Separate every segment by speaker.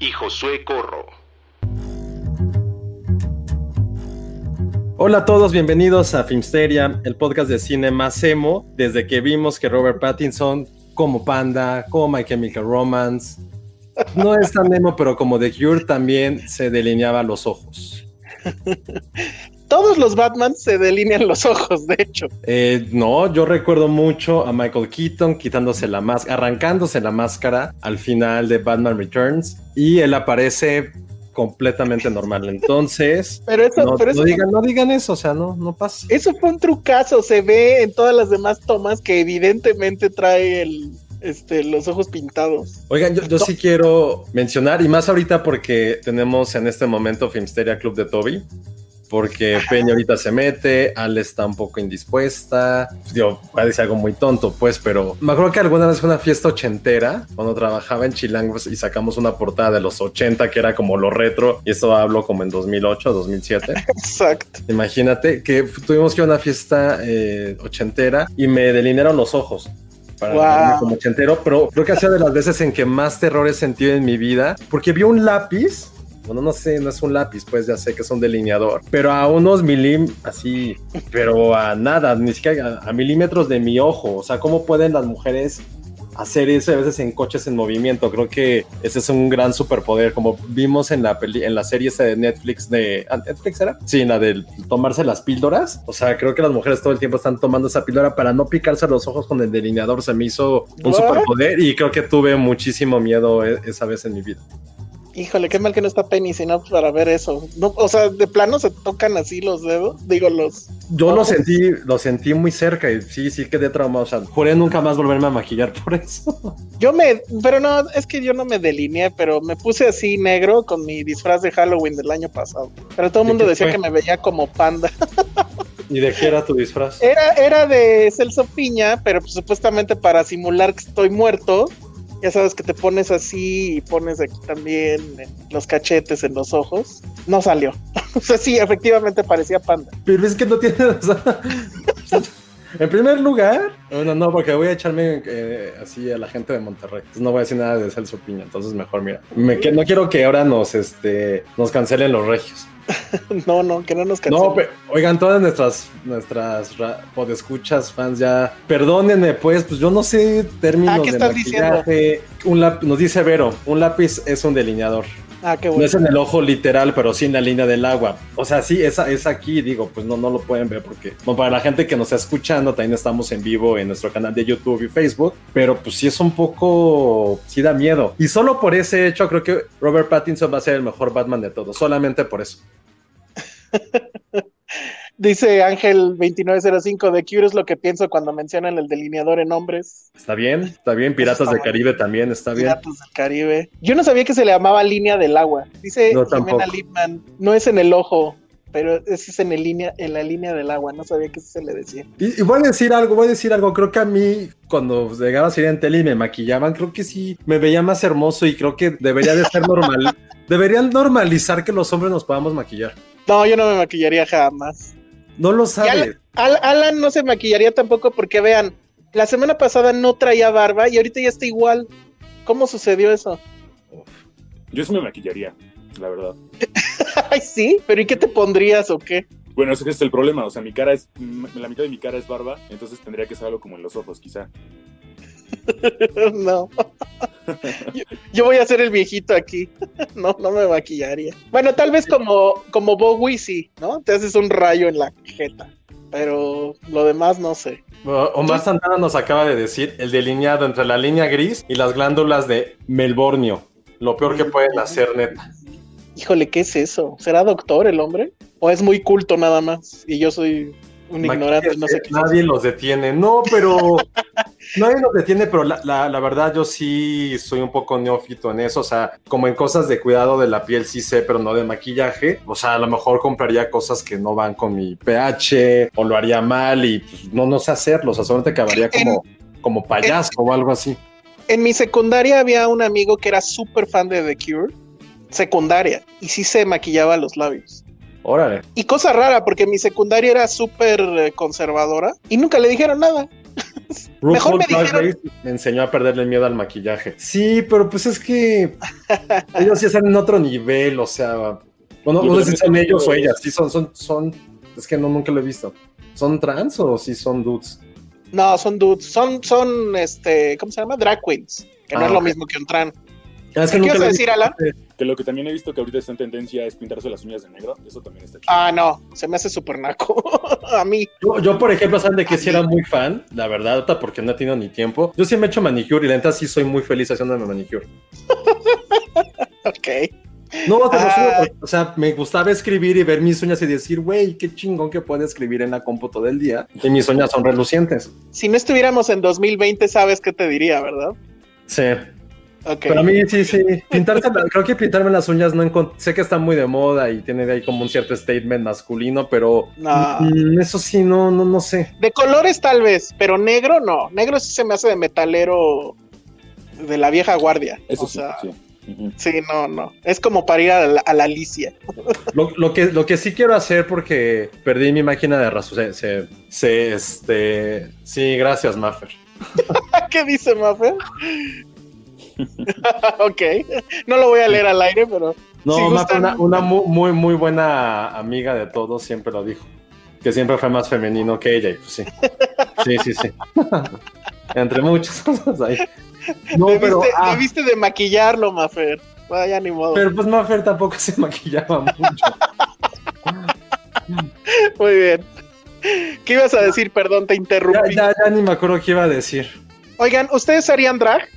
Speaker 1: y Josué Corro.
Speaker 2: Hola a todos, bienvenidos a Filmsteria, el podcast de cine más emo, desde que vimos que Robert Pattinson, como Panda, como My Chemical Romance, no es tan emo, pero como The Cure también se delineaba los ojos.
Speaker 3: Todos los Batman se delinean los ojos, de hecho.
Speaker 2: Eh, no, yo recuerdo mucho a Michael Keaton quitándose la máscara, arrancándose la máscara al final de Batman Returns y él aparece completamente normal. Entonces,
Speaker 3: Pero eso,
Speaker 2: no,
Speaker 3: pero eso,
Speaker 2: no digan, no digan eso, o sea, no, no pasa.
Speaker 3: eso fue un trucazo. Se ve en todas las demás tomas que evidentemente trae el, este, los ojos pintados.
Speaker 2: Oigan, yo, yo sí quiero mencionar, y más ahorita porque tenemos en este momento Filmsteria Club de Toby, porque Peña ahorita se mete, Ale está un poco indispuesta, yo parece algo muy tonto, pues, pero me acuerdo que alguna vez fue una fiesta ochentera, cuando trabajaba en Chilangos y sacamos una portada de los 80 que era como lo retro, y esto hablo como en 2008, 2007.
Speaker 3: Exacto.
Speaker 2: Imagínate que tuvimos que ir a una fiesta eh, ochentera y me delinearon los ojos. Para
Speaker 3: Wow.
Speaker 2: como ochentero, pero creo que ha sido de las veces en que más terror he sentido en mi vida, porque vi un lápiz, bueno, no sé, no es un lápiz, pues ya sé que es un delineador, pero a unos milim, así, pero a nada, ni siquiera a, a milímetros de mi ojo, o sea, ¿cómo pueden las mujeres hacer eso a veces en coches en movimiento. Creo que ese es un gran superpoder, como vimos en la peli en la serie esa de Netflix de ¿ah, Netflix era? Sí, la de tomarse las píldoras. O sea, creo que las mujeres todo el tiempo están tomando esa píldora para no picarse los ojos con el delineador. Se me hizo un superpoder y creo que tuve muchísimo miedo e- esa vez en mi vida.
Speaker 3: Híjole, qué mal que no está Penny, sino para ver eso. No, o sea, de plano se tocan así los dedos. Digo, los.
Speaker 2: Yo lo sentí, lo sentí muy cerca y sí, sí quedé traumado. O sea, juré nunca más volverme a maquillar por eso.
Speaker 3: Yo me. Pero no, es que yo no me delineé, pero me puse así negro con mi disfraz de Halloween del año pasado. Pero todo el
Speaker 2: ¿De
Speaker 3: mundo decía
Speaker 2: fue?
Speaker 3: que me veía como panda.
Speaker 2: ¿Y de qué era tu disfraz?
Speaker 3: Era, era de Celso Piña, pero pues, supuestamente para simular que estoy muerto. Ya sabes que te pones así y pones aquí también los cachetes en los ojos. No salió. o sea, sí, efectivamente parecía panda.
Speaker 2: Pero es que no tiene. En primer lugar, bueno, no, porque voy a echarme eh, así a la gente de Monterrey. Entonces no voy a decir nada de Celso Piña. Entonces mejor, mira. Me, que, no quiero que ahora nos, este, nos cancelen los regios.
Speaker 3: no, no, que no nos
Speaker 2: No,
Speaker 3: cancelen.
Speaker 2: pe- oigan, todas nuestras, nuestras ra- podescuchas, fans, ya perdónenme, pues, pues yo no sé términos
Speaker 3: Ah, ¿qué
Speaker 2: de
Speaker 3: estás
Speaker 2: maquillaje. Un láp- nos dice Vero, un lápiz es un delineador.
Speaker 3: Ah, qué
Speaker 2: No
Speaker 3: bueno.
Speaker 2: es en el ojo literal, pero sí en la línea del agua. O sea, sí, esa es aquí, digo, pues no, no lo pueden ver porque, bueno, para la gente que nos está escuchando, también estamos en vivo en nuestro canal de YouTube y Facebook, pero pues sí es un poco, sí da miedo. Y solo por ese hecho, creo que Robert Pattinson va a ser el mejor Batman de todos, solamente por eso.
Speaker 3: Dice Ángel 2905 de Cure es lo que pienso cuando mencionan el delineador en hombres.
Speaker 2: Está bien, está bien. Piratas
Speaker 3: está
Speaker 2: del. Caribe también, está bien.
Speaker 3: Piratas del Caribe. Yo no sabía que se le llamaba línea del agua. Dice
Speaker 2: No,
Speaker 3: Jimena. Lipman, no es en el ojo, pero ese es en, el línea, en la línea del agua. No sabía que se le decía.
Speaker 2: Y, y voy a decir algo, voy a decir algo. Creo que a mí, cuando llegaba a salir en tele y me maquillaban, creo que sí me veía más hermoso y creo que debería de ser normal. Deberían normalizar que los hombres nos podamos maquillar.
Speaker 3: No, yo no me maquillaría jamás.
Speaker 2: No lo
Speaker 3: Y
Speaker 2: sabes.
Speaker 3: Alan, Al- Alan no se maquillaría tampoco porque vean, la semana pasada no traía barba y ahorita ya está igual. ¿Cómo sucedió eso?
Speaker 4: Yo sí me maquillaría, la verdad.
Speaker 3: Ay, sí, pero ¿y qué te pondrías o qué?
Speaker 4: Bueno, ese es el problema. O sea, mi cara es. La mitad de mi cara es barba, entonces tendría que ser algo como en los ojos, quizá.
Speaker 3: No. yo, yo voy a ser el viejito aquí. no, no me maquillaría. Bueno, tal vez como, como Bowie sí, ¿no? Te haces un rayo en la jeta. Pero lo demás no sé.
Speaker 2: Omar Santana nos acaba de decir el delineado entre la línea gris y las glándulas de Melborneo. Lo peor que pueden hacer, neta.
Speaker 3: Híjole, ¿qué es eso? ¿Será doctor el hombre? ¿O es muy culto nada más? Y yo soy un ignorante, no sé qué. es
Speaker 2: Nadie los detiene. No, pero. nadie los detiene, pero la, la- la verdad yo sí soy un poco neófito en eso. O sea, como en cosas de cuidado de la piel sí sé, pero no de maquillaje. O sea, a lo mejor compraría cosas que no van con mi pH o lo haría mal y pues, no, no sé hacerlo. O sea, solamente acabaría como, como payaso o algo así.
Speaker 3: En mi secundaria había un amigo que era súper fan de The Cure. Secundaria. Y sí se maquillaba los labios.
Speaker 2: Órale.
Speaker 3: Y cosa rara, porque mi secundaria era súper eh, conservadora y nunca le dijeron nada. Mejor me dijeron-
Speaker 2: Race me enseñó a perderle miedo al maquillaje. Sí, pero pues es que ellos sí están en otro nivel, o sea, bueno, no sé si son ellos o ellas, sí son, son, son, es que no, nunca lo he visto. ¿Son trans o sí son dudes?
Speaker 3: No, son dudes, son, son, este, ¿cómo se llama? Drag queens, que no
Speaker 2: Ah,
Speaker 3: es lo mismo que un tran.
Speaker 2: Ah, es
Speaker 3: ¿Qué
Speaker 2: nunca
Speaker 3: ibas
Speaker 2: lo
Speaker 3: a
Speaker 2: he
Speaker 3: decir. Alan?
Speaker 4: Que lo que también he visto que ahorita está en tendencia es pintarse las uñas de negro. Eso también está chido.
Speaker 3: Ah, no, se me hace súper naco. a mí.
Speaker 2: Yo, yo, por ejemplo, ¿saben de qué sí era muy fan? La verdad, ahorita porque no he tenido ni tiempo. Yo sí me he hecho manicure y la neta sí soy muy feliz haciéndome manicure.
Speaker 3: Ok.
Speaker 2: No, te lo
Speaker 3: Ah.
Speaker 2: o sea, me gustaba escribir y ver mis uñas y decir, güey, qué chingón que puedo escribir en la compu todo el día. Y mis uñas son relucientes.
Speaker 3: Si no estuviéramos en 2020, sabes qué te diría, ¿verdad?
Speaker 2: Sí.
Speaker 3: Ok.
Speaker 2: Pero a mí sí, sí. Pintarse, la- creo que pintarme las uñas no sé que está muy de moda y tiene de ahí como un cierto statement masculino, pero
Speaker 3: No.
Speaker 2: mm, eso sí, no, no, no sé.
Speaker 3: De colores tal vez, pero negro no. Negro sí se me hace de metalero de la vieja guardia.
Speaker 4: Eso
Speaker 3: o
Speaker 4: sí,
Speaker 3: sea,
Speaker 4: sí.
Speaker 3: Sí, no, no. Es como para ir a la, a la Alicia.
Speaker 2: Lo, lo que, lo que sí quiero hacer porque perdí mi máquina de. Se, se, se, este, sí, gracias, Maffer.
Speaker 3: ¿Qué dice Maffer? ok. No lo voy a leer al aire, pero.
Speaker 2: No,
Speaker 3: si gustan-
Speaker 2: una, una mu- muy, muy buena amiga de todos, siempre lo dijo. Que siempre fue más femenino que ella, y pues sí. Sí, sí, sí. Entre muchas cosas ahí. No,
Speaker 3: debiste,
Speaker 2: pero, ah,
Speaker 3: debiste de maquillarlo, Maffer. Vaya, ni modo.
Speaker 2: pero pues Maffer tampoco se maquillaba mucho.
Speaker 3: Muy bien. ¿Qué ibas a decir? Perdón, te
Speaker 2: ya,
Speaker 3: interrumpí.
Speaker 2: ya, ya ni me acuerdo qué iba a decir.
Speaker 3: Oigan, ¿ustedes harían drag?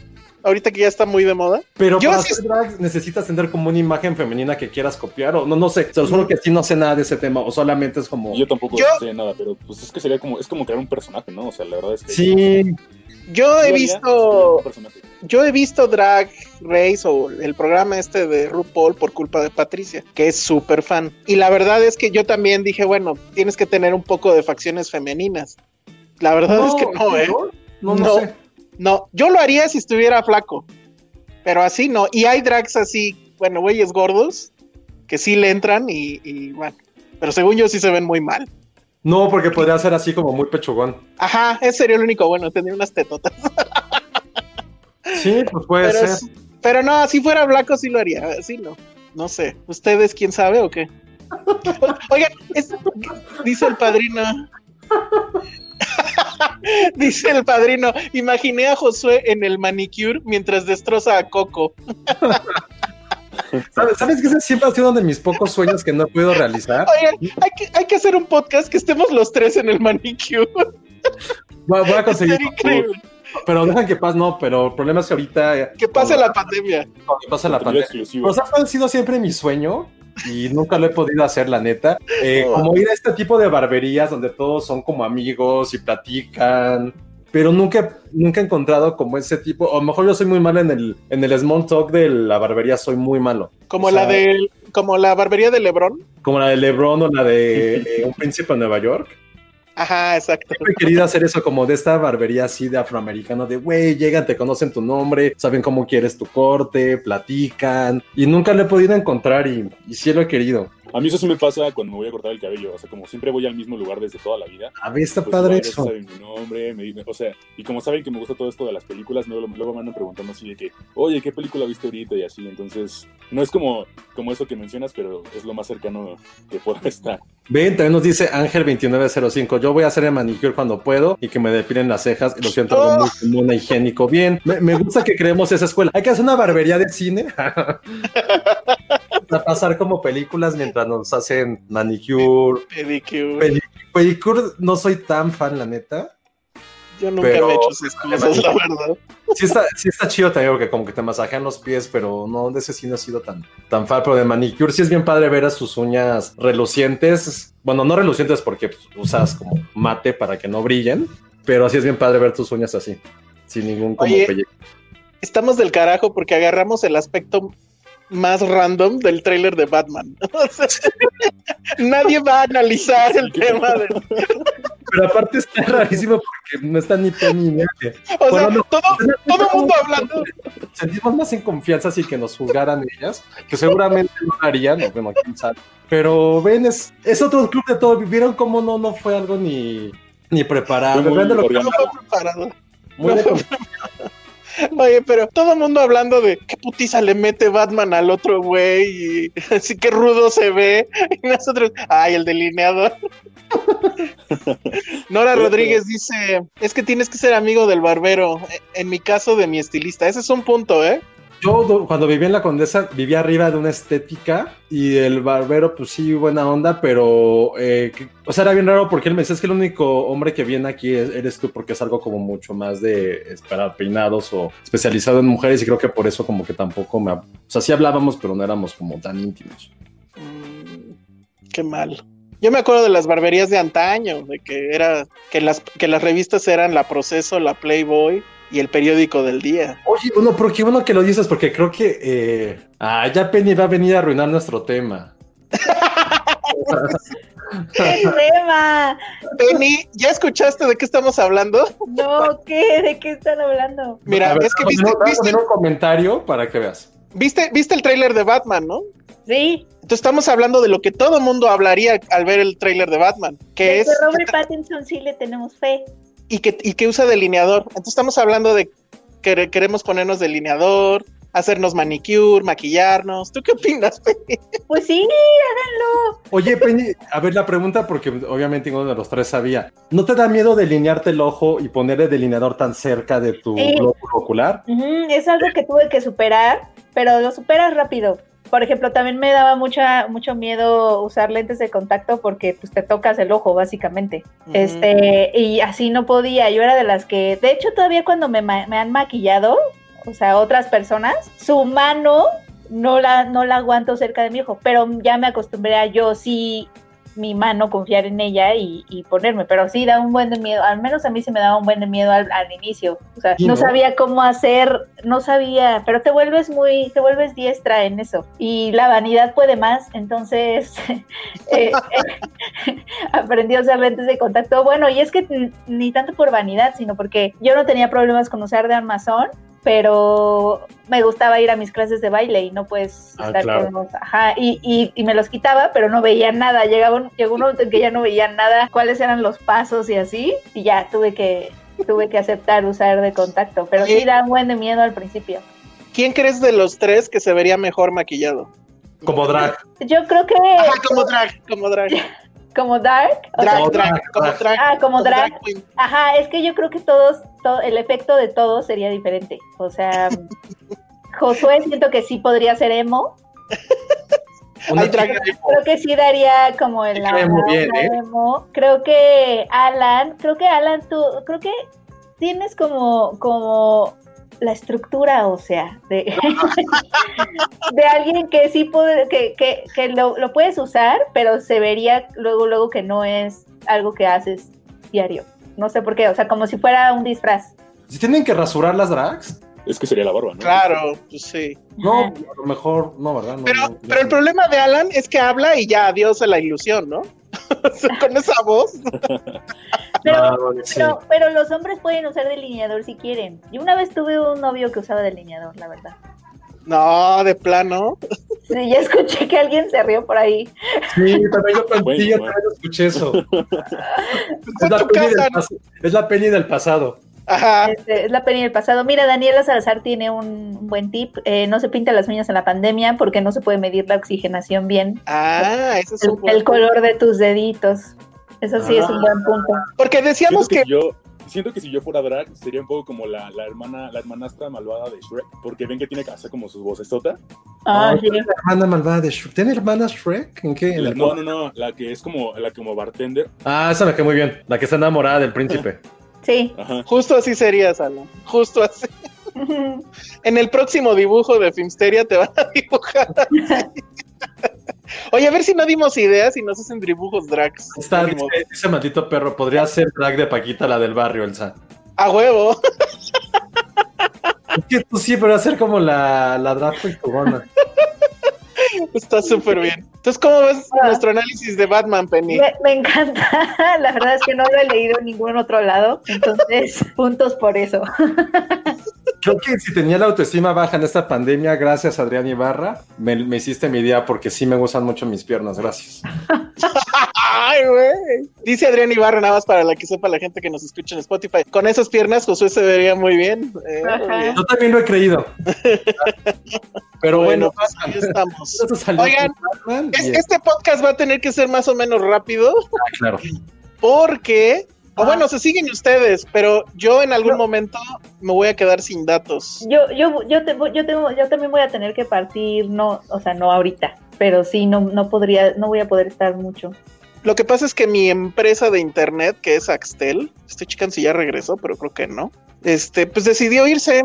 Speaker 3: Ahorita que ya está muy de moda.
Speaker 2: Pero
Speaker 3: Yo
Speaker 2: para
Speaker 3: sí-
Speaker 2: hacer drag necesitas tener como una imagen femenina que quieras copiar o no, no sé. Se los juro que sí no sé nada de ese tema o solamente es como...
Speaker 4: Yo tampoco
Speaker 3: Yo-
Speaker 4: sé nada, pero pues es que sería como, es como crear un personaje, ¿no? O sea, la verdad es que.
Speaker 2: Sí,
Speaker 3: Yo
Speaker 4: Yo
Speaker 3: he visto. Yo he visto Drag Race o el programa este de RuPaul por culpa de Patricia, que es súper fan. Y la verdad es que yo también dije, bueno, tienes que tener un poco de facciones femeninas. La verdad es que no, ¿eh?
Speaker 2: No, no,
Speaker 3: No.
Speaker 2: sé.
Speaker 3: No, yo lo haría si estuviera flaco, pero así no. Y hay drags así, bueno, güeyes gordos, que sí le entran y, y bueno, pero según yo sí se ven muy mal.
Speaker 2: No, porque podría ser así como muy pechugón.
Speaker 3: Ajá, ese sería el único bueno, tener unas tetotas.
Speaker 2: Sí, pues puede
Speaker 3: Pero,
Speaker 2: ser.
Speaker 3: pero no, si fuera blanco sí lo haría, así no. No sé, ¿ustedes quién sabe o qué? Oigan, es- dice el padrino. dice el padrino, imaginé a Josué en el manicure mientras destroza a Coco.
Speaker 2: ¿Sabes, ¿Sabes que ese siempre ha sido uno de mis pocos sueños que no he podido realizar?
Speaker 3: Oigan, hay que, hay que hacer un podcast que estemos los tres en el manicure.
Speaker 2: Voy, voy a conseguir. Pero dejan que paz, no, pero el problema es que ahorita.
Speaker 3: Que pase la pandemia.
Speaker 2: cuando pasa la pandemia.
Speaker 4: exclusivo.
Speaker 2: O sea, ha sido siempre mi sueño y nunca lo he podido hacer, la neta. Eh,
Speaker 3: Oh.
Speaker 2: Como ir a este tipo de barberías donde todos son como amigos y platican. Pero nunca, nunca he encontrado como ese tipo. O a lo mejor yo soy muy malo en el, en el small talk de la barbería, soy muy malo.
Speaker 3: Como
Speaker 2: O sea,
Speaker 3: la de como la barbería de Lebrón.
Speaker 2: Como la de LeBron o la de eh, Un Príncipe de Nueva York.
Speaker 3: Ajá, exacto.
Speaker 2: Siempre he querido hacer eso como de esta barbería así de afroamericano, de güey, llegan, te conocen tu nombre, saben cómo quieres tu corte, platican. Y nunca lo he podido encontrar y, y sí lo he querido.
Speaker 4: A mí eso sí me pasa cuando me voy a cortar el cabello. O sea, como siempre voy al mismo lugar desde toda la vida.
Speaker 2: A ver, está
Speaker 4: pues
Speaker 2: padre eso.
Speaker 4: saben mi nombre, me dicen- o sea, y como saben que me gusta todo esto de las películas, luego, luego me andan preguntando así de que, oye, ¿qué película viste ahorita? Y así, entonces, no es como, como eso que mencionas, pero es lo más cercano que puedo estar.
Speaker 2: Ven, también nos dice Ángel2905. Yo voy a hacer el manicure cuando puedo y que me depilen las cejas. Lo siento, algo muy común e higiénico. Bien, me, me gusta que creemos esa escuela. Hay que hacer una barbería de cine. Para pasar como películas mientras nos hacen manicure.
Speaker 3: Pedicure.
Speaker 2: Pedi- Pedicure no soy tan fan, la neta.
Speaker 3: Yo nunca
Speaker 2: pero-
Speaker 3: me he hecho esas cosas, la verdad.
Speaker 2: Sí está, sí está chido también porque como que te masajean los pies, pero no, de ese sí no ha sido tan, tan fan. Pero de manicure sí es bien padre ver a sus uñas relucientes. Bueno, no relucientes porque pues, usas como mate para que no brillen, pero sí es bien padre ver tus uñas así, sin ningún como
Speaker 3: Oye,
Speaker 2: pellejo.
Speaker 3: Estamos del carajo porque agarramos el aspecto más random del tráiler de Batman. O sea, nadie va a analizar el tema de...
Speaker 2: Pero aparte está rarísimo porque no está ni Penny ni nadie.
Speaker 3: O sea,
Speaker 2: no.
Speaker 3: todo, todo mundo hablando.
Speaker 2: Sentimos más en confianza así que nos juzgaran ellas, que seguramente no harían, o bueno, quién sabe. Pero ven, es, es otro club de todo. ¿Vieron cómo no, no fue algo ni, ni preparado?
Speaker 4: Fue muy
Speaker 2: Vean de lo que-
Speaker 3: No preparado. Oye, pero todo el mundo hablando de qué putiza le mete Batman al otro güey y así que rudo se ve. Y nosotros, ay, el delineador. Nora Rodríguez dice, es que tienes que ser amigo del barbero. En mi caso, de mi estilista. Ese es un punto, ¿eh?
Speaker 2: Yo do- cuando vivía en la Condesa vivía arriba de una estética y el barbero pues sí buena onda, pero eh, o sea era bien raro porque él me decía que el único hombre que viene aquí es- eres tú porque es algo como mucho más de esperar peinados o especializado en mujeres y creo que por eso como que tampoco me... O sea sí hablábamos pero no éramos como tan íntimos.
Speaker 3: Mm, qué mal. Yo me acuerdo de las barberías de antaño, de que era que las que las revistas eran La Proceso, La Playboy y el periódico del día.
Speaker 2: Oye, bueno, pero qué bueno que lo dices porque creo que... Eh... Ah, ya Penny va a venir a arruinar nuestro tema.
Speaker 5: ¡Qué tema!
Speaker 3: Penny, ¿ya escuchaste de qué estamos hablando?
Speaker 5: No, ¿qué? ¿De qué están hablando?
Speaker 3: Mira,
Speaker 2: ver,
Speaker 3: es que viste,
Speaker 2: vamos
Speaker 3: viste,
Speaker 2: un comentario para que veas.
Speaker 3: viste, viste el tráiler de Batman, ¿no?
Speaker 5: Sí,
Speaker 3: Entonces estamos hablando de lo que todo mundo hablaría al ver el tráiler de Batman, que
Speaker 5: de
Speaker 3: es
Speaker 5: Robert Pattinson sí le tenemos fe.
Speaker 3: Y que, y que usa delineador. Entonces estamos hablando de que queremos ponernos delineador, hacernos manicure, maquillarnos. ¿Tú qué opinas, Penny?
Speaker 5: Pues sí, háganlo.
Speaker 2: Oye, Penny, a ver la pregunta, porque obviamente ninguno de los tres sabía. ¿No te da miedo delinearte el ojo y ponerle delineador tan cerca de tu
Speaker 5: Sí.
Speaker 2: glóbulo ocular?
Speaker 5: Es algo que tuve que superar, pero lo superas rápido. Por ejemplo, también me daba mucha, mucho miedo usar lentes de contacto porque pues te tocas el ojo, básicamente. Este, y así no podía. Yo era de las que, de hecho, todavía cuando me, me han maquillado, o sea, otras personas, su mano no la, no la aguanto cerca de mi ojo, pero ya me acostumbré a yo sí mi mano confiar en ella y, y ponerme, pero sí da un buen de miedo, al menos a mí se me daba un buen de miedo al, al inicio, o sea, no
Speaker 2: ¿no?
Speaker 5: sabía cómo hacer, no sabía, pero te vuelves muy, te vuelves diestra en eso y la vanidad puede más, entonces eh, eh, aprendí a usar lentes de contacto, bueno, y es que ni tanto por vanidad, sino porque yo no tenía problemas con usar de Amazon, pero me gustaba ir a mis clases de baile y no puedes
Speaker 2: Ah,
Speaker 5: estar
Speaker 2: claro.
Speaker 5: con los- ajá, y, y- y me los quitaba, pero no veía nada. Llegaba un, llegó un momento en que ya no veía nada, cuáles eran los pasos y así, y ya tuve que tuve que aceptar usar de contacto, pero sí da un buen de miedo al principio.
Speaker 3: ¿Quién crees de los tres que se vería mejor maquillado?
Speaker 2: Como drag.
Speaker 5: Yo creo que
Speaker 3: Ajá, como drag, como drag.
Speaker 5: como Dark, o sea,
Speaker 3: Drag, drag, como drag.
Speaker 5: ah, como drag,
Speaker 3: queen.
Speaker 5: Ajá, es que yo creo que todos, todo, el efecto de todos sería diferente. O sea, Josué siento que sí podría ser emo.
Speaker 2: Una
Speaker 5: Creo que sí daría como el
Speaker 2: bien,
Speaker 5: la
Speaker 2: ¿eh?
Speaker 5: emo. Creo que Alan, creo que Alan tú, creo que tienes como, como la estructura, o sea, de, de alguien que sí puede, que, que, que lo, lo puedes usar, pero se vería luego, luego que no es algo que haces diario. No sé por qué, o sea, como si fuera un disfraz.
Speaker 2: Si tienen que rasurar las drags,
Speaker 4: Es que sería la barba, ¿no?
Speaker 3: Claro, pues sí.
Speaker 2: no,
Speaker 5: Ajá.
Speaker 2: a lo mejor, no, ¿verdad? No,
Speaker 3: Pero,
Speaker 2: no,
Speaker 3: pero el problema de Alan es que habla y ya adiós a la ilusión, ¿no? Con esa voz.
Speaker 5: Pero,
Speaker 2: Ah,
Speaker 5: pero, pero los hombres pueden usar delineador si quieren. Yo una vez tuve un novio que usaba delineador, la verdad.
Speaker 3: No, de plano.
Speaker 5: Sí, ya escuché que alguien se rió por ahí.
Speaker 2: Sí, también yo, también,
Speaker 4: Bueno,
Speaker 2: yo
Speaker 4: bueno.
Speaker 2: también escuché eso. Es la, peli del es la peli del pasado.
Speaker 3: Ajá.
Speaker 5: Este, es la peli del pasado. Mira, Daniela Salazar tiene un, buen tip. Eh, no se pinta las uñas en la pandemia porque no se puede medir la oxigenación bien.
Speaker 3: Ah, ese es
Speaker 5: El,
Speaker 3: un buen
Speaker 5: el color de tus deditos. Eso sí es un buen punto.
Speaker 3: Porque decíamos
Speaker 4: que,
Speaker 3: que
Speaker 4: si yo, siento que si yo fuera drag, sería un poco como la, la hermana, la hermanastra malvada de Shrek, porque ven que tiene que hacer como su vocesota.
Speaker 5: Ah,
Speaker 2: Ah,
Speaker 5: sí.
Speaker 2: La hermana malvada de Shrek. ¿Tiene hermana Shrek? ¿En qué? ¿En el
Speaker 4: No, no, no, la que es como la como bartender.
Speaker 2: Ah, esa me quedó muy bien. La que está enamorada del príncipe.
Speaker 5: Sí.
Speaker 4: Ajá.
Speaker 3: justo así sería, Salo. Justo así. En el próximo dibujo de Filmsteria te van a dibujar. así. Oye, a ver si no dimos ideas y nos hacen dibujos drags.
Speaker 2: Está, dice, ese maldito perro. Podría ser drag de Paquita, la del barrio, Elsa.
Speaker 3: A huevo.
Speaker 2: Es que tú sí, pero va a ser como la, la drag peitugona.
Speaker 3: Está súper bien. Entonces, ¿cómo ves
Speaker 5: Ah.
Speaker 3: nuestro análisis de Batman, Penny?
Speaker 5: Me, me encanta. La verdad es que no lo he leído en ningún otro lado. Entonces, puntos por eso.
Speaker 2: Creo que si tenía la autoestima baja en esta pandemia, gracias Adrián Ibarra, me, me hiciste mi día porque sí me gustan mucho mis piernas, gracias.
Speaker 3: Ay, güey. Dice Adrián Ibarra, nada más para la que sepa la gente que nos escucha en Spotify. Con esas piernas, Josué se vería muy bien. Eh,
Speaker 5: Ajá.
Speaker 3: muy bien.
Speaker 2: Yo también lo he creído. Pero bueno,
Speaker 3: Bueno, pues ahí estamos. Oigan, Es- este podcast va a tener que ser más o menos rápido
Speaker 2: ah, claro.
Speaker 3: porque, o
Speaker 5: Ah.
Speaker 3: bueno, se siguen ustedes, pero yo en algún
Speaker 5: No.
Speaker 3: momento me voy a quedar sin datos.
Speaker 5: Yo, yo, yo, te- yo, tengo, yo también voy a tener que partir, no, o sea, no ahorita, pero sí, no, no podría, no voy a poder estar mucho.
Speaker 3: Lo que pasa es que mi empresa de internet, que es Axtel, estoy checando si ya regresó, pero creo que no, este, pues decidió irse,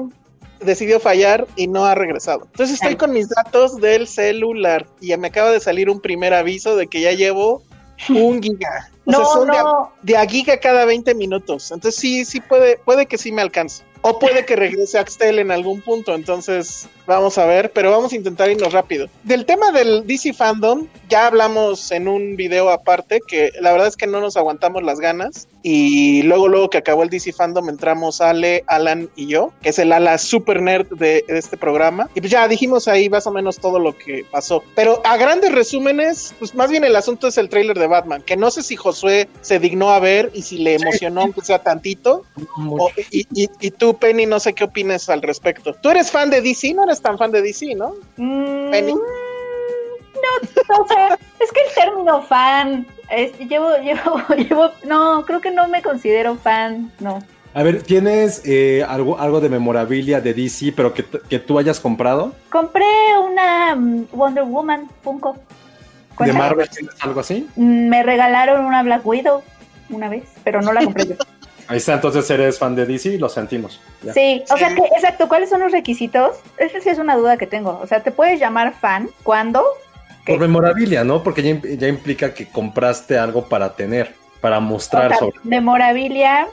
Speaker 3: decidió fallar y no ha regresado. Entonces estoy
Speaker 5: Ay.
Speaker 3: con mis datos del celular y ya me acaba de salir un primer aviso de que ya llevo un giga. O sea,
Speaker 5: No,
Speaker 3: son de a-
Speaker 5: no,
Speaker 3: de a giga cada 20 minutos. Entonces sí, sí puede, puede que sí me alcance. O puede que regrese Axtel en algún punto. Entonces vamos a ver, pero vamos a intentar irnos rápido. Del tema del DC Fandom, ya hablamos en un video aparte que la verdad es que no nos aguantamos las ganas. Y luego, luego que acabó el DC Fandom, entramos Ale, Alan y yo, que es el ala super nerd de, de este programa. Y pues ya dijimos ahí más o menos todo lo que pasó. Pero a grandes resúmenes, pues más bien el asunto es el tráiler de Batman, que no sé si Josué se dignó a ver y si le emocionó, aunque sea tantito. O- y, y- y tú, Penny, no sé qué opinas al respecto. Tú eres fan de DC, no eres tan fan de DC, ¿no?
Speaker 5: Mm,
Speaker 3: Penny.
Speaker 5: no, o sea, es que el término fan, es- llevo, llevo, llevo, no, creo que no me considero fan, no.
Speaker 2: A ver, ¿tienes eh, algo, algo de memorabilia de DC, pero que, que tú hayas comprado?
Speaker 5: Compré una mm, Wonder Woman Funko.
Speaker 2: ¿De. Marvel tienes algo así?
Speaker 5: Mm, Me regalaron una Black Widow una vez, pero no la compré yo.
Speaker 2: Ahí está, entonces eres fan de DC, lo sentimos. Ya.
Speaker 5: Sí, o sea que, exacto, ¿cuáles son los requisitos? Esa sí es una duda que tengo. O sea, ¿te puedes llamar fan cuando?
Speaker 2: Por memorabilia, ¿no? Porque ya, ya implica que compraste algo para tener, para mostrar
Speaker 5: O sea,
Speaker 2: sobre.
Speaker 5: memorabilia,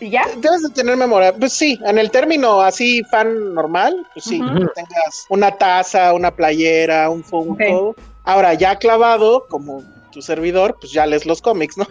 Speaker 5: ¿y ya?
Speaker 3: Debes de tener memoria. Pues sí, en el término así fan normal, pues sí, que tengas una taza, una playera, un Funko. Ahora, ya clavado, como tu servidor, pues ya lees los cómics, ¿no?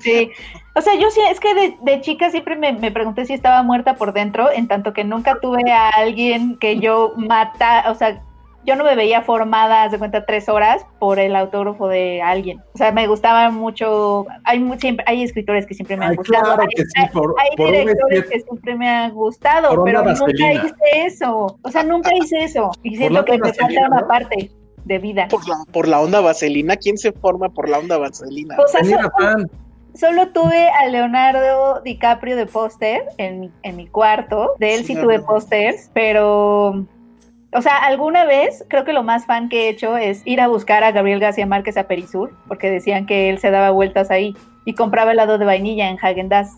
Speaker 5: Sí. O sea, yo sí, es que de, de chica siempre me, me pregunté si estaba muerta por dentro, en tanto que nunca tuve a alguien que yo mata, o sea, yo no me veía formada, de cuenta, tres horas por el autógrafo de alguien. O sea, me gustaba mucho, hay mu- siempre, hay escritores que siempre me han
Speaker 2: Ay,
Speaker 5: gustado,
Speaker 2: claro
Speaker 5: hay,
Speaker 2: que sí, por,
Speaker 5: hay
Speaker 2: por un
Speaker 5: directores que siempre me han gustado, pero nunca hice eso. O sea, nunca hice eso. Y siento que me falta una
Speaker 2: ¿no?
Speaker 5: parte de vida.
Speaker 3: Por la, por la onda vaselina. ¿Quién se forma por la onda vaselina?
Speaker 5: O sea, Solo tuve a Leonardo DiCaprio de póster en mi, en mi cuarto. De él sí,
Speaker 3: Sí,
Speaker 5: tuve pósters, pero. O sea, alguna vez creo que lo más fan que he hecho es ir a buscar a Gabriel García Márquez a Perisur, porque decían que él se daba vueltas ahí y compraba helado de vainilla en Hagen Dazs.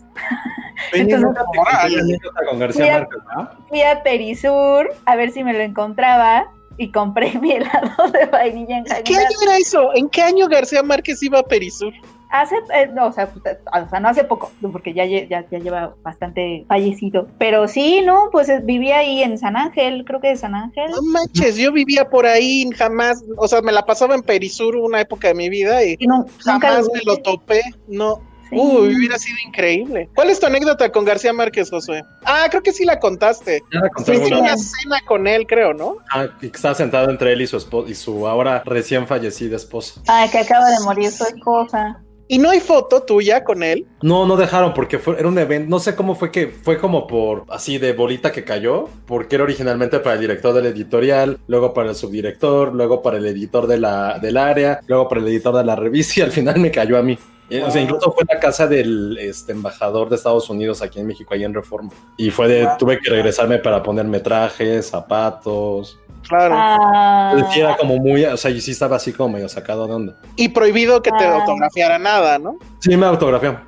Speaker 5: Fui a Perisur a ver si me lo encontraba y compré mi helado de vainilla en
Speaker 3: ¿En
Speaker 5: Hagen
Speaker 3: qué año
Speaker 5: Dazs.
Speaker 3: era eso? ¿En qué año García Márquez iba a Perisur?
Speaker 5: Hace, eh, no, o sea, o sea, no hace poco, porque ya, ya, ya lleva bastante fallecido. Pero sí, no, pues eh, vivía ahí en San Ángel, creo que de San Ángel.
Speaker 3: No manches, yo vivía por ahí, jamás, o sea, me la pasaba en Perisur una época de mi vida y
Speaker 5: Y no- nunca
Speaker 3: jamás
Speaker 5: lo
Speaker 3: me lo topé. No,
Speaker 5: Sí.
Speaker 3: Uy, hubiera sido increíble. ¿Cuál es tu anécdota con García Márquez, Josué? Ah, creo que sí la contaste.
Speaker 2: Ya la conté
Speaker 3: Fuiste una cena con él, creo, ¿no?
Speaker 2: Ah, y que estaba sentado entre él y su esposa y su ahora recién fallecida esposa.
Speaker 5: Ay, que acaba de morir su esposa.
Speaker 3: ¿Y no hay foto tuya con él?
Speaker 2: No, no dejaron porque fue, era un evento, no sé cómo fue que fue como por así de bolita que cayó, porque era originalmente para el director del editorial, luego para el subdirector, luego para el editor de la, del área, luego para el editor de la revista y al final me cayó a mí. Eh, O sea, incluso fue la casa del este, embajador de Estados Unidos aquí en México, ahí en Reforma. Y fue de, tuve que regresarme para ponerme trajes, zapatos.
Speaker 3: Claro.
Speaker 5: Ah,
Speaker 2: Entonces, era como muy, o sea, yo sí estaba así como medio sacado de onda.
Speaker 3: Y prohibido que te
Speaker 5: Ah.
Speaker 3: autografiara nada, ¿no?
Speaker 2: Sí, me autografió.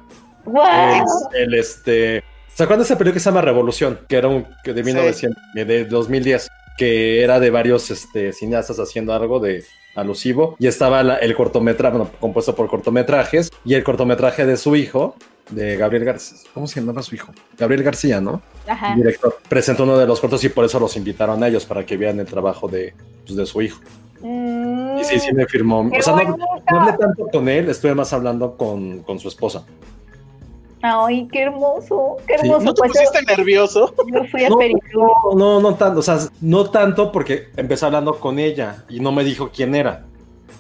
Speaker 2: el, este. ¿Se acuerdan de esa película que se llama Revolución? Que era un que de 1900, de 2010, que era de varios este, cineastas haciendo algo de alusivo. Y estaba la- el cortometraje, bueno, compuesto por cortometrajes, y el cortometraje de su hijo, de Gabriel García. ¿Cómo se llamaba su hijo? Gabriel García, ¿no?
Speaker 5: Ajá.
Speaker 2: Director. Presentó uno de los cortos y por eso los invitaron a ellos, para que vieran el trabajo de, pues, de su hijo.
Speaker 5: Mm,
Speaker 2: Y sí, sí me firmó.
Speaker 5: ¡Qué
Speaker 2: O sea, no, no hablé tanto con él, estuve más hablando con, con su esposa.
Speaker 5: Ay, qué hermoso, qué
Speaker 2: Sí.
Speaker 5: hermoso.
Speaker 3: ¿No te
Speaker 5: Pues yo,
Speaker 3: pusiste nervioso?
Speaker 5: yo fui a
Speaker 2: No. No, no, no tanto, o sea, no tanto porque empecé hablando con ella y no me dijo quién era.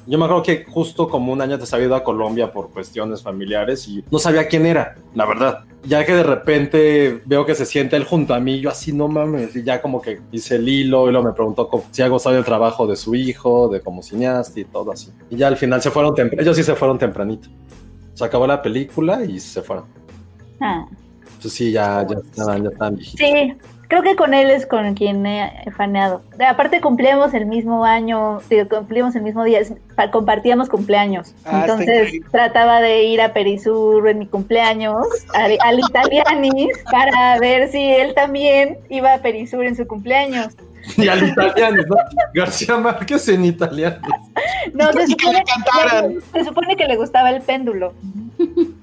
Speaker 2: Yo me acuerdo que justo como un año antes había ido a Colombia por cuestiones familiares y no sabía quién era, la verdad. Ya que de repente veo que se siente él junto a mí, yo así no mames, y ya como que hice el hilo y luego me preguntó si ha gustado del trabajo de su hijo, de como cineasta y todo así. Y ya al final se fueron temprano, ellos sí se fueron tempranito. Se acabó la película y se fueron.
Speaker 5: Ah,
Speaker 2: Entonces sí, ya, ya estaban, ya estaban viejitos.
Speaker 5: sí, creo que con él es con quien he he faneado. Aparte cumplíamos el mismo año, digo, cumplimos el mismo día, es- pa- compartíamos cumpleaños.
Speaker 3: Ah,
Speaker 5: Entonces trataba de ir a Perisur en mi cumpleaños, al, al Italianis, para ver si él también iba a Perisur en su cumpleaños.
Speaker 2: Y al italiano, ¿no? García Márquez en italiano.
Speaker 5: No, se
Speaker 3: Y que le
Speaker 5: supone, se supone que le gustaba el péndulo.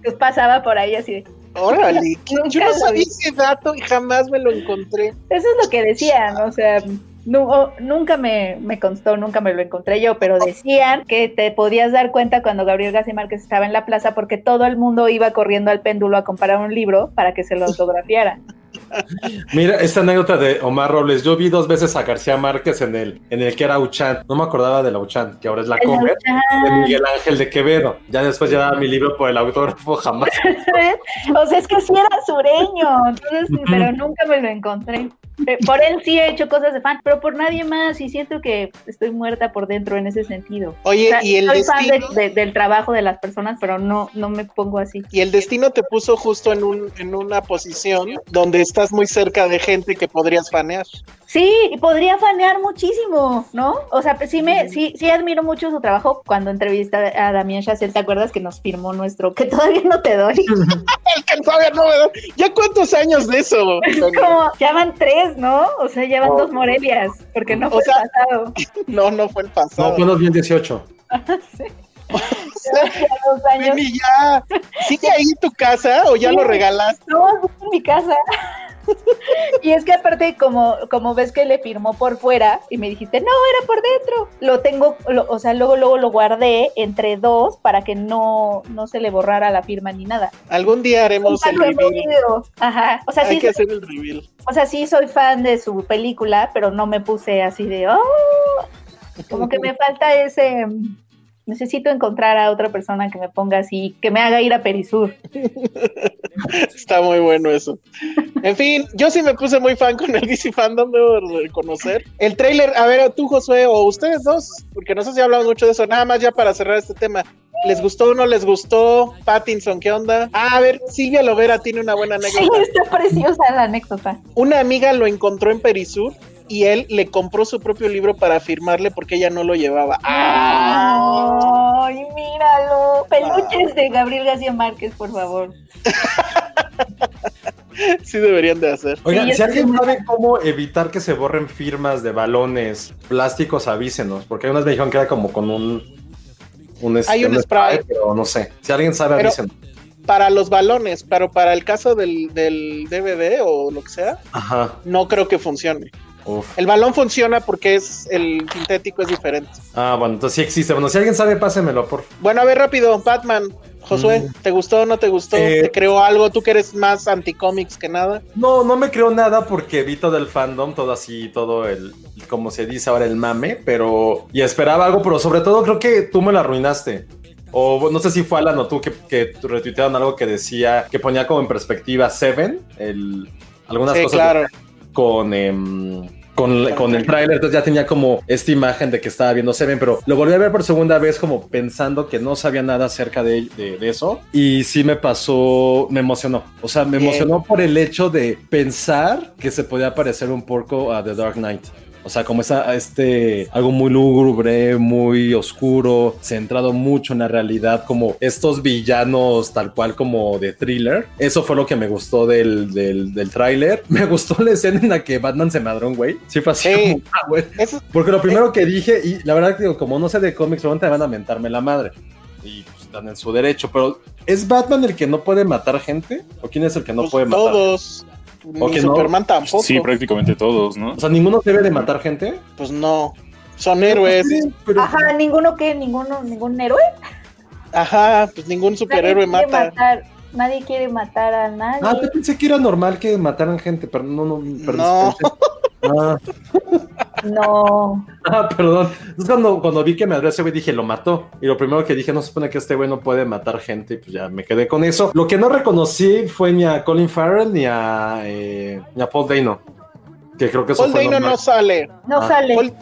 Speaker 5: Pues pasaba por ahí así de,
Speaker 3: Órale, yo no sabía ese dato y jamás me lo encontré.
Speaker 5: Eso es lo que decían, o sea, nu- nunca me, me constó, nunca me lo encontré yo, pero decían que te podías dar cuenta cuando Gabriel García Márquez estaba en la plaza porque todo el mundo iba corriendo al péndulo a comprar un libro para que se lo autografiara.
Speaker 2: Mira, esta anécdota de Omar Robles. Yo vi dos veces a García Márquez en el, en el que era Uchan. No me acordaba de la Uchan, que ahora es la Comer, de. Miguel Ángel de Quevedo. Ya después llevaba mi libro por el autógrafo, jamás.
Speaker 5: o sea, es que sí era sureño, entonces, pero nunca me lo encontré. Eh, Por él sí he hecho cosas de fan, pero por nadie más y siento que estoy muerta por dentro en ese sentido.
Speaker 3: Oye,
Speaker 5: O sea,
Speaker 3: y el
Speaker 5: soy fan
Speaker 3: destino,
Speaker 5: de- de- del trabajo de las personas, pero no, no me pongo así.
Speaker 3: y el destino te puso justo en un, en una posición donde estás muy cerca de gente que podrías fanear.
Speaker 5: Sí, y podría fanear muchísimo, ¿no? O sea, pues sí me, sí, sí admiro mucho su trabajo. Cuando entrevisté a Damián Chazelle, ¿te acuerdas que nos firmó nuestro que todavía no te doy?
Speaker 3: El que todavía no me da- ¿Ya cuántos años de eso?
Speaker 5: Es como, ya van tres, ¿no? O sea, ya van
Speaker 3: Oh.
Speaker 5: dos Morelias, porque no
Speaker 3: O
Speaker 5: fue
Speaker 3: sea,
Speaker 5: pasado.
Speaker 3: No, no fue el pasado.
Speaker 2: No, fue en 2018.
Speaker 5: Ya dos años.
Speaker 3: Ven y ya. ¿Sigue ahí tu casa o ya
Speaker 5: Sí.
Speaker 3: lo regalaste?
Speaker 5: No, es en mi casa. Y es que aparte, como, como ves que le firmó por fuera y me dijiste, no, era por dentro. Lo tengo, lo- o sea, luego, luego lo guardé entre dos para que no, no se le borrara la firma ni nada.
Speaker 3: Algún día haremos el reveal.
Speaker 5: Ajá. O sea,
Speaker 3: Hay
Speaker 5: sí,
Speaker 3: que hacer el reveal.
Speaker 5: o sea, sí soy fan de su película, pero no me puse así de, oh, como que me falta ese. Necesito encontrar a otra persona que me ponga así, que me haga ir a Perisur.
Speaker 3: Está muy bueno eso. En fin, yo sí me puse muy fan con el DC Fandom, debo reconocer. El trailer, a ver, tú, Josué, o ustedes dos, porque no sé si hablamos mucho de eso, nada más ya para cerrar este tema. ¿Les gustó o no les gustó? Pattinson, ¿qué onda? Ah, a ver, Silvia Lovera tiene una buena
Speaker 5: Sí,
Speaker 3: anécdota.
Speaker 5: está preciosa la anécdota.
Speaker 3: Una amiga lo encontró en Perisur y él le compró su propio libro para firmarle porque ella no lo llevaba. ¡Ah!
Speaker 5: Ay, míralo. Peluches de Gabriel García Márquez, por favor.
Speaker 3: Sí deberían de hacer.
Speaker 2: Oigan,
Speaker 5: Sí,
Speaker 2: si alguien sabe cómo evitar que se borren firmas de balones plásticos, avísenos. Porque unas me dijeron que era como con un. un, este,
Speaker 3: Hay un spray.
Speaker 2: pero no sé. Si alguien sabe,
Speaker 3: Pero-
Speaker 2: avísenos.
Speaker 3: Para los balones, pero para el caso del, del DVD o lo que sea,
Speaker 2: Ajá.
Speaker 3: no creo que funcione.
Speaker 2: Uf.
Speaker 3: El balón funciona porque es el sintético es diferente.
Speaker 2: Ah, bueno, entonces sí existe. Bueno, si alguien sabe, pásenmelo, por
Speaker 3: Bueno, a ver rápido, Batman. Josué, ¿te gustó o no te gustó?
Speaker 2: Eh,
Speaker 3: ¿Te creó algo? ¿Tú que eres más anti-cómics que nada?
Speaker 2: No, no me creo nada porque vi todo el fandom, todo así, todo el, como se dice ahora, el mame, pero, y esperaba algo, pero sobre todo creo que tú me lo arruinaste. O no sé si fue Alan o tú que, que retuitearon algo que decía, que ponía como en perspectiva Seven, el, algunas
Speaker 3: Sí,
Speaker 2: cosas
Speaker 3: claro.
Speaker 2: Con, em, con, con el tráiler, entonces ya tenía como esta imagen de que estaba viendo Seven, pero lo volví a ver por segunda vez como pensando que no sabía nada acerca de, de- de eso y sí me pasó, me emocionó, o sea, me
Speaker 3: Bien.
Speaker 2: emocionó por el hecho de pensar que se podía parecer un poco a The Dark Knight. O sea, como esa, este, algo muy lúgubre, muy oscuro, centrado mucho en la realidad, como estos villanos tal cual como de thriller. Eso fue lo que me gustó del, del, del tráiler. Me gustó la escena en la que Batman se madró un güey. Sí fue así
Speaker 3: Sí.
Speaker 2: como, ah, güey.
Speaker 3: Eso-
Speaker 2: Porque lo primero que dije, y la verdad que digo, como no sé de cómics, probablemente van a mentarme la madre. Y pues, están en su derecho, pero ¿es Batman el que no puede matar gente? ¿O quién es el que no
Speaker 3: pues,
Speaker 2: puede matar?
Speaker 3: todos.
Speaker 2: ¿O
Speaker 3: Ni
Speaker 2: que no?
Speaker 3: Superman tampoco.
Speaker 4: Sí, prácticamente todos, ¿no?
Speaker 2: O sea, ninguno debe de matar gente.
Speaker 3: Pues no. Son héroes.
Speaker 2: Sí, pero-
Speaker 5: Ajá, ninguno que, ninguno, ningún héroe.
Speaker 3: Ajá, pues ningún superhéroe mata.
Speaker 5: matar- nadie quiere matar a nadie.
Speaker 2: Ah, yo pensé que era normal que mataran gente, pero no, no, perdón.
Speaker 3: No.
Speaker 2: Ah,
Speaker 5: No.
Speaker 2: ah, perdón. Entonces cuando, cuando vi que me ese güey dije, lo mató. Y lo primero que dije, no se supone que este güey no puede matar gente. Y pues ya me quedé con eso. Lo que no reconocí fue ni a Colin Farrell ni a, eh, ni a Paul Dano. Que creo que eso
Speaker 3: Paul
Speaker 2: fue
Speaker 3: Dano
Speaker 2: lo
Speaker 3: no sale.
Speaker 5: No
Speaker 2: Ah,
Speaker 5: sale.
Speaker 3: Paul,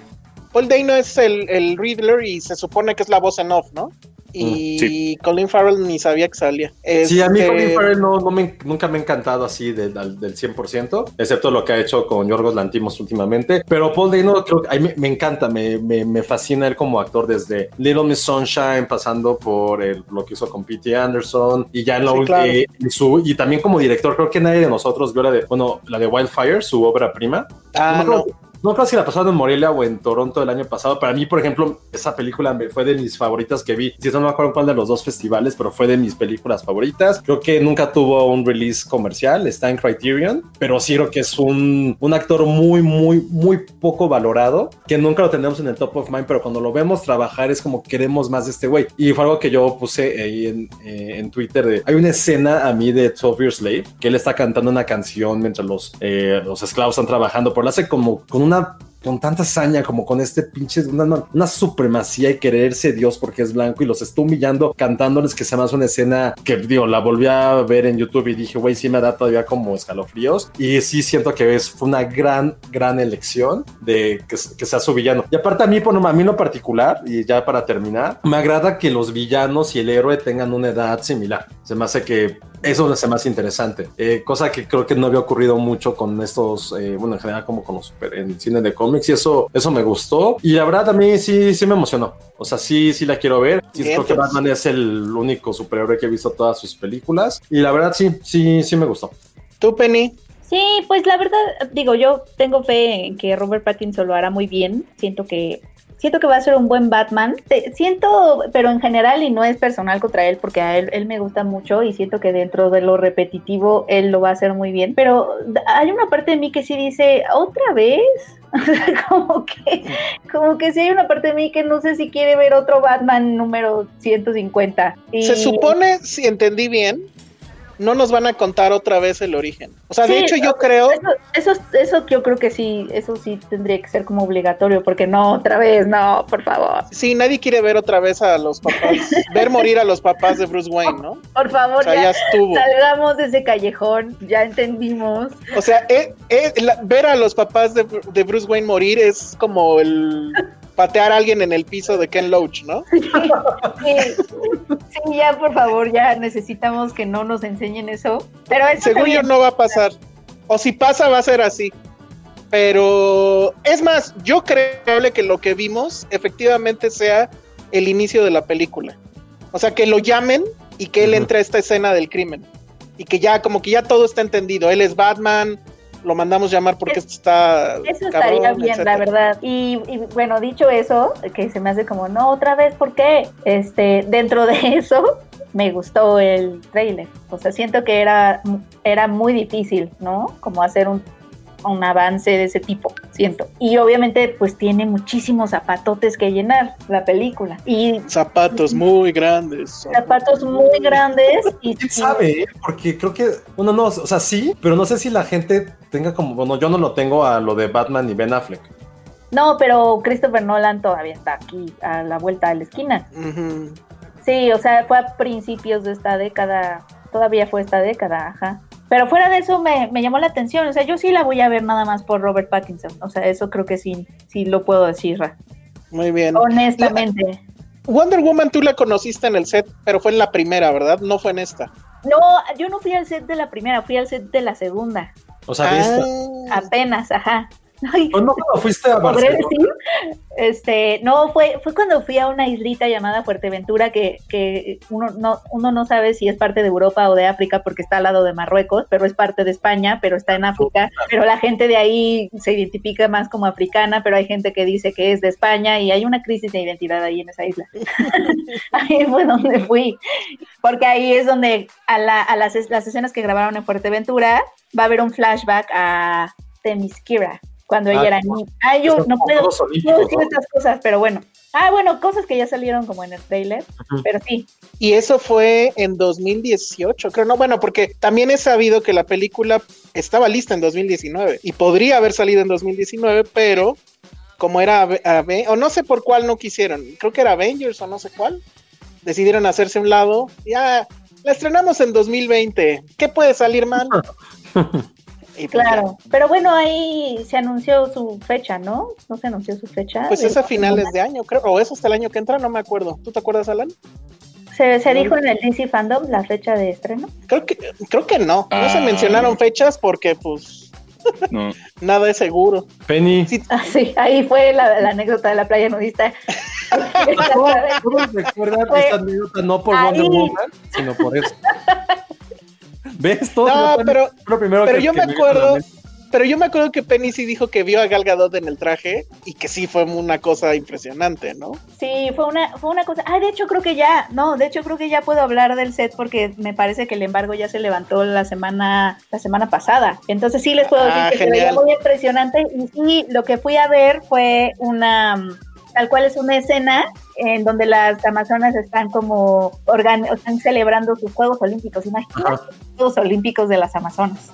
Speaker 3: Paul Dano es el, el Riddler y se supone que es la voz en off, ¿no? Y Colin Farrell ni sabía que salía.
Speaker 2: Sí, a mí
Speaker 3: Este,
Speaker 2: Colin Farrell no, no me- nunca me ha encantado así del, al- del 100%, excepto lo que ha hecho con Yorgos Lantimos últimamente. Pero Paul Dano creo que a mí me, me encanta, me, me- me fascina él como actor desde Little Miss Sunshine, pasando por el- lo que hizo con P.T. Anderson y ya en la
Speaker 3: Sí, claro.
Speaker 2: y su- y también como director, creo que nadie de nosotros vio la de, bueno, la de Wildfire, su obra prima.
Speaker 3: Ah, no.
Speaker 2: No creo si la pasaron en Morelia o en Toronto el año pasado. Para mí, por ejemplo, esa película fue de mis favoritas que vi. Si no me acuerdo cuál de los dos festivales, pero fue de mis películas favoritas. Creo que nunca tuvo un release comercial, está en Criterion, pero sí creo que es un, un actor muy, muy, muy poco valorado, que nunca lo tenemos en el top of mind, pero cuando lo vemos trabajar es como queremos más de este güey. Y fue algo que yo puse ahí en, eh, en Twitter. De, hay una escena a mí de 12 Years Slave, que él está cantando una canción mientras los, eh, los esclavos están trabajando, pero lo hace como con una aslında con tanta hazaña, como con este pinche, una, una- supremacía y quererse Dios porque es blanco y los está humillando cantándoles que se hace una escena que, digo, la volví a ver en YouTube y dije, güey, sí me da todavía como escalofríos y sí siento que es, fue una gran, gran elección de que, que sea su villano. Y aparte a mí, por, a mí lo particular, y ya para terminar, me agrada que los villanos y el héroe tengan una edad similar. Se me hace que eso me hace más interesante. Eh, cosa que creo que no había ocurrido mucho con estos, eh, bueno, en general como con los super, en cine de cómics y eso, eso me gustó. Y la verdad a mí sí, sí me emocionó. O sea, sí, sí la quiero ver. Sí, creo que. Batman es el único superhéroe que he visto todas sus películas. Y la verdad sí, sí, sí me gustó.
Speaker 3: ¿Tú, Penny?
Speaker 5: Sí, pues la verdad, digo, yo tengo fe en que Robert Pattinson lo hará muy bien. Siento que siento que va a ser un buen Batman. Te- siento, pero en general y no es personal contra él porque a él, él me gusta mucho y siento que dentro de lo repetitivo él lo va a hacer muy bien. Pero hay una parte de mí que sí dice, ¿otra vez? O sea, como que, como que sí hay una parte de mí que no sé si quiere ver otro Batman número 150. Y-
Speaker 3: Se supone, si entendí bien, no nos van a contar otra vez el origen. O sea, de hecho yo creo...
Speaker 5: Eso, eso, eso yo creo que sí, eso sí tendría que ser como obligatorio, porque no, otra vez, no, por favor.
Speaker 3: Sí, nadie quiere ver otra vez a los papás, ver morir a los papás de Bruce Wayne, ¿no?
Speaker 5: Por favor,
Speaker 3: O sea,
Speaker 5: ya,
Speaker 3: ya estuvo.
Speaker 5: salgamos de ese callejón, ya entendimos.
Speaker 3: O sea, eh, eh, la- ver a los papás de, de Bruce Wayne morir es como el patear a alguien en el piso de Ken Loach, ¿no?
Speaker 5: Sí, sí, ya, por favor, ya necesitamos que no nos enseñen eso. Pero eso
Speaker 3: Según yo no va a pasar. O si pasa va a ser así. Pero es más, yo creo que lo que vimos efectivamente sea el inicio de la película. O sea, que lo llamen y que él
Speaker 2: Ujú.
Speaker 3: entre a esta escena del crimen. Y que ya, como que ya todo está entendido. Él es Batman, lo mandamos llamar porque esto está.
Speaker 5: Eso
Speaker 3: cabrón,
Speaker 5: estaría bien,
Speaker 3: etcétera.
Speaker 5: la verdad. Y, y, bueno, dicho eso, que se me hace como, no, otra vez, ¿por qué? Este, dentro de eso, me gustó el trailer. O sea, siento que era, era muy difícil, ¿no? Como hacer un un avance de ese tipo, siento. Y obviamente pues tiene muchísimos zapatotes que llenar la película. Y
Speaker 3: Zapatos muy grandes.
Speaker 5: zapatos muy grandes y
Speaker 2: ¿Quién sabe? eh? Porque creo que, bueno, no, o sea, sí, pero no sé si la gente tenga como, bueno, yo no lo tengo a lo de Batman y Ben Affleck.
Speaker 5: No, pero Christopher Nolan todavía está aquí a la vuelta de la esquina. Sí, o sea, fue a principios de esta década, todavía fue esta década, ajá. Pero fuera de eso me, me llamó la atención, o sea, yo sí la voy a ver nada más por Robert Pattinson, o sea, eso creo que sí, sí lo puedo decir, Ra.
Speaker 3: Muy bien.
Speaker 5: honestamente.
Speaker 3: Wonder Woman tú la conociste en el set, pero fue en la primera, ¿verdad? No fue en esta.
Speaker 5: No, yo no fui al set de la primera, fui al set de la segunda,
Speaker 2: O sea, de esta.
Speaker 3: Ah,
Speaker 5: apenas, ajá. Ay,
Speaker 2: ¿O no cuando fuiste a
Speaker 5: ¿podré
Speaker 2: Barcelona?
Speaker 5: decir? Este, no, fue, fue cuando fui a una islita llamada Fuerteventura que, que uno, no, uno no sabe si es parte de Europa o de África porque está al lado de Marruecos, pero es parte de España, pero está en África, pero la gente de ahí se identifica más como africana, pero hay gente que dice que es de España y hay una crisis de identidad ahí en esa isla. ahí fue donde fui, porque ahí es donde a, la- a las, las escenas que grabaron en Fuerteventura va a haber un flashback a Themyscira, cuando ella
Speaker 2: Ah,
Speaker 5: era
Speaker 2: como-
Speaker 5: niña. Ah, yo no puedo,
Speaker 2: Olímpicos,
Speaker 5: decir
Speaker 2: ¿no?
Speaker 5: estas cosas, pero bueno. Ah, bueno, cosas que ya salieron como en el trailer,
Speaker 2: Ujú.
Speaker 5: pero sí.
Speaker 3: Y eso fue en 2018, creo, no, bueno, porque también he sabido que la película estaba lista en 2019 y podría haber salido en 2019, pero como era, o no sé por cuál no quisieron, creo que era Avengers o no sé cuál, decidieron hacerse a un lado, ya, la estrenamos en 2020, ¿qué puede salir mal? Y pues
Speaker 5: Claro, pero bueno, ahí se anunció su fecha, ¿no? No se anunció su fecha.
Speaker 3: Pues es a finales de año, creo, o es hasta el año que entra, no me acuerdo. ¿Tú te acuerdas, Alan?
Speaker 5: Se, se dijo en el DC Fandom la fecha de estreno.
Speaker 3: Creo que, creo que no, no se
Speaker 4: Ah.
Speaker 3: mencionaron fechas porque pues
Speaker 4: No.
Speaker 3: nada es seguro.
Speaker 2: Penny.
Speaker 3: Sí,
Speaker 5: Ah, sí, ahí fue la, la anécdota de la playa nudista.
Speaker 2: ¿Cómo recuerdan
Speaker 5: Fue-
Speaker 2: esta anécdota no por
Speaker 5: ahí.
Speaker 2: Wonder Woman, sino por eso? ¿Ves? Todo
Speaker 3: No,
Speaker 2: lo-
Speaker 3: pero-
Speaker 2: lo primero
Speaker 3: pero
Speaker 2: que-
Speaker 3: yo
Speaker 2: que
Speaker 3: me acuerdo, pero yo me acuerdo que Penny sí dijo que vio a Gal Gadot en el traje y que sí fue una cosa impresionante, ¿no?
Speaker 5: Sí, fue una, fue una cosa. Ah, de hecho creo que ya, no, de hecho creo que ya puedo hablar del set porque me parece que el embargo ya se levantó la semana, la semana pasada. Entonces sí les puedo
Speaker 3: Ah,
Speaker 5: decir que se veía muy impresionante. Y sí, lo que fui a ver fue una, tal cual es una escena en donde las amazonas están como organ están celebrando sus Juegos Olímpicos. Imagínate,
Speaker 2: Ajá.
Speaker 5: Juegos Olímpicos de las Amazonas.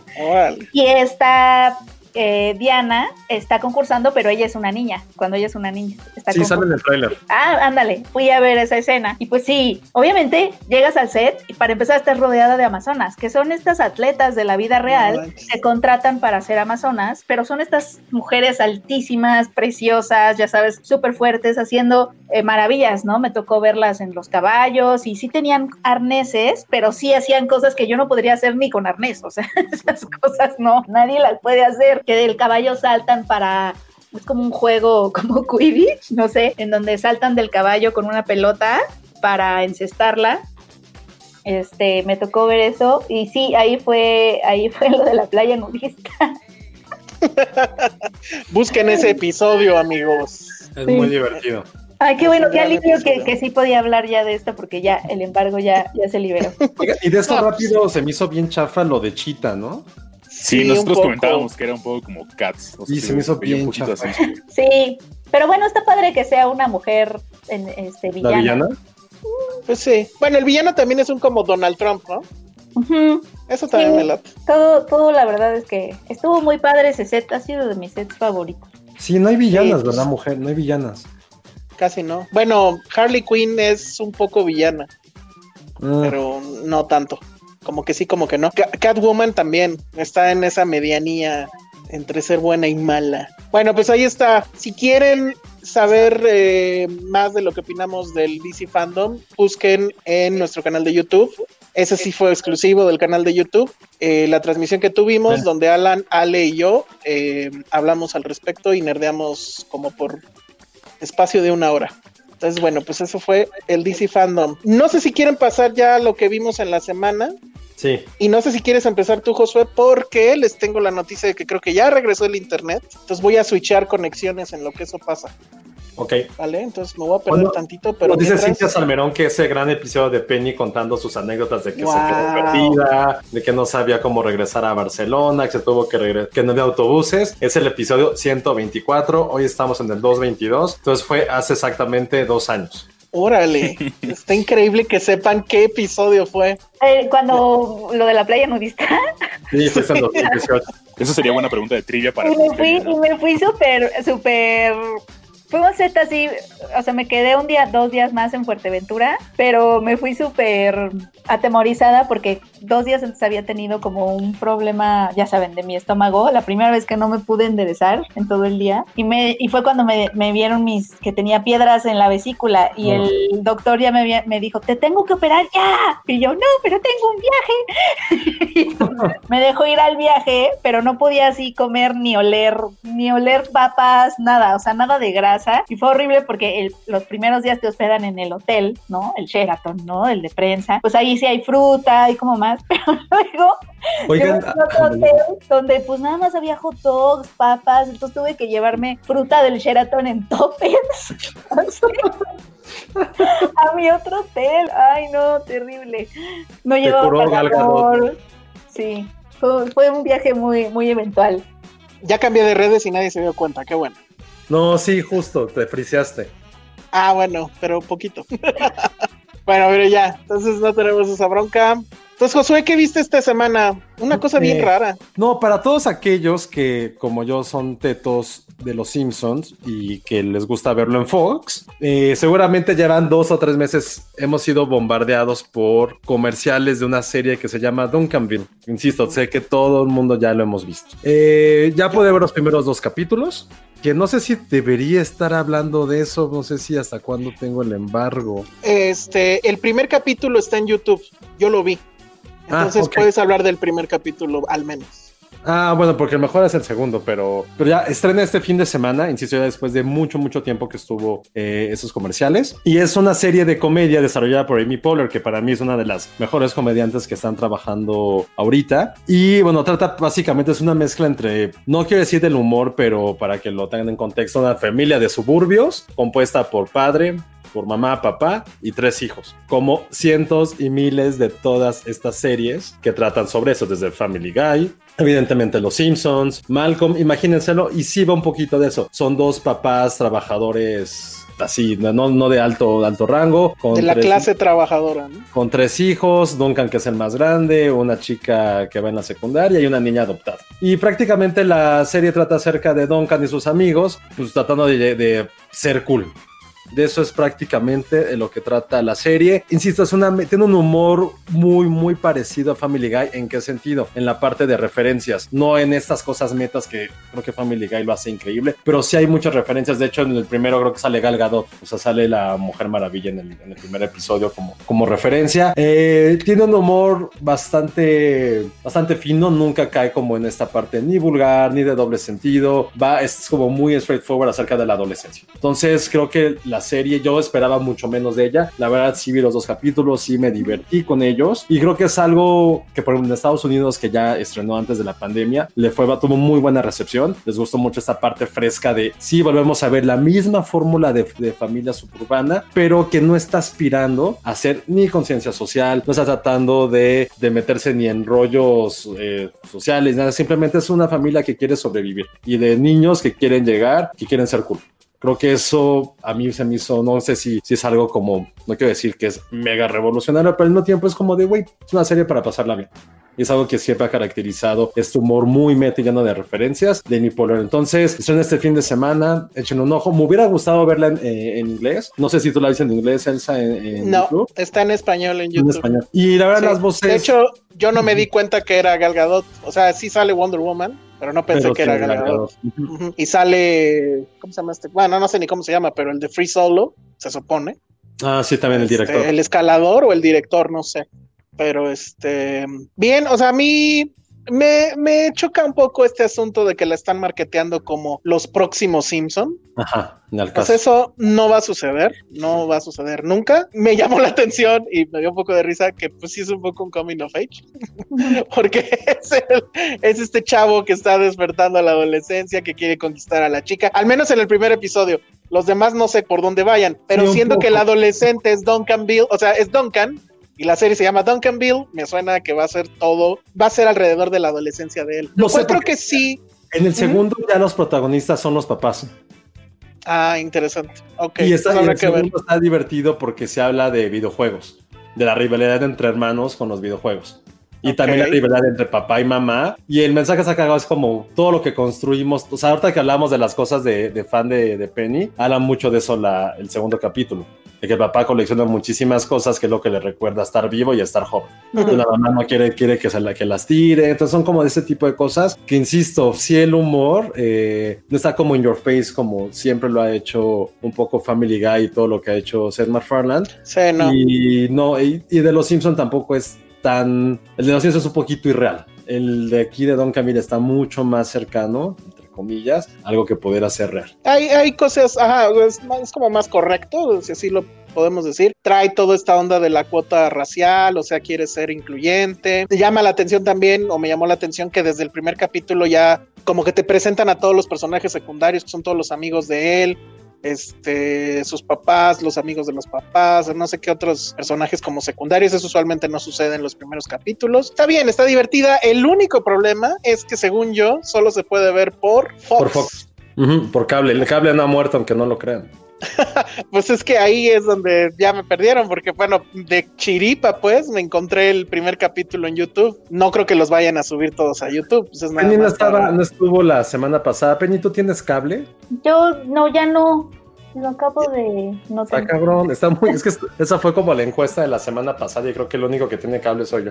Speaker 5: Y esta eh, Diana está concursando, pero ella es una niña. Cuando ella es una niña. Está
Speaker 2: Sí, sale en el tráiler.
Speaker 5: Ah, ándale, fui a ver esa escena. Y pues sí, obviamente llegas al set y para empezar estás rodeada de amazonas, que son estas atletas de la vida real,
Speaker 3: manches.
Speaker 5: se contratan para ser amazonas, pero son estas mujeres altísimas, preciosas, ya sabes, súper fuertes, haciendo eh, maravillas, ¿no? Me tocó verlas en los caballos y sí tenían arneses, pero sí hacían cosas que yo no podría hacer ni con arnés, o sea, esas cosas no, nadie las puede hacer, que del caballo saltan para es como un juego como Quidditch, no sé, en donde saltan del caballo con una pelota para encestarla. Este, me tocó ver eso y sí, ahí fue, ahí fue lo de la playa nudista.
Speaker 3: Busquen ese episodio, amigos.
Speaker 2: Es
Speaker 5: Sí.
Speaker 2: muy divertido.
Speaker 5: Ay, qué bueno, qué alivio que, que sí podía hablar ya de esto porque ya el embargo ya, ya se liberó.
Speaker 2: Oiga, y de esto rápido se me hizo bien chafa lo de Chita, ¿no?
Speaker 4: Sí,
Speaker 3: un
Speaker 4: nosotros comentábamos que era un poco como Cats. o sea,
Speaker 2: Y se me hizo
Speaker 4: un
Speaker 2: bien
Speaker 4: poquito así.
Speaker 5: Sí, pero bueno, está padre que sea una mujer en, este, villana.
Speaker 2: La villana.
Speaker 3: Pues sí. Bueno, el villano también es un como Donald Trump, ¿no? Eso también
Speaker 5: Sí.
Speaker 3: me late.
Speaker 5: Todo, todo la verdad es que estuvo muy padre ese set, ha sido de mis sets favoritos.
Speaker 2: Sí, no hay villanas,
Speaker 3: Sí, pues.
Speaker 2: ¿verdad, mujer? No hay villanas.
Speaker 3: Casi no. Bueno, Harley Quinn es un poco villana,
Speaker 2: Ah,
Speaker 3: pero no tanto. Como que sí, como que no. Ca- Catwoman también está en esa medianía entre ser buena y mala. Bueno, pues ahí está. Si quieren saber eh, más de lo que opinamos del DC Fandom, busquen en nuestro canal de YouTube. Ese sí fue exclusivo del canal de YouTube. Eh, la transmisión que tuvimos, donde Alan, Ale y yo eh, hablamos al respecto y nerdeamos como por espacio de una hora. Entonces, bueno, pues eso fue el DC Fandom. No sé si quieren pasar ya a lo que vimos en la semana.
Speaker 2: Sí.
Speaker 3: Y no sé si quieres empezar tú, Josué, porque les tengo la noticia de que creo que ya regresó el internet. Entonces voy a switchar conexiones en lo que eso pasa.
Speaker 2: Ok.
Speaker 3: ¿Vale? Entonces me voy a perder
Speaker 2: Bueno,
Speaker 3: tantito, pero.
Speaker 2: Nos dice Cintia Salmerón que ese gran episodio de Penny contando sus anécdotas de que se quedó perdida, de que no sabía cómo regresar a Barcelona, que se tuvo que regresar, que no había autobuses. Es el episodio 124. Hoy estamos en el 222. Entonces fue hace exactamente dos años.
Speaker 3: Órale. Está increíble que sepan qué episodio fue.
Speaker 5: Eh, cuando lo de la playa nudista,
Speaker 2: Sí, fue en 2018.
Speaker 4: Eso sería buena pregunta de trivia para
Speaker 5: y me fui, y
Speaker 4: ¿no?
Speaker 5: me fui súper, súper. Fue un set así, o sea, me quedé un día, dos días más en Fuerteventura, pero me fui súper atemorizada porque dos días antes había tenido como un problema, ya saben, de mi estómago, la primera vez que no me pude enderezar en todo el día. Y, me, y fue cuando me, me vieron mis, que tenía piedras en la vesícula y
Speaker 2: Oh.
Speaker 5: el doctor ya me, me dijo, te tengo que operar ya. Y yo, no, pero tengo un viaje. Y entonces me dejó ir al viaje, pero no podía así comer ni oler, ni oler papas, nada, o sea, nada de grasa. Y fue horrible porque el- los primeros días te hospedan en el hotel, ¿no? El Sheraton, ¿no? El de prensa. Pues ahí sí hay fruta y como más, pero luego
Speaker 2: Oigan,
Speaker 5: yo me fui a otro hotel donde pues nada más había hot dogs, papas, entonces tuve que llevarme fruta del Sheraton en topes. a mi otro hotel. Ay, no, terrible. No
Speaker 2: Te
Speaker 5: llevaba. Sí, fue, fue un viaje muy, muy eventual.
Speaker 3: Ya cambié de redes y nadie se dio cuenta. Qué bueno.
Speaker 2: No, sí, justo, te friseaste.
Speaker 3: Ah, bueno, pero poquito. bueno, pero ya. Entonces no tenemos esa bronca. Entonces, Josué, ¿qué viste esta semana? Una cosa bien
Speaker 2: Eh,
Speaker 3: rara.
Speaker 2: No, para todos aquellos que, como yo, son tetos de los Simpsons y que les gusta verlo en Fox, eh, seguramente llevan dos o tres meses hemos sido bombardeados por comerciales de una serie que se llama Duncanville. Insisto, sé que todo el mundo ya lo hemos visto. Eh, ya pude ver los primeros dos capítulos. Que no sé si debería estar hablando de eso, no sé si hasta cuándo tengo el embargo.
Speaker 3: Este, el primer capítulo está en YouTube. Yo lo vi.
Speaker 2: Ah,
Speaker 3: Entonces
Speaker 2: ok.
Speaker 3: puedes hablar del primer capítulo, al menos.
Speaker 2: Ah, bueno, porque el mejor es el segundo, pero, pero ya estrena este fin de semana, insisto, ya después de mucho, mucho tiempo que estuvo eh, esos comerciales. Y es una serie de comedia desarrollada por Amy Poehler, que para mí es una de las mejores comediantes que están trabajando ahorita. Y bueno, trata básicamente, es una mezcla entre, no quiero decir del humor, pero para que lo tengan en contexto, una familia de suburbios compuesta por padre, por mamá, papá y tres hijos, como cientos y miles de todas estas series que tratan sobre eso, desde Family Guy, evidentemente Los Simpsons, Malcolm, imagínenselo, y sí va un poquito de eso. Son dos papás trabajadores así, no, no de alto, alto rango, con
Speaker 3: De la
Speaker 2: tres-
Speaker 3: clase trabajadora, ¿no?
Speaker 2: con tres hijos, Duncan que es el más grande, una chica que va en la secundaria y una niña adoptada. Y prácticamente la serie trata acerca de Duncan y sus amigos, pues tratando de, de ser cool. De eso es prácticamente de lo que trata la serie. Insisto, es una, tiene un humor muy, muy parecido a Family Guy. ¿En qué sentido? En la parte de referencias, no en estas cosas metas que creo que Family Guy lo hace increíble, pero sí hay muchas referencias. De hecho, en el primero creo que sale Gal Gadot, o sea, sale la Mujer Maravilla en el, primer episodio como, como referencia. Eh, tiene un humor bastante, bastante fino, nunca cae como en esta parte ni vulgar ni de doble sentido. Va, es como muy straightforward acerca de la adolescencia. Entonces, creo que la serie yo esperaba mucho menos de ella. La verdad, sí vi los dos capítulos, sí me divertí con ellos y creo que es algo que, por ejemplo, en Estados Unidos, que ya estrenó antes de la pandemia, le fue, tuvo muy buena recepción. Les gustó mucho esta parte fresca de sí, volvemos a ver la misma fórmula de, de familia suburbana, pero que no está aspirando a hacer ni conciencia social, no está tratando de, de meterse ni en rollos eh, sociales, nada, simplemente es una familia que quiere sobrevivir y de niños que quieren llegar, que quieren ser cool. Creo que eso a mí se me hizo, no sé si, si es algo como, no quiero decir que es mega revolucionario, pero al mismo tiempo es como de, güey, es una serie para pasarla bien. Y es algo que siempre ha caracterizado este humor muy meta y lleno de referencias de mi Polar. Entonces, estrena este fin de semana, echen un ojo. Me hubiera gustado verla en, eh, en inglés. No sé si tú la viste en inglés, Elsa, en, en
Speaker 3: No,
Speaker 2: YouTube.
Speaker 3: está en español en
Speaker 2: En
Speaker 3: YouTube.
Speaker 2: español. Y la verdad,
Speaker 3: Sí.
Speaker 2: las voces.
Speaker 3: De hecho, yo no me di cuenta que era Gal Gadot. O sea, sí sale Wonder Woman, pero no pensé
Speaker 2: pero
Speaker 3: que era.
Speaker 2: Ujú.
Speaker 3: Ujú. Y sale, ¿cómo se llama este? Bueno, no sé ni cómo se llama, pero el de Free Solo, se supone.
Speaker 2: Ah, sí, también el
Speaker 3: Este,
Speaker 2: director.
Speaker 3: el escalador o el director, no sé. Pero este, bien, o sea, a mí me, me choca un poco este asunto de que la están marketeando como los próximos Simpson.
Speaker 2: Ajá, en el
Speaker 3: Pues eso no va a suceder, no va a suceder nunca. Me llamó la atención y me dio un poco de risa que pues sí es un poco un coming of age, porque es, el- es este chavo que está despertando a la adolescencia, que quiere conquistar a la chica, al menos en el primer episodio. Los demás no sé por dónde vayan, pero
Speaker 2: Sí,
Speaker 3: siendo que el adolescente es Duncan Bill, o sea, es Duncan, y la serie se llama Duncan Bill, me suena que va a ser todo, va a ser alrededor de la adolescencia de él.
Speaker 2: No
Speaker 3: Lo
Speaker 2: sé
Speaker 3: creo que sí.
Speaker 2: En el segundo ya los protagonistas son los papás.
Speaker 3: Ah, interesante. Ok,
Speaker 2: y está,
Speaker 3: pues
Speaker 2: y el
Speaker 3: que ver.
Speaker 2: segundo está divertido porque se habla de videojuegos, de la rivalidad entre hermanos con los videojuegos. Y también la rivalidad entre papá y mamá. Y el mensaje sacado es como todo lo que construimos. O sea, ahorita que hablamos de las cosas de, de fan de, de Penny, habla mucho de eso la, el segundo capítulo. De que el papá colecciona muchísimas cosas que es lo que le recuerda estar vivo y estar joven. La mamá no quiere, quiere que, se la, que las tire. Entonces son como de ese tipo de cosas que, insisto, si el humor eh, no está como in your face, como siempre lo ha hecho un poco Family Guy y todo lo que ha hecho Seth MacFarlane.
Speaker 3: Sí, no.
Speaker 2: Y, no, y, y de los Simpson tampoco es tan... El de los Simpsons es un poquito irreal. El de aquí de Don Camille está mucho más cercano, comillas, algo que poder hacer real.
Speaker 3: Hay, cosas, ajá, es, más- como más correcto, si así lo podemos decir. Trae toda esta onda de la cuota racial, o sea, quiere ser incluyente. Te llama la atención también, o me llamó la atención que desde el primer capítulo ya como que te presentan a todos los personajes secundarios, que son todos los amigos de él. Este, sus papás, los amigos de los papás, no sé qué otros personajes como secundarios, eso usualmente no sucede en los primeros capítulos. Está bien, está divertida. El único problema es que según yo, solo se puede ver por Fox.
Speaker 2: Por Fox. Por cable. El cable no ha muerto, aunque no lo crean.
Speaker 3: Pues es que ahí es donde ya me perdieron, porque bueno, de chiripa, pues, me encontré el primer capítulo en YouTube. No creo que los vayan a subir todos a YouTube. Pues es nada
Speaker 2: Penny no, estaba,
Speaker 3: para-
Speaker 2: no estuvo la semana pasada. Penny, ¿tú tienes cable?
Speaker 5: Yo, no, ya no. Lo acabo de. No
Speaker 2: Está
Speaker 5: tengo.
Speaker 2: cabrón. Está muy... Es que esa fue como la encuesta de la semana pasada y creo que el único que tiene cable soy yo.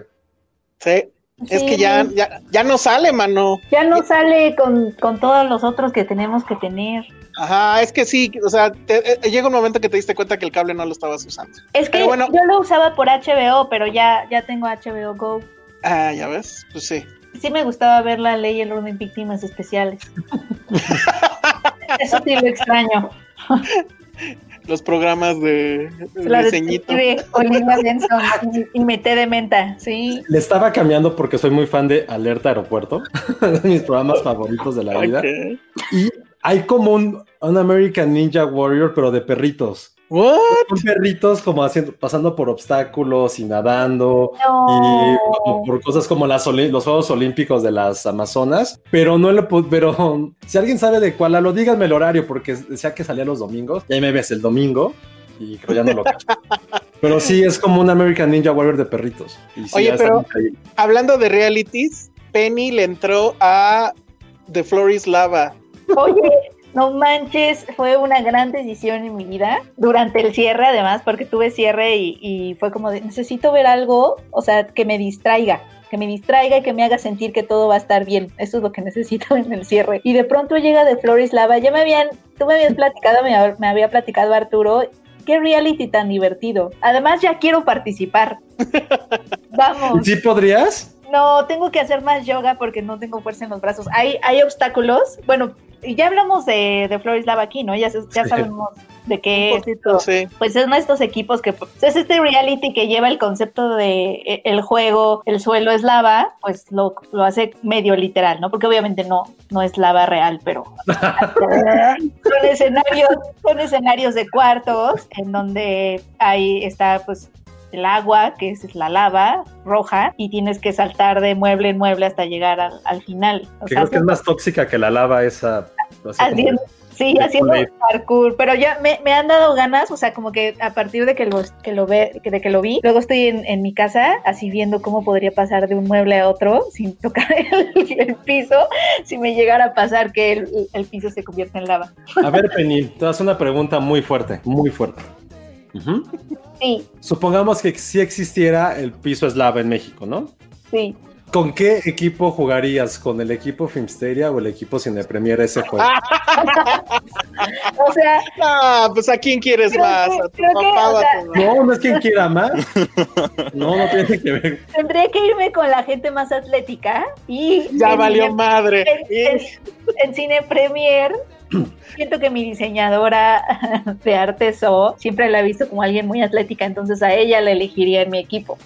Speaker 3: Sí, es
Speaker 5: Sí,
Speaker 3: que ya, ya, ya no sale, mano.
Speaker 5: Ya no sale con, con todos los otros que tenemos que tener.
Speaker 3: Ajá, es que sí, o sea, te- eh, llega un momento que te diste cuenta que el cable no lo estabas usando.
Speaker 5: Es que
Speaker 3: Pero bueno.
Speaker 5: yo lo usaba por HBO, pero ya, ya tengo HBO Go.
Speaker 3: Ah, ya ves, pues sí.
Speaker 5: Sí me gustaba ver la ley y el orden víctimas especiales. Eso sí lo extraño.
Speaker 3: Los programas de, de
Speaker 5: Olivia Benson y, de menta, sí.
Speaker 2: Le estaba cambiando porque soy muy fan de Alerta Aeropuerto, de mis programas favoritos de la vida.
Speaker 3: Ok.
Speaker 2: Y hay como un, un American Ninja Warrior, pero de perritos.
Speaker 3: What?
Speaker 2: Son perritos como haciendo, pasando por obstáculos y nadando y
Speaker 5: No.
Speaker 2: como por cosas como las los Juegos Olímpicos de las Amazonas. Pero no pu- pero si alguien sabe de cuál, lo díganme el horario porque decía que salía los domingos. Y ahí me ves el domingo y creo ya no lo cacho. Pero sí es como un American Ninja Warrior de perritos. Y sí,
Speaker 3: Oye, pero-. Hablando de realities, Penny le entró a The Floor is Lava.
Speaker 5: Oye, no manches, fue una gran decisión en mi vida durante el cierre, además, porque tuve cierre y, y fue como de necesito ver algo, o sea, que me distraiga. Que me distraiga y que me haga sentir que todo va a estar bien. Eso es lo que necesito en el cierre. Y de pronto llega de Flores Lava. Ya me habían, tú me habías platicado, me, me había platicado Arturo. Qué reality tan divertido. Además, ya quiero participar. Vamos.
Speaker 2: ¿Sí podrías?
Speaker 5: No, tengo que hacer más yoga porque no tengo fuerza en los brazos. Hay, hay obstáculos. Bueno, y ya hablamos de, de Flores Lava aquí, ¿no? Ya, se- ya
Speaker 2: Sí.
Speaker 5: sabemos de qué
Speaker 3: Un
Speaker 5: es esto.
Speaker 3: Sí.
Speaker 5: Pues son estos equipos que pues, es este reality que lleva el concepto de eh, el juego, el suelo es lava, pues lo, lo hace medio literal, ¿no? Porque obviamente no, no es lava real, pero son escenarios, son escenarios de cuartos en donde ahí está pues el agua, que es la lava roja, y tienes que saltar de mueble en mueble hasta llegar al, al final. O
Speaker 2: Que
Speaker 5: sea,
Speaker 2: creo que es más tóxica que la lava esa.
Speaker 5: Haciendo, sí, haciendo parkour, pero ya me, me han dado ganas, o sea, como que a partir de que lo, que lo ve, de que lo vi, luego estoy en, en mi casa así viendo cómo podría pasar de un mueble a otro sin tocar el, el piso, si me llegara a pasar que el, el piso se convierta en lava.
Speaker 2: A ver, Penny, te das una pregunta muy fuerte, muy fuerte.
Speaker 5: Sí,
Speaker 2: Supongamos que sí existiera el piso eslava en México, ¿no?
Speaker 5: sí.
Speaker 2: ¿Con qué equipo jugarías? ¿Con el equipo Filmsteria o el equipo Cine Premier ese juego?
Speaker 5: O sea,
Speaker 3: pues a quién quieres
Speaker 5: Creo
Speaker 3: más,
Speaker 5: que-
Speaker 3: a tu
Speaker 5: creo que,
Speaker 3: papá o
Speaker 5: sea?
Speaker 2: No, no es quien quiera más. No, no tiene que ver.
Speaker 5: tendría que irme con la gente más atlética y
Speaker 3: Ya valió madre.
Speaker 5: en, en Cine Premier siento que mi diseñadora de arte So siempre la he visto como alguien muy atlética, entonces a ella la elegiría en mi equipo.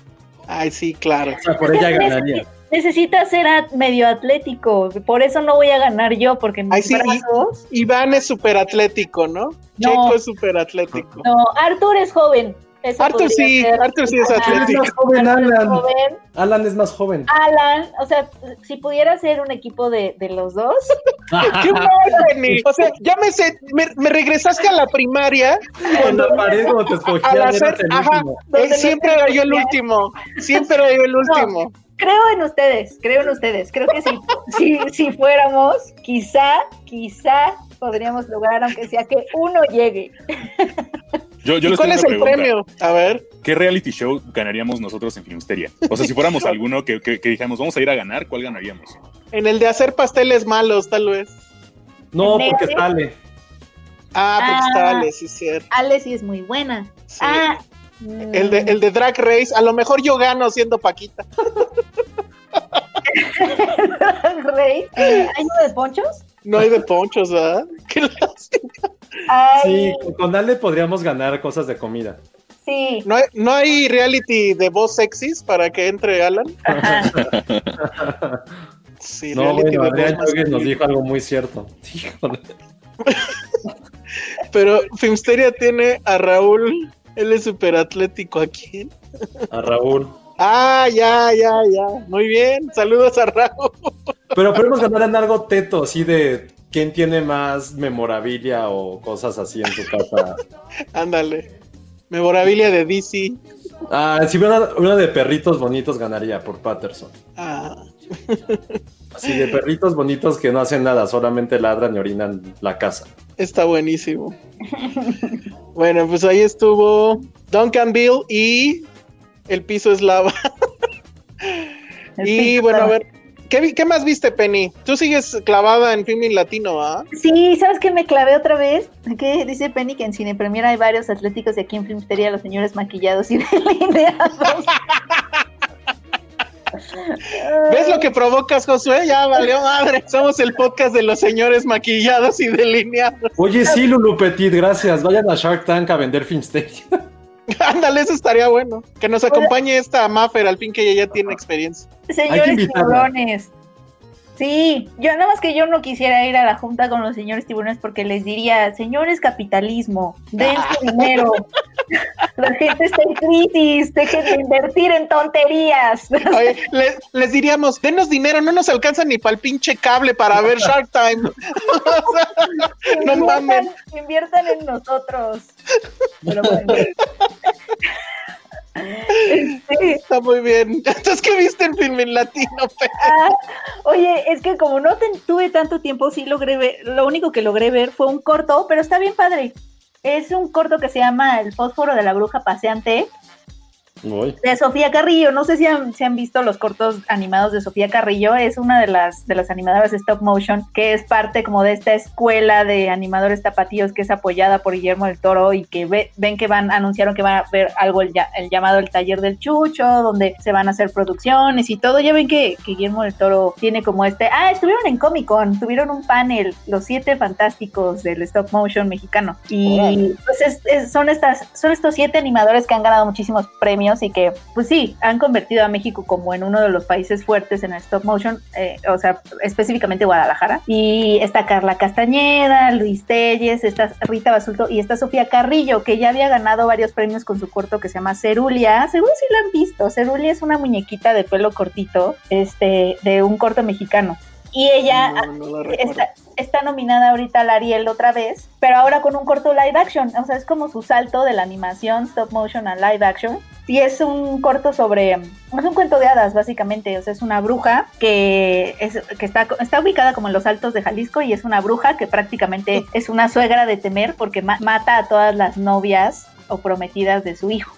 Speaker 3: Ay, sí, claro.
Speaker 2: O sea, por ella ganaría.
Speaker 5: necesita ser at- medio atlético, por eso no voy a ganar yo, porque mis
Speaker 3: Ay, sí, y-
Speaker 5: brazos...
Speaker 3: Iván es súper atlético, ¿no?
Speaker 5: No.
Speaker 3: Checo es súper atlético.
Speaker 5: No, Arthur es joven. Eso
Speaker 3: Arthur sí,
Speaker 5: ser.
Speaker 3: Arthur sí es
Speaker 5: Ajá,
Speaker 2: ¿Quién es
Speaker 3: atlético.
Speaker 2: más joven,
Speaker 5: es
Speaker 2: Alan?
Speaker 5: joven.
Speaker 2: Alan es más joven.
Speaker 5: Alan, o sea, si pudiera ser un equipo de, de los dos,
Speaker 3: ¿Qué Penny? O sea, ya me, sé- me, me regresaste a la primaria
Speaker 2: Cuando pared, cuando te
Speaker 3: al
Speaker 2: escogían,
Speaker 3: hacer, ajá, eh, siempre
Speaker 5: no
Speaker 3: era yo el último, siempre era yo el último.
Speaker 5: creo en ustedes, creo en ustedes. Creo que si, si, si fuéramos, quizá, quizá podríamos lograr, aunque sea que uno llegue.
Speaker 4: Yo, yo
Speaker 3: ¿Y
Speaker 4: les
Speaker 3: cuál
Speaker 4: tengo
Speaker 3: es
Speaker 4: una
Speaker 3: el
Speaker 4: pregunta.
Speaker 3: premio? A ver,
Speaker 4: ¿Qué reality show ganaríamos nosotros en Filmsteria? O sea, si fuéramos alguno que, que, que dijéramos, vamos a ir a ganar, ¿cuál ganaríamos?
Speaker 3: en el de hacer pasteles malos, tal vez.
Speaker 2: No,
Speaker 5: ¿En
Speaker 2: porque
Speaker 5: ese?
Speaker 2: sale.
Speaker 3: Ah, porque
Speaker 5: Ah.
Speaker 3: está Ale, sí, es cierto.
Speaker 5: Ale sí es muy buena.
Speaker 3: Sí.
Speaker 5: Ah,
Speaker 3: El de, el de Drag Race, a lo mejor yo gano siendo Paquita.
Speaker 5: Rey. Eh, ¿Hay uno de ponchos?
Speaker 3: No hay de ponchos, ¿verdad? Qué lástima.
Speaker 5: Ay,
Speaker 2: Sí, con- Ale podríamos ganar cosas de comida.
Speaker 5: sí.
Speaker 3: ¿No hay, no hay reality de voz sexys para que entre Alan? Sí,
Speaker 2: No,
Speaker 3: reality
Speaker 2: bueno,
Speaker 3: de voz
Speaker 2: nos dijo algo muy cierto. Híjole.
Speaker 3: Pero Filmsteria tiene a Raúl, él es súper atlético. ¿A quién?
Speaker 2: A Raúl.
Speaker 3: Ah, ya, ya, ya. Muy bien, saludos a Raúl.
Speaker 2: Pero podemos ganar en algo teto, así de quién tiene más memorabilia o cosas así en su casa.
Speaker 3: Ándale. Memorabilia de DC.
Speaker 2: Ah, si hubiera una, de perritos bonitos ganaría por Patterson.
Speaker 3: Ah,
Speaker 2: Así de perritos bonitos que no hacen nada, solamente ladran y orinan la casa.
Speaker 3: está buenísimo. Bueno, pues ahí estuvo Duncan Bill y El piso es lava.
Speaker 5: El
Speaker 3: y bueno, a
Speaker 5: lava.
Speaker 3: ver, ¿qué, más viste, Penny? Tú sigues clavada en filming latino, ¿ah?
Speaker 5: Sí, ¿sabes qué me clavé otra vez? Que dice Penny que en Cine Premier hay varios atléticos y aquí en Filmsteria los señores maquillados y delineados.
Speaker 3: ¿Ves lo que provocas, Josué? Ya valió madre. Somos el podcast de los señores maquillados y delineados.
Speaker 2: Oye, sí, Lulu Petit, gracias. Vayan a Shark Tank a vender Filmsteria.
Speaker 3: Ándale, eso estaría bueno. Que nos acompañe esta Maffer, al fin que ella ya tiene experiencia.
Speaker 5: Señores
Speaker 2: invitarla.
Speaker 5: Sí, yo nada más que yo no quisiera ir a la junta con los señores tiburones porque les diría, señores capitalismo, den su dinero. La gente está en crisis, dejen de invertir en tonterías.
Speaker 3: Oye, les, les diríamos, denos dinero, no nos alcanza ni para el pinche cable para ver Shark Time. no
Speaker 5: inviertan,
Speaker 3: mames.
Speaker 5: inviertan en nosotros. Pero bueno. Este,
Speaker 3: Está muy bien. Entonces, ¿qué viste en film en latino?
Speaker 5: Ah, oye, es que como no tuve tanto tiempo, sí logré ver, lo único que logré ver fue un corto, pero está bien padre. Es un corto que se llama El fósforo de la bruja paseante
Speaker 2: Uy.
Speaker 5: de Sofía Carrillo. No sé si han, si han visto los cortos animados de Sofía Carrillo. Es una de las, de las animadoras stop motion que es parte como de esta escuela de animadores tapatíos que es apoyada por Guillermo del Toro y que ve- ven que van, anunciaron que van a ver algo el, el llamado el taller del chucho, donde se van a hacer producciones y todo. Ya ven que, que Guillermo del Toro tiene como este... Ah, estuvieron en Comic Con, tuvieron un panel, los siete fantásticos del stop motion mexicano. Y pues es- es- son, estas, son estos siete animadores que han ganado muchísimos premios y que, pues sí, han convertido a México como en uno de los países fuertes en el stop motion, eh, o sea, específicamente Guadalajara. Y está Carla Castañeda, Luis Telles, está Rita Basulto y está Sofía Carrillo, que ya había ganado varios premios con su corto que se llama Cerulia. Seguro sí la han visto. Cerulia es una muñequita de pelo cortito, este, de un corto mexicano. Y ella
Speaker 3: No, no
Speaker 5: está, está nominada ahorita al Ariel otra vez, pero ahora con un corto live action. O sea, es como su salto de la animación stop motion a live action. Y es un corto sobre. Es un cuento de hadas, básicamente. O sea, es una bruja que, es, que está, está ubicada como en los altos de Jalisco y es una bruja que prácticamente es una suegra de temer porque ma- mata a todas las novias o prometidas de su hijo.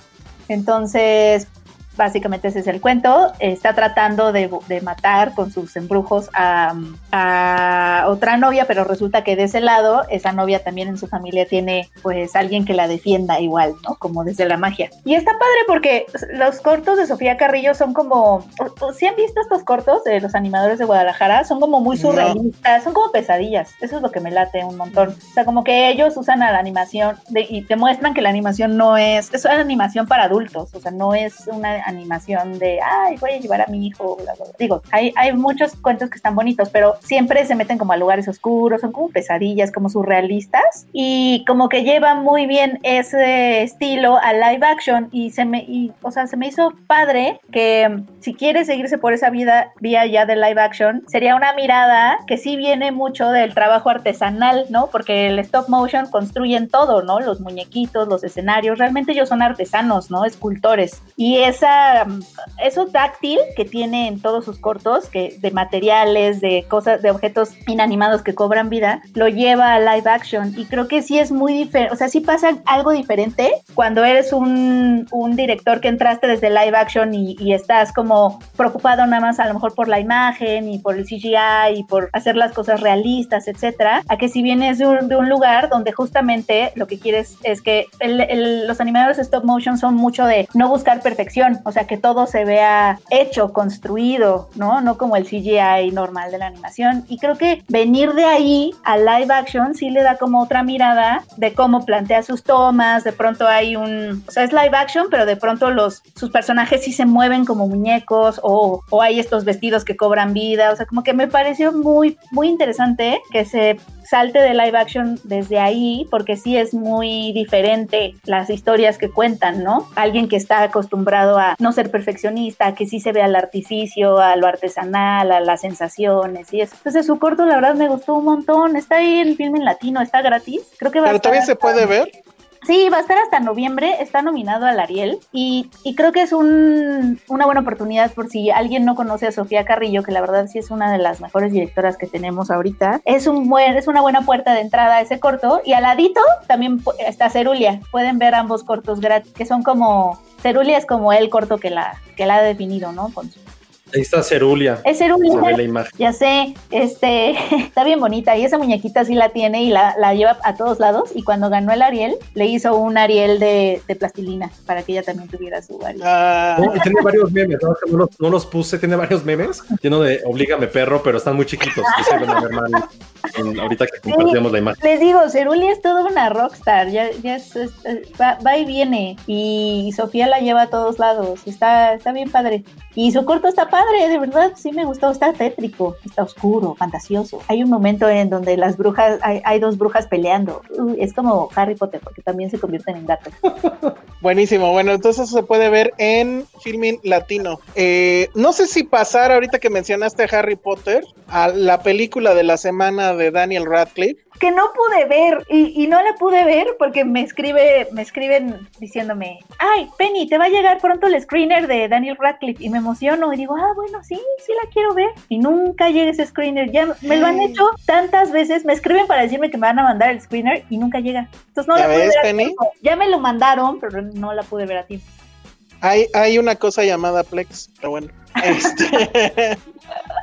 Speaker 5: Entonces, básicamente ese es el cuento. Está tratando de, de matar con sus embrujos a, a otra novia, pero resulta que de ese lado, esa novia también en su familia tiene pues alguien que la defienda igual, ¿no? Como desde la magia. Y está padre porque los cortos de Sofía Carrillo son como, si han visto estos cortos de los animadores de Guadalajara? Son como muy
Speaker 3: No.
Speaker 5: surrealistas, son como pesadillas. Eso es lo que me late un montón. O sea, como que ellos usan a la animación de- y te muestran que la animación no es, es una animación para adultos, o sea, no es una animación de, ay, voy a llevar a mi hijo, bla, bla, bla. Digo, hay, hay muchos cuentos que están bonitos, pero siempre se meten como a lugares oscuros, son como pesadillas, como surrealistas, y como que llevan muy bien ese estilo a live action, y se me, y, o sea, se me hizo padre que si quiere seguirse por esa vida, vía ya de live action, sería una mirada que sí viene mucho del trabajo artesanal, ¿no? Porque el stop motion construyen todo, ¿no? Los muñequitos, los escenarios, realmente ellos son artesanos, ¿no? Escultores. Y esa, eso táctil que tiene en todos sus cortos, que de materiales, de cosas, de objetos inanimados que cobran vida, lo lleva a live action. Y creo que sí es muy diferente, o sea, sí pasa algo diferente cuando eres un, director que entraste desde live action y, estás como preocupado nada más a lo mejor por la imagen y por el CGI y por hacer las cosas realistas, etcétera, a que si vienes de un, de un lugar donde justamente lo que quieres es que el- el- los animadores stop motion son mucho de no buscar perfección, o sea, que todo se vea hecho, construido, ¿no? No como el CGI normal de la animación. Y creo que venir de ahí a live action sí le da como otra mirada de cómo plantea sus tomas, de pronto hay un, o sea, es live action, pero de pronto los, sus personajes sí se mueven como muñecos o, o hay estos vestidos que cobran vida, o sea, como que me pareció muy, muy interesante que se salte de live action desde ahí, porque sí es muy diferente las historias que cuentan, ¿no? Alguien que está acostumbrado a no ser perfeccionista, que sí se ve al artificio, a lo artesanal, a las sensaciones y eso. Entonces su corto la verdad me gustó un montón, está ahí el film en latino, está gratis, creo que va a
Speaker 3: Pero
Speaker 5: estar
Speaker 3: todavía se puede ver.
Speaker 5: Sí, va a estar hasta noviembre, está nominado al Ariel y, creo que es un, una buena oportunidad por si alguien no conoce a Sofía Carrillo, que la verdad sí es una de las mejores directoras que tenemos ahorita. Es, un buen, es una buena puerta de entrada a ese corto y al ladito también está Cerulia. Pueden ver ambos cortos gratis, que son como... Cerulia es como el corto que la, que la ha definido, ¿no? Con su-
Speaker 2: Ahí está Cerulia.
Speaker 5: Es
Speaker 2: Se ve la
Speaker 5: Cerulia.
Speaker 2: imagen.
Speaker 5: Ya sé, este, está bien bonita y esa muñequita sí la tiene y la, la lleva a todos lados y cuando ganó el Ariel le hizo un Ariel de, de plastilina para que ella también tuviera su Ariel.
Speaker 3: Ah,
Speaker 2: No, tiene varios memes, ¿no? No los, no los puse, tiene varios memes lleno de Oblígame perro, pero están muy chiquitos. y se van a ver mal en- ahorita que compartimos la imagen.
Speaker 5: Les digo, Cerulia es toda una rockstar, ya, ya es- es- es- va, va y viene y Sofía la lleva a todos lados, está, está bien padre. Y su corto está padre, de verdad, sí me gustó, está tétrico, está oscuro, fantasioso. Hay un momento en donde las brujas, hay, hay dos brujas peleando, Uy, es como Harry Potter, porque también se convierten en gatos.
Speaker 3: buenísimo. Bueno, entonces eso se puede ver en Filming Latino. Eh, no sé si pasar ahorita que mencionaste a Harry Potter a la película de la semana de Daniel Radcliffe.
Speaker 5: Que no pude ver y, y no la pude ver porque me escribe me escriben diciéndome ay Penny te va a llegar pronto el screener de Daniel Radcliffe y me emociono y digo ah bueno sí sí la quiero ver y nunca llega ese screener ya me lo han hecho tantas veces me escriben para decirme que me van a mandar el screener y nunca llega entonces no
Speaker 3: ¿Ya
Speaker 5: la pude
Speaker 3: ves,
Speaker 5: ver a
Speaker 3: Penny?
Speaker 5: tiempo. ya me lo mandaron pero no la pude ver a tiempo
Speaker 3: Hay, hay una cosa llamada Plex, pero bueno. Este,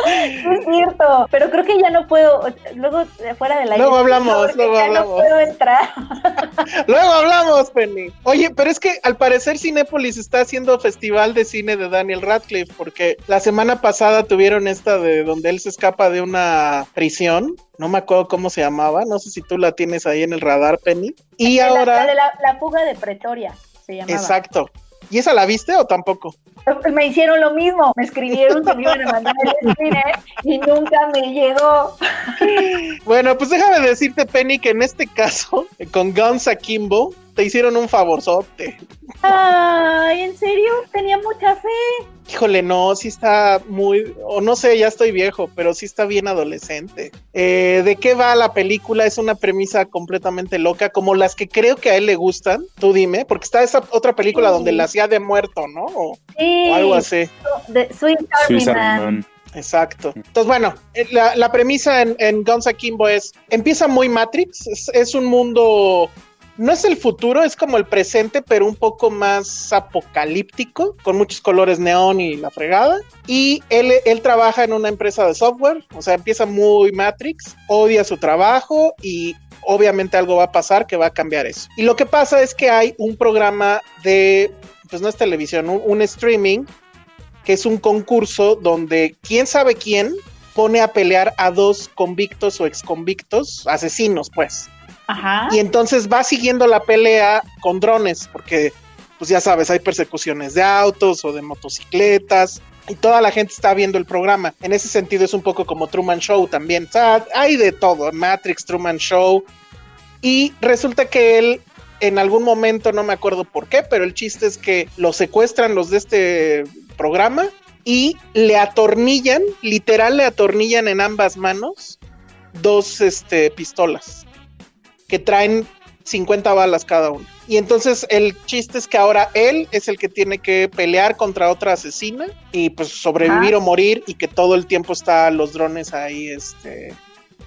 Speaker 5: Es cierto, pero creo que ya no puedo, luego fuera de la
Speaker 3: Luego hablamos, luego
Speaker 5: ya
Speaker 3: hablamos.
Speaker 5: no puedo entrar.
Speaker 3: Luego hablamos, Penny. Oye, pero es que al parecer Cinépolis está haciendo festival de cine de Daniel Radcliffe, porque la semana pasada tuvieron esta de donde él se escapa de una prisión. No me acuerdo cómo se llamaba, no sé si tú la tienes ahí en el radar, Penny. Y
Speaker 5: La-
Speaker 3: ahora,
Speaker 5: La, la, la fuga de Pretoria se llamaba.
Speaker 3: exacto. ¿Y esa la viste o tampoco?
Speaker 5: Me hicieron lo mismo. Me escribieron que me iban a mandar el y nunca me llegó.
Speaker 3: Bueno, pues déjame decirte, Penny, que en este caso, con Guns Akimbo, te hicieron un favorzote.
Speaker 5: Ay, ¿en serio? Tenía mucha fe.
Speaker 3: Híjole, no, sí está muy, o no sé, ya estoy viejo, pero sí está bien adolescente. Eh, ¿De qué va la película? Es una premisa completamente loca, como las que creo que a él le gustan. Tú dime, porque está esa otra película
Speaker 5: Sí.
Speaker 3: donde la hacía de muerto, ¿no? O,
Speaker 5: Sí,
Speaker 3: o algo así.
Speaker 5: de Sweet Army
Speaker 4: Swiss
Speaker 5: Man.
Speaker 4: Army Man.
Speaker 3: Exacto. Entonces, bueno, eh, la, la premisa en, en Guns Akimbo es, empieza muy Matrix, es, es un mundo, no es el futuro, es como el presente, pero un poco más apocalíptico, con muchos colores neón y la fregada. Y él, él trabaja en una empresa de software, o sea, empieza muy Matrix, odia su trabajo y obviamente algo va a pasar que va a cambiar eso. Y lo que pasa es que hay un programa de, pues no es televisión, un, streaming que es un concurso donde quién sabe quién pone a pelear a dos convictos o exconvictos, asesinos, pues. Y entonces va siguiendo la pelea con drones, porque pues ya sabes, hay persecuciones de autos o de motocicletas. Y toda la gente está viendo el programa. En ese sentido es un poco como Truman Show también. O hay de todo. Matrix, Truman Show. Y resulta que él en algún momento, no me acuerdo por qué, pero el chiste es que lo secuestran los de este programa y le atornillan, literal le atornillan en ambas manos dos este, pistolas que traen 50 balas cada una. Y entonces el chiste es que ahora él es el que tiene que pelear contra otra asesina y pues sobrevivir o morir y que todo el tiempo está los drones ahí este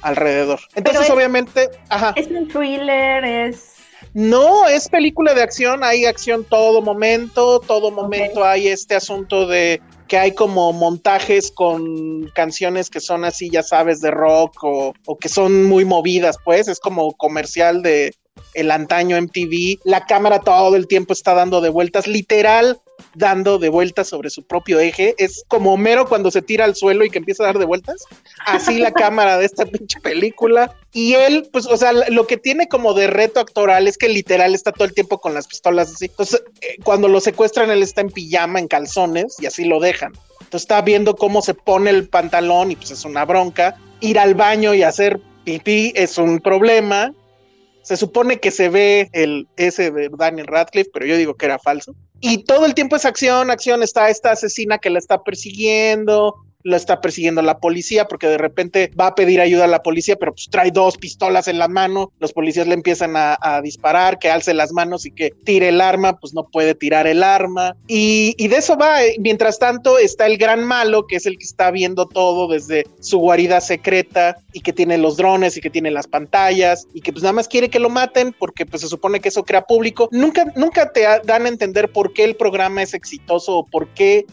Speaker 3: alrededor. Entonces
Speaker 5: es-
Speaker 3: obviamente, ajá.
Speaker 5: Es un thriller, es.
Speaker 3: No, es película de acción, hay acción todo momento, todo momento hay este asunto de que hay como montajes con canciones que son así, ya sabes, de rock o, o que son muy movidas, pues es como comercial de el antaño MTV, la cámara todo el tiempo está dando de vueltas, literal dando de vueltas sobre su propio eje, es como Homero cuando se tira al suelo y que empieza a dar de vueltas, así la cámara de esta pinche película, y él, pues, o sea, lo que tiene como de reto actoral es que literal está todo el tiempo con las pistolas así, entonces eh, cuando lo secuestran él está en pijama, en calzones, y así lo dejan, entonces está viendo cómo se pone el pantalón y pues es una bronca, ir al baño y hacer pipí es un problema, se supone que se ve el ese de Daniel Radcliffe, pero yo digo que era falso. Y todo el tiempo es acción, acción. Está esta asesina que la está persiguiendo, la está persiguiendo la policía porque de repente va a pedir ayuda a la policía, pero pues trae dos pistolas en la mano. Los policías le empiezan a, a disparar, que alce las manos y que tire el arma, pues no puede tirar el arma. Y, y de eso va. eh, Mientras tanto está el gran malo, que es el que está viendo todo desde su guarida secreta y que tiene los drones y que tiene las pantallas y que pues nada más quiere que lo maten porque pues se supone que eso crea público. Nunca, nunca te dan a entender por qué el programa es exitoso o por qué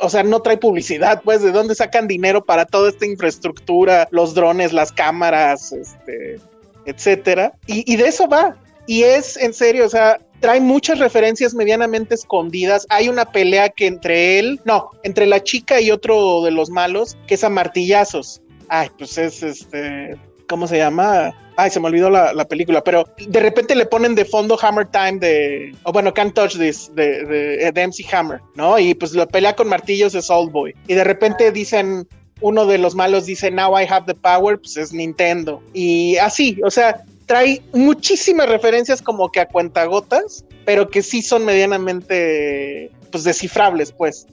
Speaker 3: o sea, no trae publicidad, pues, ¿de dónde sacan dinero para toda esta infraestructura, los drones, las cámaras, este, etcétera? Y, y de eso va. Y es en serio, o sea, trae muchas referencias medianamente escondidas. Hay una pelea que entre él, no, entre la chica y otro de los malos, que es a martillazos. Ay, pues es este, ¿cómo se llama? Ay, se me olvidó la, la película, pero de repente le ponen de fondo Hammer Time de, o bueno, Can't Touch This, de, de, de MC Hammer, ¿no? Y pues la pelea con martillos es Old Boy. Y de repente dicen, uno de los malos dice, Now I have the power, pues es Nintendo. Y así, o sea, trae muchísimas referencias como que a cuentagotas, pero que sí son medianamente, pues descifrables, pues.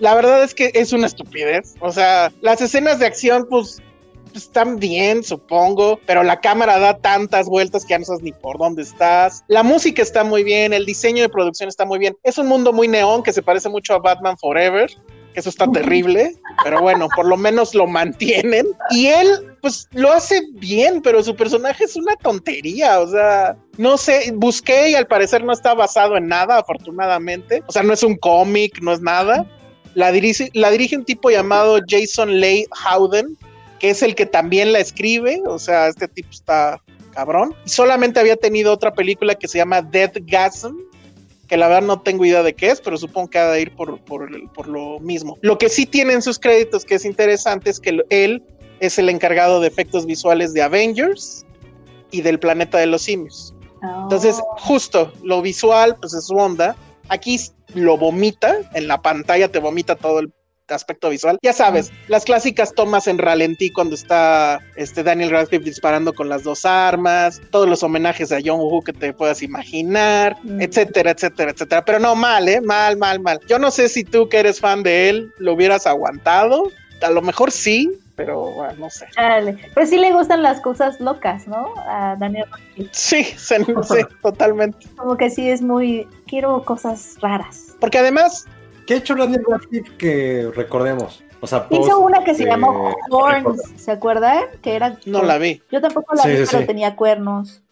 Speaker 3: La verdad es que es una estupidez. O sea, las escenas de acción, pues están bien, supongo, pero la cámara da tantas vueltas que ya no sabes ni por dónde estás. La música está muy bien, el diseño de producción está muy bien. Es un mundo muy neón que se parece mucho a Batman Forever, que eso está terrible, pero bueno, por lo menos lo mantienen. Y él, pues lo hace bien, pero su personaje es una tontería, o sea, no sé, busqué y al parecer no está basado en nada, afortunadamente. O sea, no es un cómic, no es nada. La dirige, la dirige un tipo llamado Jason Leigh Howden, que es el que también la escribe, o sea, este tipo está cabrón. Y solamente había tenido otra película que se llama Death Gasm, que la verdad no tengo idea de qué es, pero supongo que ha de ir por, por, lo mismo. Lo que sí tiene en sus créditos que es interesante es que él es el encargado de efectos visuales de Avengers y del planeta de los simios. Entonces, justo lo visual, pues es su onda. Aquí lo vomita, en la pantalla te vomita todo el aspecto visual. Ya sabes, las clásicas tomas en ralentí cuando está este Daniel Radcliffe disparando con las dos armas, todos los homenajes a John Woo que te puedas imaginar, etcétera, etcétera, etcétera. Pero no mal, ¿eh? Mal, mal, mal. Yo no sé si tú que eres fan de él lo hubieras aguantado. A lo mejor sí, pero bueno, no sé.
Speaker 5: Chale. Pero sí le gustan las cosas locas, ¿no? A Daniel Radcliffe.
Speaker 3: Sí, se- sí, totalmente.
Speaker 5: Como que sí es muy. Quiero cosas raras.
Speaker 3: Porque además,
Speaker 2: ¿Qué ha hecho Daniel Radcliffe que recordemos? O sea, post
Speaker 5: Hizo una que se llamó Horns. ¿se acuerdan? Que era.
Speaker 3: no la vi.
Speaker 5: Yo tampoco la
Speaker 2: Sí,
Speaker 5: vi,
Speaker 2: sí,
Speaker 5: pero
Speaker 2: sí.
Speaker 5: tenía cuernos.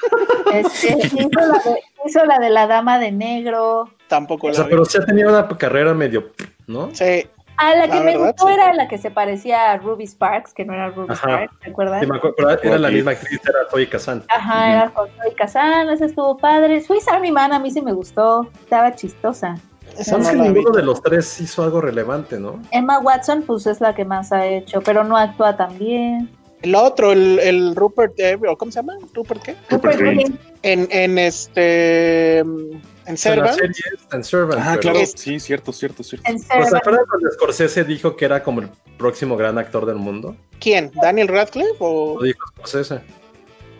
Speaker 5: Este, hizo, la de, hizo la de la dama de negro.
Speaker 3: Tampoco
Speaker 2: O
Speaker 3: la
Speaker 2: sea,
Speaker 3: vi.
Speaker 2: pero sí ha tenido una carrera medio, ¿no?
Speaker 3: Sí,
Speaker 5: Ah, la
Speaker 3: La
Speaker 5: que me
Speaker 3: verdad,
Speaker 5: gustó
Speaker 3: sí.
Speaker 5: era la que se parecía a Ruby Sparks, que no era Ruby
Speaker 2: Ajá.
Speaker 5: Sparks, ¿se acuerdan?
Speaker 2: Sí, me acuerdo, era la misma actriz, era Zoe Kazan.
Speaker 5: Ajá, era Zoe Kazan, esa estuvo padre. Swiss Army Man a mí sí me gustó, estaba chistosa.
Speaker 3: Esa
Speaker 2: Es
Speaker 3: no
Speaker 2: que
Speaker 3: vi.
Speaker 2: ninguno de los tres hizo algo relevante, ¿no?
Speaker 5: Emma Watson, pues es la que más ha hecho, pero no actúa tan bien.
Speaker 3: El otro, el, el Rupert, eh, ¿o ¿cómo se llama? ¿Rupert qué?
Speaker 4: Rupert Grint.
Speaker 3: En, en este. En
Speaker 2: En
Speaker 3: Servant.
Speaker 2: está en Servant.
Speaker 4: Ah,
Speaker 2: pero-
Speaker 4: claro,
Speaker 3: Es-
Speaker 4: sí, cierto, cierto, cierto.
Speaker 5: En
Speaker 2: ¿Pues
Speaker 5: Servant.
Speaker 2: ¿Se acuerdan cuando Scorsese dijo que era como el próximo gran actor del mundo?
Speaker 3: ¿Quién? ¿Daniel Radcliffe? ¿O
Speaker 2: Lo dijo Scorsese.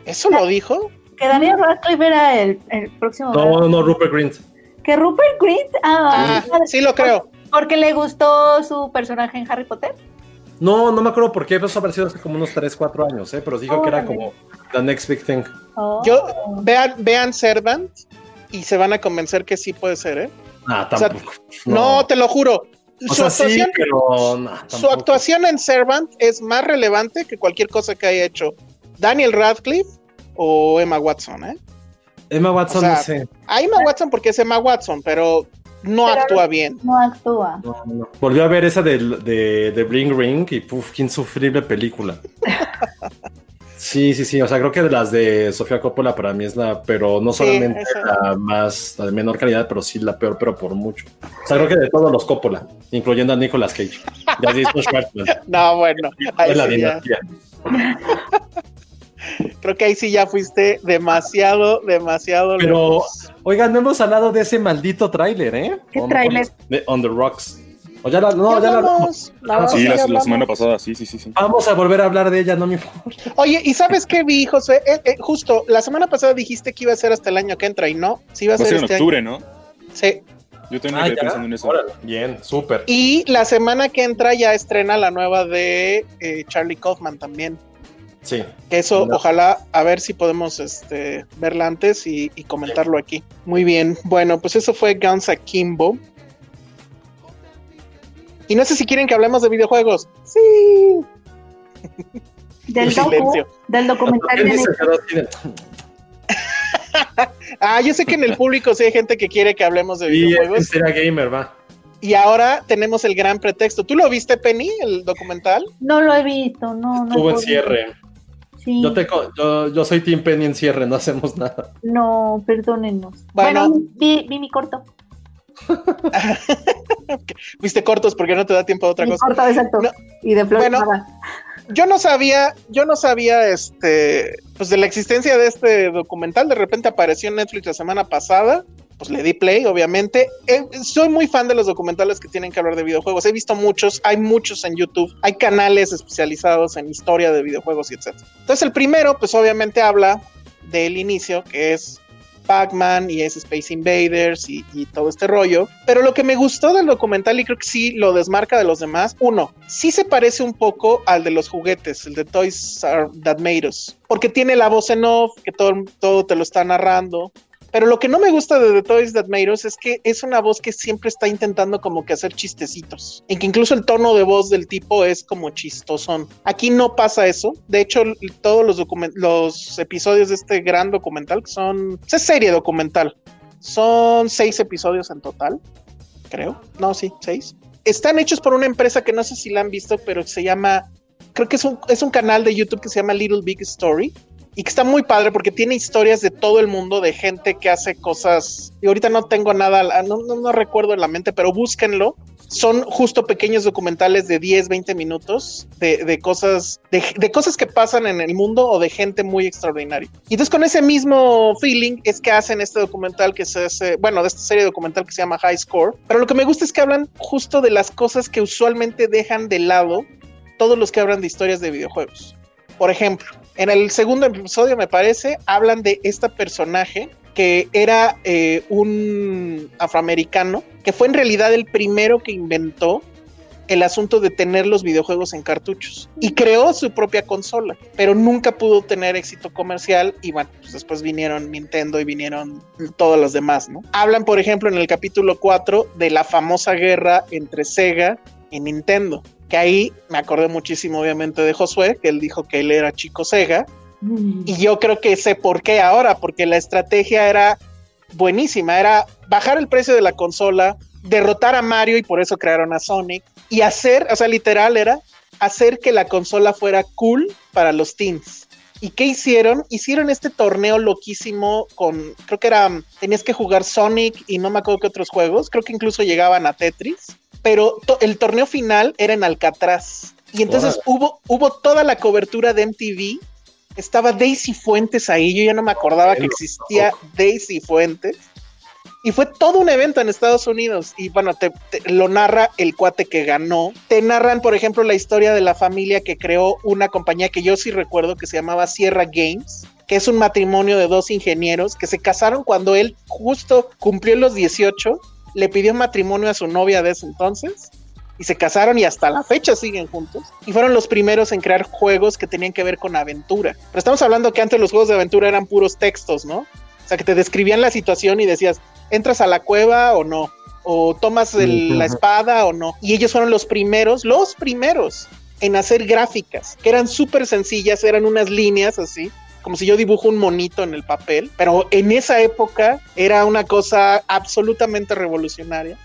Speaker 3: eso lo dijo?
Speaker 5: Que Daniel Radcliffe era el, el próximo.
Speaker 2: No, no, Rupert Grint.
Speaker 5: Que Rupert Grint. Ah,
Speaker 3: Ah, sí lo creo.
Speaker 5: Porque le gustó su personaje en Harry Potter.
Speaker 2: No, no me acuerdo por qué, eso ha aparecido hace como unos 3, 4 años, ¿eh? pero dijo que era como the next big thing.
Speaker 5: Oh.
Speaker 3: Yo, vean, vean Servant y se van a convencer que sí puede ser, ¿eh?
Speaker 2: Ah,
Speaker 3: O sea,
Speaker 2: tampoco.
Speaker 3: No, te lo juro.
Speaker 2: O
Speaker 3: Su
Speaker 2: sea, sí,
Speaker 3: actuación,
Speaker 2: pero
Speaker 3: su actuación en Servant es más relevante que cualquier cosa que haya hecho Daniel Radcliffe o Emma Watson, ¿eh?
Speaker 2: Emma Watson,
Speaker 3: o sea,
Speaker 2: no sé.
Speaker 3: A Emma Watson porque es Emma Watson, pero no
Speaker 5: Pero-
Speaker 3: actúa bien.
Speaker 5: No actúa.
Speaker 2: No, no. Volvió a ver esa de, de, de Bling Ring y puf, qué insufrible película. Sí, sí, sí. O sea, creo que de las de Sofía Coppola para mí es la, pero no solamente la más, la de menor calidad, pero sí la peor, pero por mucho. O sea, creo que de todos los Coppola, incluyendo a Nicolas Cage. Ya.
Speaker 3: No, bueno, ahí
Speaker 2: Es la
Speaker 3: sí ya-
Speaker 2: dinastía.
Speaker 3: creo que ahí sí ya fuiste demasiado, demasiado
Speaker 2: Pero,
Speaker 3: lejos.
Speaker 2: oigan, no hemos hablado de ese maldito tráiler, ¿eh?
Speaker 5: ¿Qué
Speaker 2: On-
Speaker 5: tráiler?
Speaker 2: De On the Rocks. O ya la, no,
Speaker 3: Ya
Speaker 2: ya la
Speaker 4: Sí, la, semana pasada, sí, sí, sí, sí.
Speaker 2: Vamos a volver a hablar de ella, no me importa.
Speaker 3: Oye, ¿y sabes qué vi, José? Eh, eh, justo, la semana pasada dijiste que iba a ser hasta el año que entra y no, sí iba a
Speaker 4: Va a
Speaker 3: ser
Speaker 4: ser en
Speaker 3: este
Speaker 4: octubre, ¿no?
Speaker 3: Sí.
Speaker 4: Yo también
Speaker 2: Ah, ya.
Speaker 4: pensando en eso.
Speaker 2: Órale. Bien, súper.
Speaker 3: Y la semana que entra ya estrena la nueva de eh, Charlie Kaufman también.
Speaker 2: Sí.
Speaker 3: Que eso,
Speaker 2: No.
Speaker 3: ojalá, a ver si podemos este, verla antes y, y comentarlo aquí. Muy bien. Bueno, pues eso fue Guns Akimbo. Y no sé si quieren que hablemos de videojuegos. Sí.
Speaker 5: Del docu,
Speaker 3: Silencio.
Speaker 5: del documental de
Speaker 3: Ah, yo sé que en el público sí hay gente que quiere que hablemos de videojuegos.
Speaker 2: sería gamer, va.
Speaker 3: Y ahora tenemos el gran pretexto. ¿Tú lo viste, Penny, el documental?
Speaker 5: No lo he visto, no, no.
Speaker 2: Tuvo
Speaker 5: he podido.
Speaker 2: encierre.
Speaker 5: Sí.
Speaker 2: Yo, te, yo, yo soy Team Penny en cierre, no hacemos nada.
Speaker 5: No, perdónenos.
Speaker 3: Bueno.
Speaker 5: Bueno, vi, vi mi corto.
Speaker 3: Viste cortos porque no te da tiempo a otra
Speaker 5: Mi
Speaker 3: cosa.
Speaker 5: corto, exacto.
Speaker 3: No.
Speaker 5: Y de flor
Speaker 3: Bueno.
Speaker 5: nada.
Speaker 3: Yo no sabía, yo no sabía este, pues de la existencia de este documental. De repente apareció en Netflix la semana pasada. Pues le di play, obviamente. Eh, soy muy fan de los documentales que tienen que hablar de videojuegos. He visto muchos, hay muchos en YouTube, hay canales especializados en historia de videojuegos y etc. Entonces el primero, pues obviamente habla del inicio, que es Pac-Man y es Space Invaders y, todo este rollo. Pero lo que me gustó del documental y creo que sí lo desmarca de los demás, uno, sí se parece un poco al de los juguetes, el de Toys That Made Us, porque tiene la voz en off, que todo, todo te lo está narrando. Pero lo que no me gusta de The Toys That Made Us es que es una voz que siempre está intentando como que hacer chistecitos. En que incluso el tono de voz del tipo es como chistosón. Aquí no pasa eso. De hecho, todos los, los episodios de este gran documental, son... Es serie documental. Son seis episodios en total, creo. No, sí, seis. Están hechos por una empresa que no sé si la han visto, pero se llama... Creo que es un, es un canal de YouTube que se llama Little Big Story y que está muy padre porque tiene historias de todo el mundo, de gente que hace cosas. Y ahorita no tengo nada, no, no, no recuerdo en la mente, pero búsquenlo. Son justo pequeños documentales de 10, 20 minutos de, de cosas, de, de cosas que pasan en el mundo o de gente muy extraordinaria. Y entonces con ese mismo feeling es que hacen este documental que se hace, bueno, de esta serie documental que se llama High Score. Pero lo que me gusta es que hablan justo de las cosas que usualmente dejan de lado todos los que hablan de historias de videojuegos. Por ejemplo, en el segundo episodio, me parece, hablan de esta personaje que era eh, un afroamericano, que fue en realidad el primero que inventó el asunto de tener los videojuegos en cartuchos y creó su propia consola, pero nunca pudo tener éxito comercial y bueno, pues después vinieron Nintendo y vinieron todos los demás, ¿no? Hablan, por ejemplo, en el capítulo 4 de la famosa guerra entre Sega y Nintendo, que ahí me acordé muchísimo obviamente de Josué, que él dijo que él era chico Sega y yo creo que sé por qué ahora, porque la estrategia era buenísima, era bajar el precio de la consola, derrotar a Mario y por eso crearon a Sonic y hacer, o sea, literal era hacer que la consola fuera cool para los teens. ¿Y qué hicieron? Hicieron este torneo loquísimo con, creo que era, tenías que jugar Sonic y no me acuerdo qué otros juegos, creo que incluso llegaban a Tetris, pero to- el torneo final era en Alcatraz. Y entonces hubo, hubo toda la cobertura de MTV. Estaba Daisy Fuentes ahí. Yo ya no me acordaba que existía Daisy Fuentes. Y fue todo un evento en Estados Unidos. Y bueno, te, te- lo narra el cuate que ganó. Te narran, por ejemplo, la historia de la familia que creó una compañía que yo sí recuerdo que se llamaba Sierra Games, que es un matrimonio de dos ingenieros que se casaron cuando él justo cumplió los 18, le pidió matrimonio a su novia de ese entonces. Y se casaron y hasta la fecha siguen juntos. Y fueron los primeros en crear juegos que tenían que ver con aventura. Pero estamos hablando que antes los juegos de aventura eran puros textos, ¿no? O sea, que te describían la situación y decías, ¿entras a la cueva o no? ¿O tomas el- la espada o no? Y ellos fueron los primeros, los primeros en hacer gráficas, que eran súper sencillas, eran unas líneas así, como si yo dibujo un monito en el papel, pero en esa época era una cosa absolutamente revolucionaria.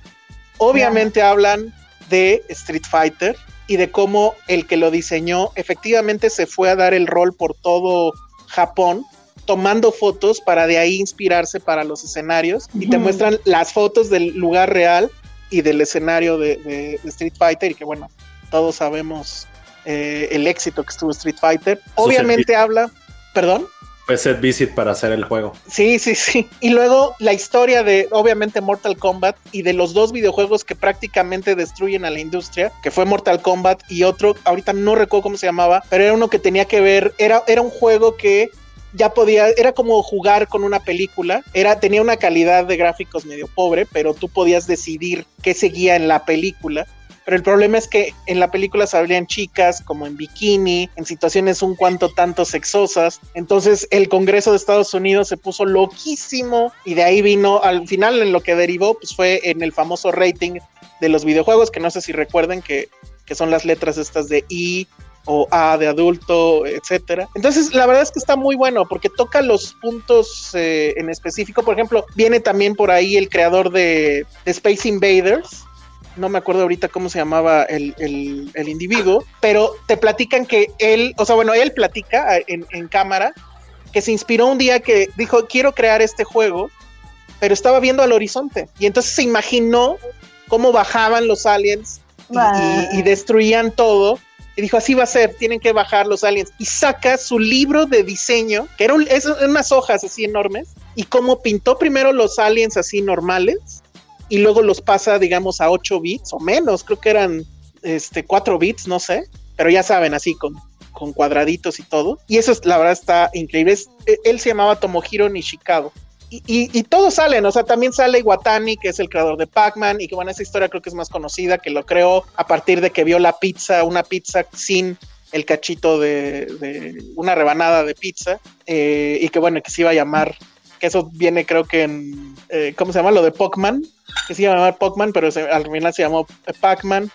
Speaker 3: Obviamente hablan de Street Fighter y de cómo el que lo diseñó efectivamente se fue a dar el rol por todo Japón tomando fotos para de ahí inspirarse para los escenarios y te muestran las fotos del lugar real y del escenario de, de- de Street Fighter y que bueno, todos sabemos eh, el éxito que estuvo Street Fighter. Obviamente habla, perdón.
Speaker 2: Fue set visit para hacer el juego.
Speaker 3: Sí, sí, sí. Y luego la historia de, obviamente, Mortal Kombat y de los dos videojuegos que prácticamente destruyen a la industria, que fue Mortal Kombat y otro, ahorita no recuerdo cómo se llamaba, pero era uno que tenía que ver, era, era un juego que ya podía, era como jugar con una película, era, tenía una calidad de gráficos medio pobre, pero tú podías decidir qué seguía en la película. Pero el problema es que en la película salían chicas como en bikini, en situaciones un cuanto tanto sexosas. Entonces el Congreso de Estados Unidos se puso loquísimo y de ahí vino, al final en lo que derivó, pues fue en el famoso rating de los videojuegos, que no sé si recuerden que, que son las letras estas de I o A de adulto, etcétera. Entonces, la verdad es que está muy bueno porque toca los puntos eh, en específico. Por ejemplo, viene también por ahí el creador de Space Invaders, no me acuerdo ahorita cómo se llamaba el, el- el individuo, pero te platican que él, o sea, bueno, él platica en, en cámara que se inspiró un día que dijo, quiero crear este juego, pero estaba viendo al horizonte y entonces se imaginó cómo bajaban los aliens y, y- y destruían todo. Y dijo, así va a ser, tienen que bajar los aliens. Y saca su libro de diseño, que era un- es unas hojas así enormes, y cómo pintó primero los aliens así normales, y luego los pasa, digamos, a 8 bits o menos, creo que eran este, 4 bits, no sé, pero ya saben, así con, con cuadraditos y todo. Y eso, es, la verdad, está increíble. Es- eh, él se llamaba Tomohiro Nishikawa. Y, y, y todos salen, o sea, también sale Iwatani, que es el creador de Pac-Man, y que bueno, esa historia creo que es más conocida, que lo creó a partir de que vio la pizza, una pizza sin el cachito de, de una rebanada de pizza, eh, y que bueno, que se iba a llamar, que eso viene creo que en, eh, ¿cómo se llama? Lo de Pac-Man, que se iba a llamar Pac-Man, pero al final se llamó Pac-Man.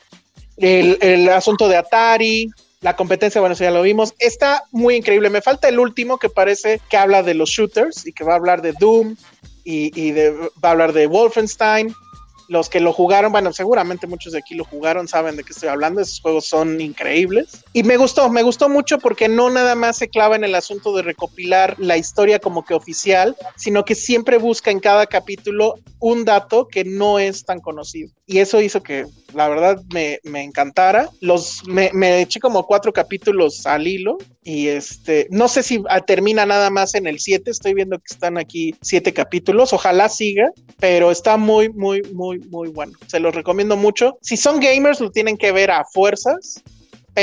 Speaker 3: El, el asunto de Atari, la competencia, bueno, eso ya lo vimos. Está muy increíble. Me falta el último que parece que habla de los shooters y que va a hablar de Doom y, y de, va a hablar de Wolfenstein. Los que lo jugaron, bueno, seguramente muchos de aquí lo jugaron, saben de qué estoy hablando. Esos juegos son increíbles. Y me gustó, me gustó mucho porque no nada más se clava en el asunto de recopilar la historia como que oficial, sino que siempre busca en cada capítulo un dato que no es tan conocido. Y eso hizo que la verdad me, me encantara. Los, me, me eché como cuatro capítulos al hilo y este, no sé si ah, termina nada más en el 7, estoy viendo que están aquí siete capítulos, ojalá siga, pero está muy, muy, muy, muy bueno. Se los recomiendo mucho. Si son gamers, lo tienen que ver a fuerzas.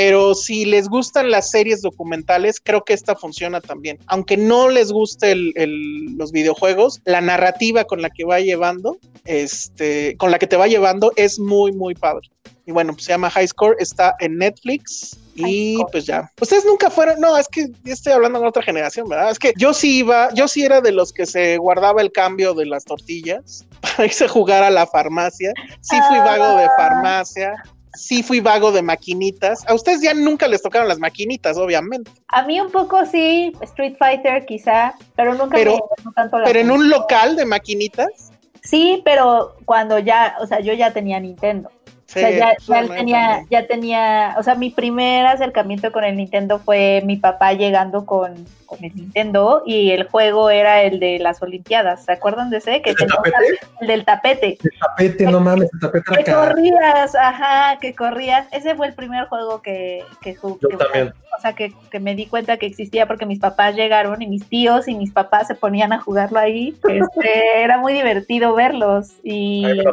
Speaker 3: Pero si les gustan las series documentales, creo que esta funciona también. Aunque no les guste el- el- los videojuegos, la narrativa con la que va llevando, este, con la que te va llevando, es muy, muy padre. Y bueno, pues se llama High Score, está en Netflix. Y pues ya. Ustedes nunca fueron, no, es que estoy hablando con otra generación, ¿verdad? Es que yo sí iba, yo sí era de los que se guardaba el cambio de las tortillas para irse a jugar a la farmacia. Sí fui vago de farmacia, sí fui vago de maquinitas. A ustedes ya nunca les tocaron las maquinitas, obviamente.
Speaker 5: A mí un poco sí, Street Fighter quizá, pero nunca
Speaker 3: Pero-
Speaker 5: me llamó tanto la
Speaker 3: Pero en un local de maquinitas.
Speaker 5: Sí, pero cuando ya, o sea, yo ya tenía Nintendo.
Speaker 3: Sí,
Speaker 5: o sea, ya, tenía,
Speaker 3: también.
Speaker 5: ya tenía, o sea, mi primer acercamiento con el Nintendo fue mi papá llegando con, con el Nintendo y el juego era el de las Olimpiadas. ¿Se acuerdan de ese? Que
Speaker 2: ¿El del tapete?
Speaker 5: El del tapete.
Speaker 2: El tapete, no mames, el tapete
Speaker 5: Que
Speaker 2: caro.
Speaker 5: corrías, ajá, que corrías. Ese fue el primer juego que, que jugué.
Speaker 2: Yo también.
Speaker 5: O sea, que, que me di cuenta que existía porque mis papás llegaron y mis tíos y mis papás se ponían a jugarlo ahí. Este, era muy divertido verlos. Y,
Speaker 2: Ay,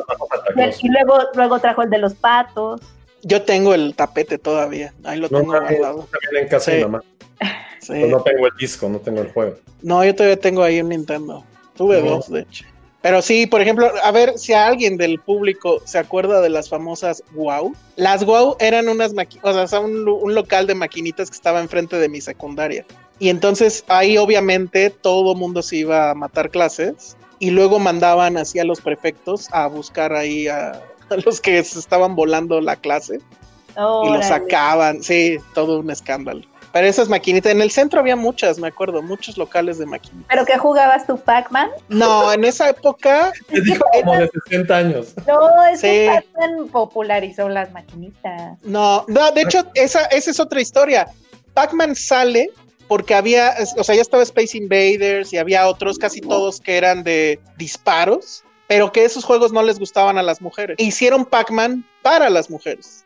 Speaker 5: y luego, luego trajo el de los patos.
Speaker 3: Yo tengo el tapete todavía. Ahí lo
Speaker 2: No,
Speaker 3: tengo guardado.
Speaker 2: también en casa de
Speaker 3: Sí.
Speaker 2: mi mamá.
Speaker 3: Sí.
Speaker 2: Pero no tengo el disco, no tengo el juego.
Speaker 3: No, yo todavía tengo ahí un Nintendo. Tuve
Speaker 2: No.
Speaker 3: dos, de hecho. Pero sí, por ejemplo, a ver si a alguien del público se acuerda de las famosas Wow. Las Wow eran unas maquinitas, o sea, un, local de maquinitas que estaba enfrente de mi secundaria. Y entonces ahí obviamente todo mundo se iba a matar clases y luego mandaban así a los prefectos a buscar ahí a, a los que se estaban volando la clase y los sacaban. Sí, todo un escándalo. Pero esas maquinitas, en el centro había muchas, me acuerdo, muchos locales de maquinitas.
Speaker 5: ¿Pero qué jugabas tú, Pac-Man?
Speaker 3: No, en esa época,
Speaker 2: Te dijo como de 60 años.
Speaker 5: No, es que
Speaker 3: Sí.
Speaker 5: Pac-Man popularizó las maquinitas.
Speaker 3: no, no, de hecho, esa, esa es otra historia. Pac-Man sale porque había, o sea, ya estaba Space Invaders y había otros, casi todos que eran de disparos, pero que esos juegos no les gustaban a las mujeres. Hicieron Pac-Man para las mujeres.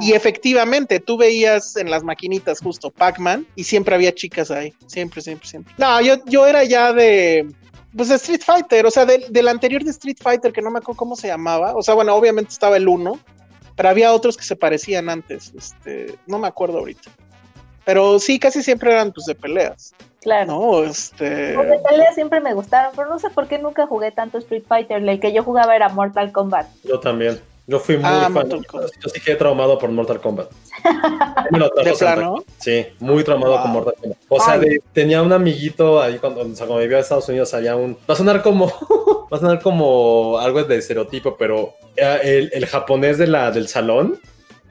Speaker 3: Y efectivamente, tú veías en las maquinitas justo Pac-Man y siempre había chicas ahí. Siempre, siempre, siempre. No, yo, yo era ya de. Pues de Street Fighter, o sea, del, del anterior de Street Fighter, que no me acuerdo cómo se llamaba. O sea, bueno, obviamente estaba el 1, pero había otros que se parecían antes. Este, no me acuerdo ahorita. Pero sí, casi siempre eran pues de peleas.
Speaker 5: Claro.
Speaker 3: No, este.
Speaker 5: Los de pelea siempre me gustaron, pero no sé por qué nunca jugué tanto Street Fighter. El que yo jugaba era Mortal Kombat.
Speaker 2: Yo también. Yo fui muy
Speaker 3: Ah,
Speaker 2: fan. Yo sí quedé traumado por Mortal Kombat.
Speaker 3: ¿De plano?
Speaker 2: Sí, muy traumado
Speaker 3: Wow.
Speaker 2: con Mortal Kombat. O sea, de- tenía un amiguito ahí cuando, o sea, cuando vivía en Estados Unidos, había un... Va a sonar como... va a sonar como algo de estereotipo, pero el, el japonés de la, del salón,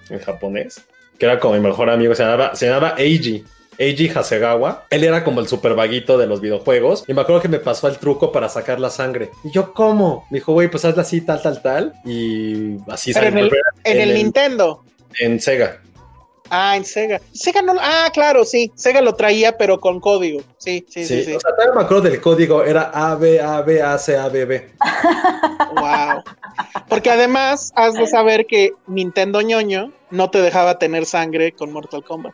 Speaker 2: el japonés, que era como mi mejor amigo, se llamaba, se llamaba Eiji. Eiji Hasegawa, él era como el super vaguito de los videojuegos y me acuerdo que me pasó el truco para sacar la sangre. Y yo, ¿cómo? Me dijo, güey, pues hazla así, tal, tal, tal. Y así
Speaker 3: Pero en
Speaker 2: salió.
Speaker 3: el, en el Nintendo.
Speaker 2: En Sega.
Speaker 3: Ah, en Sega. Sega no. Ah, claro, sí. Sega lo traía, pero con código. Sí, sí, sí,
Speaker 2: Sí, o sea, me acuerdo del código, era A, B, A, B, A, C, A, B, B.
Speaker 3: Wow. Porque además has de saber que Nintendo ñoño no te dejaba tener sangre con Mortal Kombat.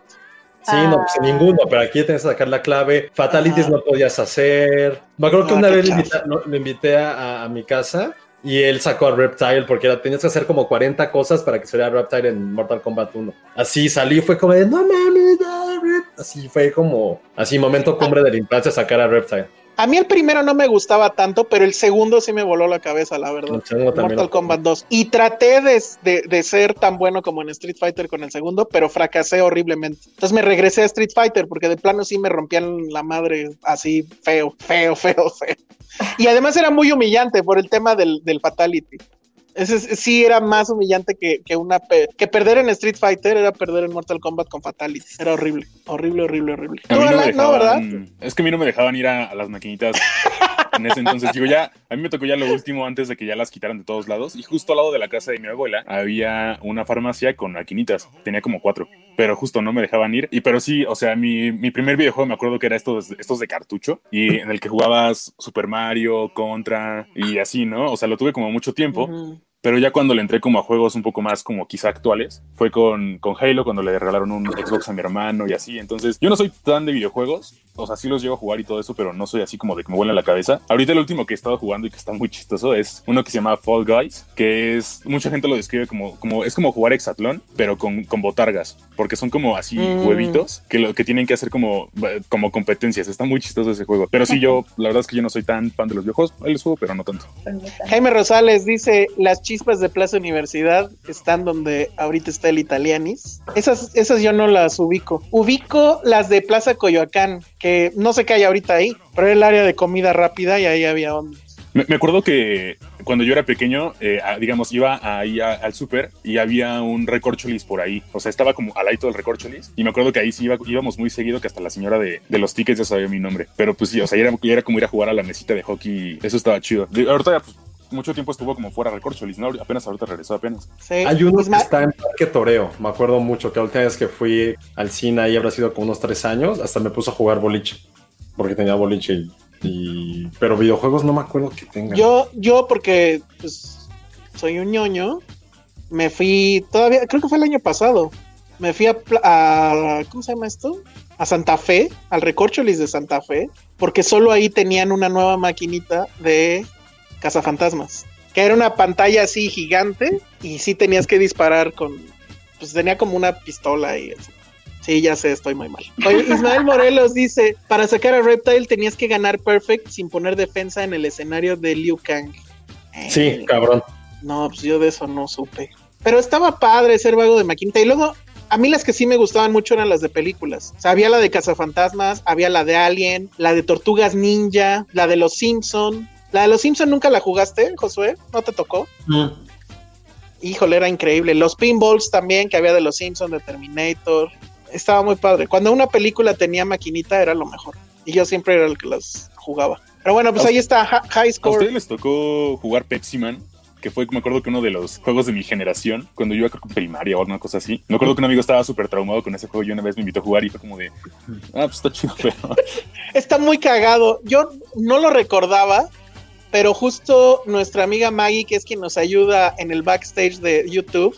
Speaker 2: Sí, no, pues en ninguno, pero aquí tenías que sacar la clave. Fatalities
Speaker 3: Ajá.
Speaker 2: no podías hacer. Me acuerdo que
Speaker 3: Ah,
Speaker 2: una vez no, lo invité a, a mi casa y él sacó a Reptile porque era- tenías que hacer como 40 cosas para que saliera Reptile en Mortal Kombat 1. Así salí y fue como de, no mames, ah, Rep-". así fue como, así momento cumbre de la infancia sacar a Reptile.
Speaker 3: A mí el primero no me gustaba tanto, pero el segundo sí me voló la cabeza, la verdad. Mortal Kombat 2. Y traté de, de- de ser tan bueno como en Street Fighter con el segundo, pero fracasé horriblemente. Entonces me regresé a Street Fighter porque de plano sí me rompían la madre así feo, feo, feo, feo. Y además era muy humillante por el tema del, del Fatality. Ese es- sí era más humillante que, que una pe- que perder en Street Fighter era perder en Mortal Kombat con Fatality. Era horrible, horrible, horrible, horrible.
Speaker 4: A mí
Speaker 3: ¿Tú,
Speaker 4: no, me
Speaker 3: Alan? No, ¿verdad?
Speaker 4: es que a mí no me dejaban ir a, a las maquinitas en ese entonces. Digo, ya, a mí me tocó ya lo último antes de que ya las quitaran de todos lados. Y justo al lado de la casa de mi abuela había una farmacia con maquinitas. Tenía como cuatro, pero justo no me dejaban ir. Y pero sí, o sea, mi, mi primer videojuego me acuerdo que era estos, estos de cartucho y en el que jugabas Super Mario, Contra y así, ¿no? O sea, lo tuve como mucho tiempo. Pero ya cuando le entré como a juegos un poco más como quizá actuales, fue con, con Halo cuando le regalaron un Xbox a mi hermano y así. Entonces, yo no soy tan de videojuegos, o sea, sí los llevo a jugar y todo eso, pero no soy así como de que me vuela la cabeza. Ahorita el último que he estado jugando y que está muy chistoso es uno que se llama Fall Guys, que es, mucha gente lo describe como, como es como jugar hexatlón, pero con, con botargas, porque son como así
Speaker 3: Mm.
Speaker 4: huevitos que lo que tienen que hacer como, como competencias. Está muy chistoso ese juego. Pero sí, yo, la verdad es que yo no soy tan fan de los videojuegos, ahí los juego, pero no tanto.
Speaker 3: Jaime Rosales dice, las chispas de Plaza Universidad están donde ahorita está el Italianis. Esas, esas yo no las ubico. Ubico las de Plaza Coyoacán, que no sé qué hay ahorita ahí, pero era el área de comida rápida y ahí había ondas.
Speaker 4: Me, me acuerdo que cuando yo era pequeño, eh, a- digamos, iba ahí a- al súper y había un recorcholis por ahí. O sea, estaba como al ladito del recorcholis. Y me acuerdo que ahí sí iba- íbamos muy seguido, que hasta la señora de, de los tickets ya sabía mi nombre. Pero pues sí, o sea, ya era, ya era como ir a jugar a la mesita de hockey. Eso estaba chido. De- ahorita ya, pues, mucho tiempo estuvo como fuera recorcholis, ¿no? Apenas ahorita regresó, apenas.
Speaker 3: Sí.
Speaker 2: Hay uno que
Speaker 3: Isma-
Speaker 2: está en Parque Toreo, me acuerdo mucho que la última vez que fui al cine ahí habrá sido como unos tres años, hasta me puso a jugar boliche. porque tenía boliche y, y- pero videojuegos no me acuerdo que tenga.
Speaker 3: Yo, yo porque pues soy un ñoño, me fui todavía, creo que fue el año pasado. Me fui a, a- ¿cómo se llama esto? A Santa Fe, al Recorcholis de Santa Fe, porque solo ahí tenían una nueva maquinita de cazafantasmas, que era una pantalla así gigante y sí tenías que disparar con, pues tenía como una pistola y así. Sí, ya sé, estoy muy mal. Oye, Ismael Morelos dice, para sacar a Reptile tenías que ganar Perfect sin poner defensa en el escenario de Liu Kang. Eh,
Speaker 2: Sí, cabrón.
Speaker 3: No, pues yo de eso no supe. Pero estaba padre ser vago de maquinita. Y luego, a mí las que sí me gustaban mucho eran las de películas. O sea, había la de Cazafantasmas, había la de Alien, la de Tortugas Ninja, la de Los Simpson. La de Los Simpson nunca la jugaste, Josué, ¿no te tocó? Híjole, era increíble. Los pinballs también, que había de Los Simpson, de Terminator. Estaba muy padre. Cuando una película tenía maquinita era lo mejor. Y yo siempre era el que las jugaba. Pero bueno, pues
Speaker 4: ¿A
Speaker 3: ahí está Hi- High
Speaker 4: ¿A
Speaker 3: Score.
Speaker 4: ustedes les tocó jugar Pepsi Man? Que fue, me acuerdo que uno de los juegos de mi generación, cuando yo iba que primaria o una cosa así. Me acuerdo que un amigo estaba súper traumado con ese juego y una vez me invitó a jugar y fue como de, ah, pues está chido, pero
Speaker 3: Está muy cagado. Yo no lo recordaba, pero justo nuestra amiga Maggie, que es quien nos ayuda en el backstage de YouTube,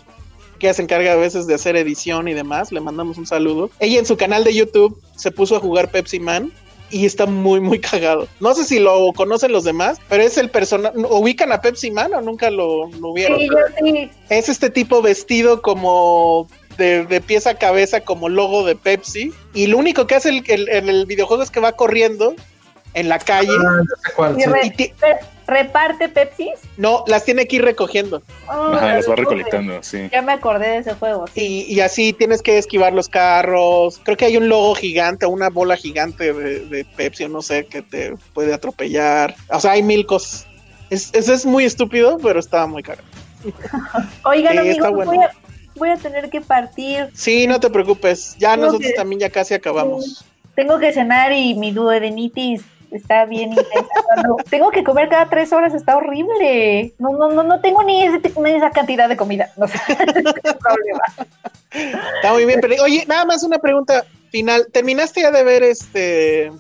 Speaker 3: que ella se encarga a veces de hacer edición y demás, le mandamos un saludo. Ella en su canal de YouTube se puso a jugar Pepsi Man. Y está muy, muy cagado. No sé si lo conocen los demás, pero es el personaje. ¿Ubican a Pepsi Man o nunca lo, lo vieron?
Speaker 5: Sí, yo sí.
Speaker 3: Es este tipo vestido como de, de pies a cabeza, como logo de Pepsi. Y lo único que hace el, el- en el videojuego es que va corriendo en la calle.
Speaker 2: Ah, ya sé cuál,
Speaker 5: Y
Speaker 2: sí.
Speaker 5: re-
Speaker 3: Y ti-
Speaker 5: re- reparte Pepsi.
Speaker 3: no, las tiene que ir recogiendo.
Speaker 4: ajá, las va recolectando, sí.
Speaker 5: Ya me acordé de ese juego. Sí.
Speaker 3: Y, y así tienes que esquivar los carros. Creo que hay un logo gigante, una bola gigante de, de Pepsi o no sé que te puede atropellar. O sea, hay mil cosas. Es, es, es muy estúpido, pero estaba muy caro.
Speaker 5: Oigan, amigos,
Speaker 3: bueno.
Speaker 5: voy, a, voy a tener que partir.
Speaker 3: Sí, no te preocupes. Ya
Speaker 5: No,
Speaker 3: nosotros
Speaker 5: que-
Speaker 3: también ya casi acabamos.
Speaker 5: Tengo que cenar y mi duodenitis está bien intensa. Cuando tengo que comer cada tres horas está horrible. No, no, no, no tengo ni, ese- ni esa cantidad de comida. No sé. problema.
Speaker 3: Está muy bien, pero oye, nada más una pregunta final. ¿Terminaste ya de ver este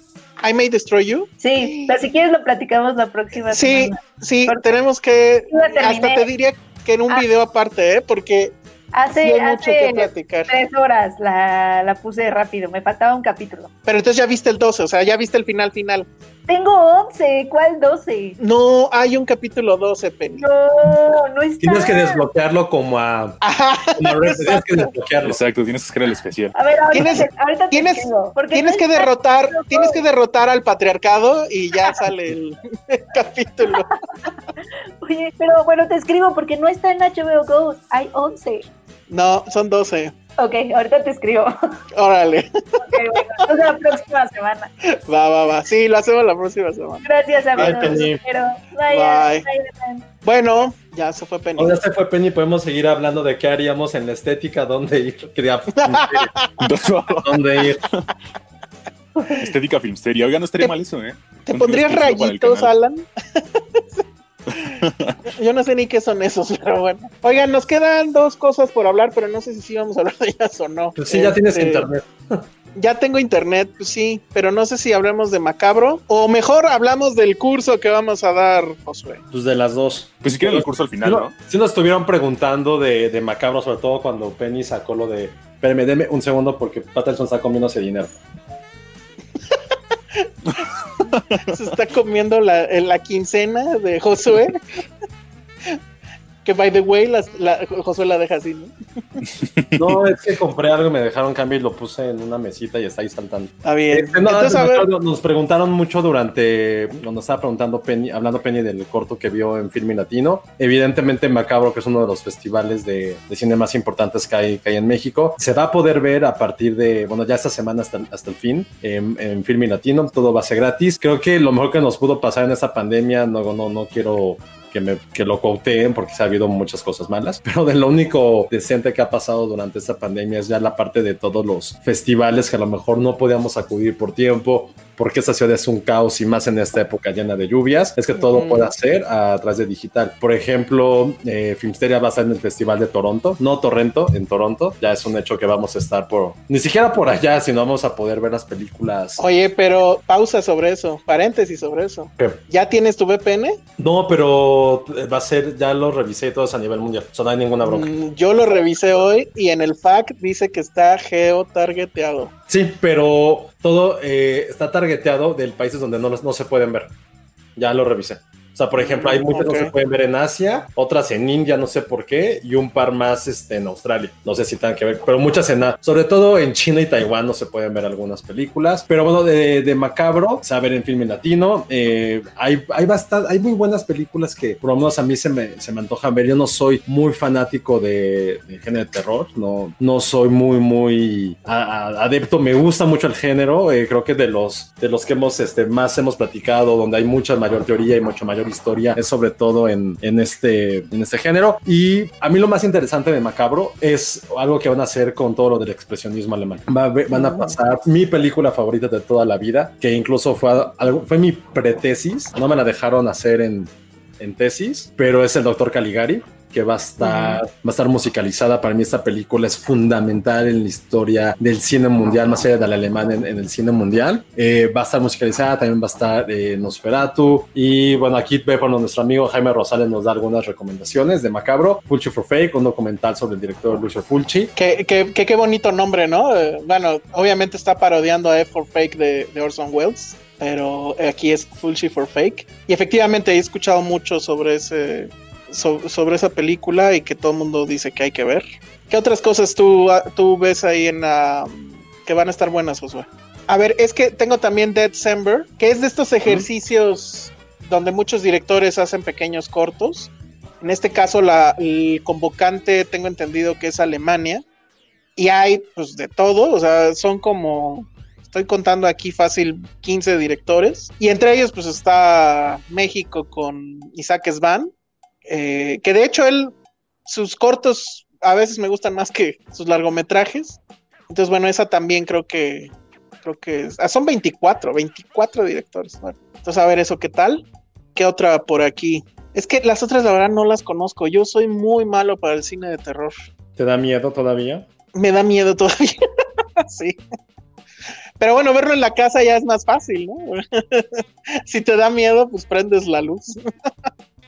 Speaker 3: I May Destroy You?
Speaker 5: Sí, pero si quieres lo platicamos la próxima
Speaker 3: Sí,
Speaker 5: semana.
Speaker 3: sí,
Speaker 5: Porque-
Speaker 3: tenemos que hasta te diría que en un
Speaker 5: Ah.
Speaker 3: video aparte, ¿eh? Porque sí
Speaker 5: Hace, hace
Speaker 3: platicar.
Speaker 5: tres horas la, la puse rápido, me faltaba un capítulo.
Speaker 3: Pero entonces ya viste el 12, o sea, ya viste el final final.
Speaker 5: Tengo 11, ¿cuál 12?
Speaker 3: No, hay un capítulo 12, Penny.
Speaker 5: No, no está.
Speaker 2: Tienes que desbloquearlo como a.
Speaker 3: Ajá.
Speaker 2: como a Red, tienes que desbloquearlo.
Speaker 4: Exacto, tienes que hacer el especial.
Speaker 5: A ver, ahorita,
Speaker 3: Tienes-
Speaker 5: te, ahorita te
Speaker 3: tienes-
Speaker 5: escribo, porque
Speaker 3: Tienes
Speaker 5: no
Speaker 3: que derrotar, tienes que derrotar al patriarcado y ya sale el, el capítulo.
Speaker 5: Oye, pero bueno, te escribo porque no está en HBO Go, hay 11.
Speaker 3: No, son 12.
Speaker 5: Ok, ahorita te escribo.
Speaker 3: Órale.
Speaker 5: Ok, bueno, entonces la próxima semana.
Speaker 3: Va, va, va. Sí, lo hacemos la próxima semana.
Speaker 5: Gracias, amigos. Bye,
Speaker 3: Bye.
Speaker 5: bye.
Speaker 3: Bueno, ya se fue Penny.
Speaker 2: Ahora se fue Penny, podemos seguir hablando de qué haríamos en la estética, dónde ir, dónde ir.
Speaker 4: Estética Filmsteria. Oigan, no estaría
Speaker 3: ¿Te-
Speaker 4: mal eso, ¿eh?
Speaker 3: ¿Te pondrías rayitos. Alan? Yo no sé ni qué son esos, pero bueno. Oigan, nos quedan dos cosas por hablar, pero no sé si sí vamos a hablar de ellas o no.
Speaker 2: Pues sí, ya tienes
Speaker 3: Este,
Speaker 2: internet.
Speaker 3: Ya tengo internet, pues sí, pero no sé si hablemos de Macabro o mejor hablamos del curso que vamos a dar, Josué.
Speaker 2: Pues de las dos.
Speaker 4: Pues si quieren el curso al final, ¿no?
Speaker 2: sí nos estuvieron preguntando de, de Macabro, sobre todo cuando Penny sacó lo de. Espérame, deme un segundo porque Patterson está comiendo ese dinero.
Speaker 3: Se está comiendo la, la quincena de Josué. Que by the way, las- la, Josué la deja así, ¿no?
Speaker 2: No, es que compré algo, me dejaron cambio y lo puse en una mesita y está ahí saltando.
Speaker 3: Está bien.
Speaker 2: Este, no,
Speaker 3: Entonces, a ver,
Speaker 2: nos- preguntaron mucho durante, cuando estaba preguntando Penny, hablando Penny del corto que vio en Filmi Latino. Evidentemente Macabro, que es uno de los festivales de, de cine más importantes que hay, que hay en México, se va a poder ver a partir de, bueno, ya esta semana hasta, el- hasta el fin en, en Filmi Latino, todo va a ser gratis. Creo que lo mejor que nos pudo pasar en esta pandemia, no, no, no quiero que, lo quoteen porque se ha habido muchas cosas malas, pero de lo único decente que ha pasado durante esta pandemia es ya la parte de todos los festivales que a lo mejor no podíamos acudir por tiempo porque esta ciudad es un caos y más en esta época llena de lluvias, es que todo
Speaker 3: Ujú.
Speaker 2: puede hacer a través de digital. Por ejemplo, eh, Filmsteria va a estar en el Festival de Toronto, no Torrento, en Toronto. Ya es un hecho que vamos a estar por, ni siquiera por allá, sino vamos a poder ver las películas.
Speaker 3: Oye, pero pausa sobre eso, paréntesis sobre eso.
Speaker 2: ¿Qué?
Speaker 3: ¿Ya tienes tu VPN?
Speaker 2: No, pero va a ser, ya lo revisé todos a nivel mundial. O sea, no hay ninguna bronca.
Speaker 3: Mm, yo lo revisé hoy y en el FAQ dice que está geo-targeteado.
Speaker 2: Sí, pero todo eh, está targeteado del países donde no, no se pueden ver. Ya lo revisé. O sea, por ejemplo, hay muchas que se pueden ver en Asia, otras en India, no sé por qué, y un par más este, en Australia. No sé si tengan que ver, pero muchas en... Sobre todo en China y Taiwán no se pueden ver algunas películas. Pero bueno, de, de Macabro, ver en filme latino. Eh, hay, hay, bastante, hay muy buenas películas que por lo menos a mí se me, se me antojan ver. Yo no soy muy fanático de, de género de terror, no, no soy muy, muy a- a- adepto. Me gusta mucho el género. eh, creo que de los, de los que hemos este, más hemos platicado, donde hay mucha mayor teoría y mucha mayor historia, es sobre todo en, en, este, en este género. Y a mí lo más interesante de Macabro es algo que van a hacer con todo lo del expresionismo alemán. Van a pasar mi película favorita de toda la vida, que incluso fue, algo, fue mi pretesis. No me la dejaron hacer en, en tesis, pero es el Doctor Caligari que va a estar va a estar musicalizada. Para mí esta película es fundamental en la historia del cine mundial más allá del alemán en, en el cine mundial. Eh, va a estar musicalizada también va a estar eh, Nosferatu. Y bueno aquí ve por nuestro amigo Jaime Rosales nos da algunas recomendaciones de Macabro Fulci for Fake un documental sobre el director Lucio Fulci.
Speaker 3: Qué, qué, qué, qué bonito nombre, ¿no? Eh, bueno, obviamente está parodiando a F for Fake de, de Orson Welles, pero aquí es Fulci for Fake. Y efectivamente he escuchado mucho sobre ese so- sobre esa película y que todo el mundo dice que hay que ver. ¿Qué otras cosas tú, ah, tú ves ahí en la que van a estar buenas, Josué? A ver, es que tengo también Dead December, que es de estos ejercicios donde muchos directores hacen pequeños cortos. En este caso, la, el convocante tengo entendido que es Alemania. Y hay pues de todo, o sea, son como, estoy contando aquí fácil 15 directores. Y entre ellos pues está México con Isaac Svan, eh, que de hecho él, sus cortos a veces me gustan más que sus largometrajes. Entonces bueno, esa también creo que, creo que ah, son 24, 24 directores. Bueno, entonces a ver eso qué tal. ¿Qué otra por aquí? Es que las otras la verdad no las conozco. Yo soy muy malo para el cine de terror.
Speaker 2: ¿te da miedo todavía?
Speaker 3: Me da miedo todavía. sí. Pero bueno, verlo en la casa ya es más fácil, ¿no? si te da miedo, pues prendes la luz.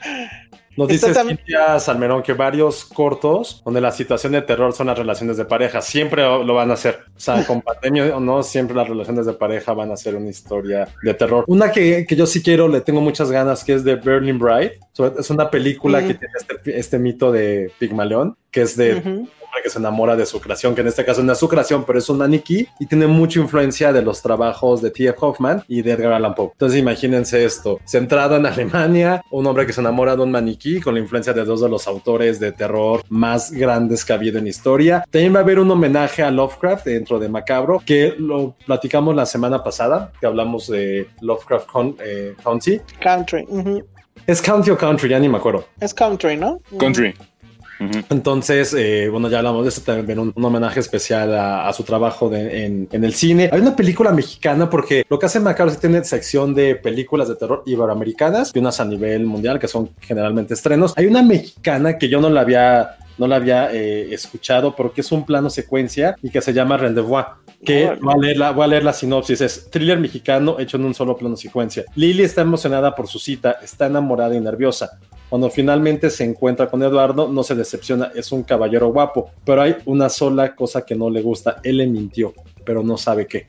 Speaker 2: Nos
Speaker 3: Está
Speaker 2: dice Cintia Salmerón que varios cortos donde la situación de terror son las relaciones de pareja. Siempre lo van a hacer. O sea, con pandemia o no, siempre las relaciones de pareja van a ser una historia de terror. Una que, que yo sí quiero, le tengo muchas ganas, que es de Berlin Bride. Es una película
Speaker 3: Mm.
Speaker 2: que tiene este, este mito de Pigmalión, que es de. Hombre que se enamora de su creación, que en este caso no es su creación, pero es un maniquí y tiene mucha influencia de los trabajos de T.F. Hoffman y de Edgar Allan Poe. Entonces imagínense esto, centrado en Alemania, un hombre que se enamora de un maniquí con la influencia de dos de los autores de terror más grandes que ha habido en historia. También va a haber un homenaje a Lovecraft dentro de Macabro, que lo platicamos la semana pasada, que hablamos de Lovecraft Con- eh, County.
Speaker 3: Country.
Speaker 2: Es County o Country, ya ni me acuerdo.
Speaker 3: Es country, ¿no?
Speaker 4: Country.
Speaker 2: Entonces, eh, bueno, ya hablamos de eso, también un, un homenaje especial a, su trabajo en, el cine. Hay una película mexicana porque lo que hace Macabro es que tiene sección de películas de terror iberoamericanas y unas a nivel mundial que son generalmente estrenos. Hay una mexicana que yo no la había no la había eh, escuchado porque es un plano secuencia y que se llama Rendezvous. Que
Speaker 3: Órale.
Speaker 2: voy a, leer la, voy a leer la sinopsis. Es thriller mexicano hecho en un solo plano secuencia. Lily está emocionada por su cita, está enamorada y nerviosa. Cuando finalmente se encuentra con Eduardo, no se decepciona, es un caballero guapo, pero hay una sola cosa que no le gusta, él le mintió, pero no sabe qué.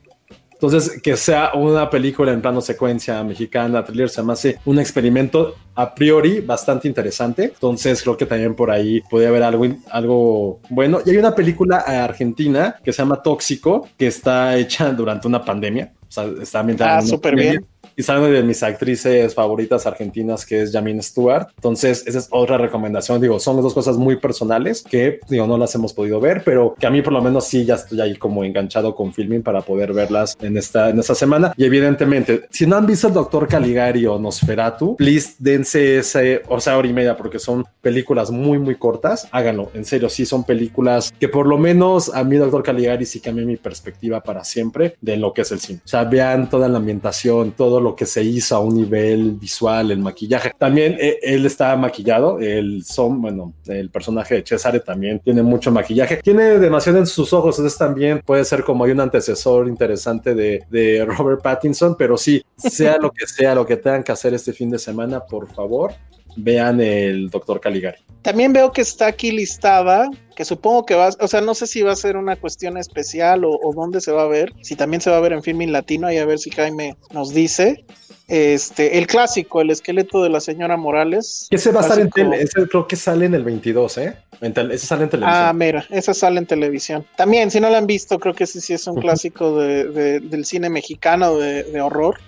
Speaker 2: Entonces, que sea una película en plano secuencia mexicana, thriller, se me hace un experimento a priori bastante interesante. Entonces, creo que también por ahí puede haber algo, algo bueno. Y hay una película argentina que se llama Tóxico, que está hecha durante una pandemia. O sea, está ambientada
Speaker 3: Ah, súper bien.
Speaker 2: Y saben de mis actrices favoritas argentinas que es Jamine Stewart. Entonces, esa es otra recomendación. Digo, son dos cosas muy personales que, digo, no las hemos podido ver, pero que a mí por lo menos sí ya estoy ahí como enganchado con filming para poder verlas en esta, en esta semana. Y evidentemente, si no han visto el Doctor Caligari o Nosferatu, please dense ese, o sea, hora y media, porque son películas muy, muy cortas. Háganlo, en serio, sí son películas que por lo menos a mí, Doctor Caligari, sí cambió mi perspectiva para siempre de lo que es el cine. O sea, vean toda la ambientación, todo lo que se hizo a un nivel visual, el maquillaje. También eh, él está maquillado, el son, bueno, el personaje de Cesare también tiene mucho maquillaje. Tiene demasiado en sus ojos, entonces también puede ser como hay un antecesor interesante de, de Robert Pattinson, pero sí, sea lo que sea, lo que tengan que hacer este fin de semana, por favor, vean el Doctor Caligari.
Speaker 3: También veo que está aquí listada, que supongo que va, o sea, no sé si va a ser una cuestión especial o, o dónde se va a ver, si también se va a ver en Filming Latino, y a ver si Jaime nos dice. Este, el clásico, el esqueleto de la señora Morales.
Speaker 2: Ese va a estar en tele, ese creo que sale en el 22, ¿eh? En ese sale en televisión.
Speaker 3: Ah, mira, esa sale en televisión. También, si no la han visto, creo que ese sí es un clásico de- de- del cine mexicano de, de horror,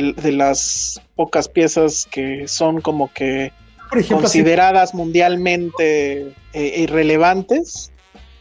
Speaker 3: de, las pocas piezas que son como que
Speaker 2: por ejemplo, así-
Speaker 3: consideradas mundialmente eh, irrelevantes.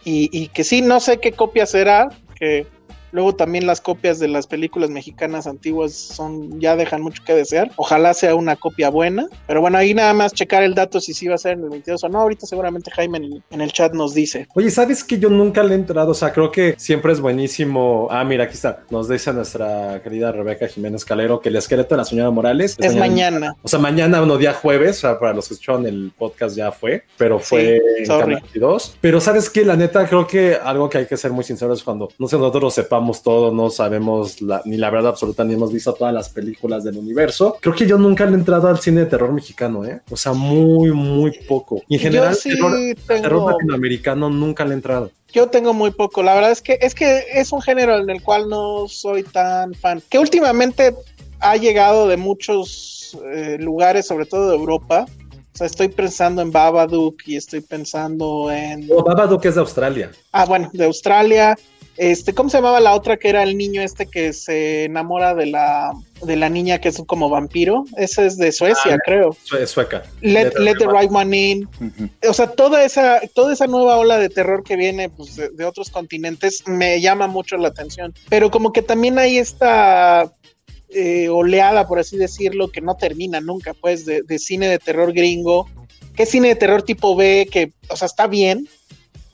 Speaker 3: Y, y que sí, no sé qué copia será, que luego también las copias de las películas mexicanas antiguas son ya dejan mucho que desear. Ojalá sea una copia buena, pero bueno, ahí nada más checar el dato si sí va a ser en el 22 o no. Ahorita seguramente Jaime en el, en el chat nos dice.
Speaker 2: Oye, ¿sabes que yo nunca le he entrado? O sea, creo que siempre es buenísimo. Ah, mira, aquí está. Nos dice nuestra querida Rebeca Jiménez Calero que el esqueleto de la señora Morales
Speaker 3: Es mañana.
Speaker 2: O sea, mañana, uno día jueves, o sea, para los que escucharon el podcast ya fue, pero fue
Speaker 3: Sí,
Speaker 2: en
Speaker 3: sorry.
Speaker 2: Canal 22. Pero sabes que la neta, creo que algo que hay que ser muy sinceros es cuando no sé, nosotros sepamos todo, no sabemos la- ni la verdad absoluta, ni hemos visto todas las películas del universo. Creo que yo nunca le he entrado al cine de terror mexicano, ¿eh? O sea, muy, muy poco. Y en general,
Speaker 3: sí
Speaker 2: terror,
Speaker 3: tengo-
Speaker 2: terror latinoamericano nunca le he entrado.
Speaker 3: Yo tengo muy poco. La verdad es que es que es un género en el cual no soy tan fan. Que últimamente ha llegado de muchos eh, lugares, sobre todo de Europa. O sea, estoy pensando en Babadook y estoy pensando en.
Speaker 2: O Babadook es de Australia.
Speaker 3: Ah, bueno, de Australia. Este, ¿cómo se llamaba la otra que era el niño este que se enamora de la de la niña que es como vampiro? Ese es de Suecia,
Speaker 2: Ah,
Speaker 3: creo.
Speaker 2: Sueca.
Speaker 3: Let, let the right one in. O sea, toda esa, toda esa nueva ola de terror que viene pues, de, de otros continentes me llama mucho la atención. Pero como que también hay esta eh, oleada, por así decirlo, que no termina nunca, pues, de, de cine de terror gringo, que es cine de terror tipo B, que, o sea, está bien,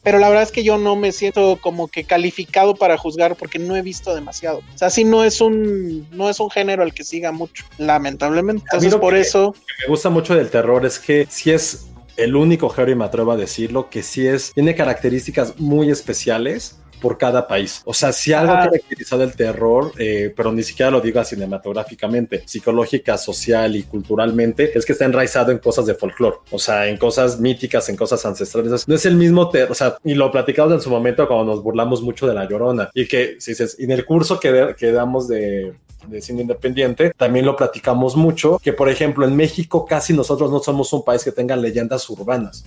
Speaker 3: pero la verdad es que yo no me siento como que calificado para juzgar porque no he visto demasiado. O sea, sí no es un, no es un género al que siga mucho, lamentablemente. Entonces, por
Speaker 2: que-
Speaker 3: eso,
Speaker 2: que me gusta mucho del terror es que si es el único género, y me atrevo a decirlo, que sí es, tiene características muy especiales por cada país. O sea, si algo
Speaker 3: Ajá.
Speaker 2: caracteriza del terror, eh, pero ni siquiera lo digo cinematográficamente, psicológica, social y culturalmente, es que está enraizado en cosas de folclore, o sea, en cosas míticas, en cosas ancestrales. No es el mismo terror, o sea, y lo platicamos en su momento cuando nos burlamos mucho de la llorona, y que si dices, en el curso que, que damos de de cine independiente, también lo platicamos mucho, que por ejemplo en México casi nosotros no somos un país que tenga leyendas urbanas.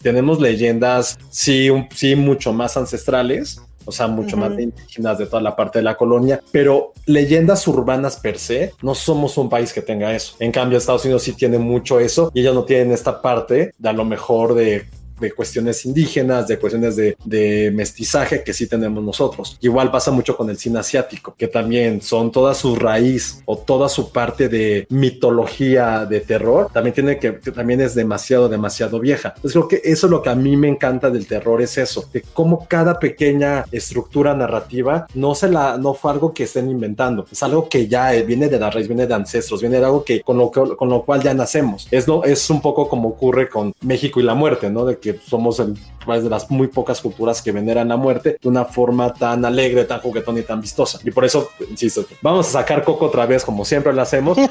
Speaker 2: Tenemos leyendas, sí, un- sí mucho más ancestrales, o sea, mucho más de indígenas de toda la parte de la colonia, pero leyendas urbanas per se, no somos un país que tenga eso. En cambio, Estados Unidos sí tiene mucho eso y ellos no tienen esta parte de a lo mejor de de cuestiones indígenas, de cuestiones de, de mestizaje que sí tenemos nosotros. Igual pasa mucho con el cine asiático, que también son toda su raíz o toda su parte de mitología de terror, también tiene que, que también es demasiado, demasiado vieja. Entonces creo que eso es lo que a mí me encanta del terror, es eso, de cómo cada pequeña estructura narrativa no se la, no fue algo que estén inventando, es algo que ya eh, viene de la raíz, viene de ancestros, viene de algo que con lo, que- con lo cual ya nacemos. Es, no, es un poco como ocurre con México y la muerte, ¿no? De que somos el de las muy pocas culturas que veneran la muerte de una forma tan alegre, tan juguetón y tan vistosa. Y por eso, insisto, vamos a sacar Coco otra vez, como siempre lo hacemos.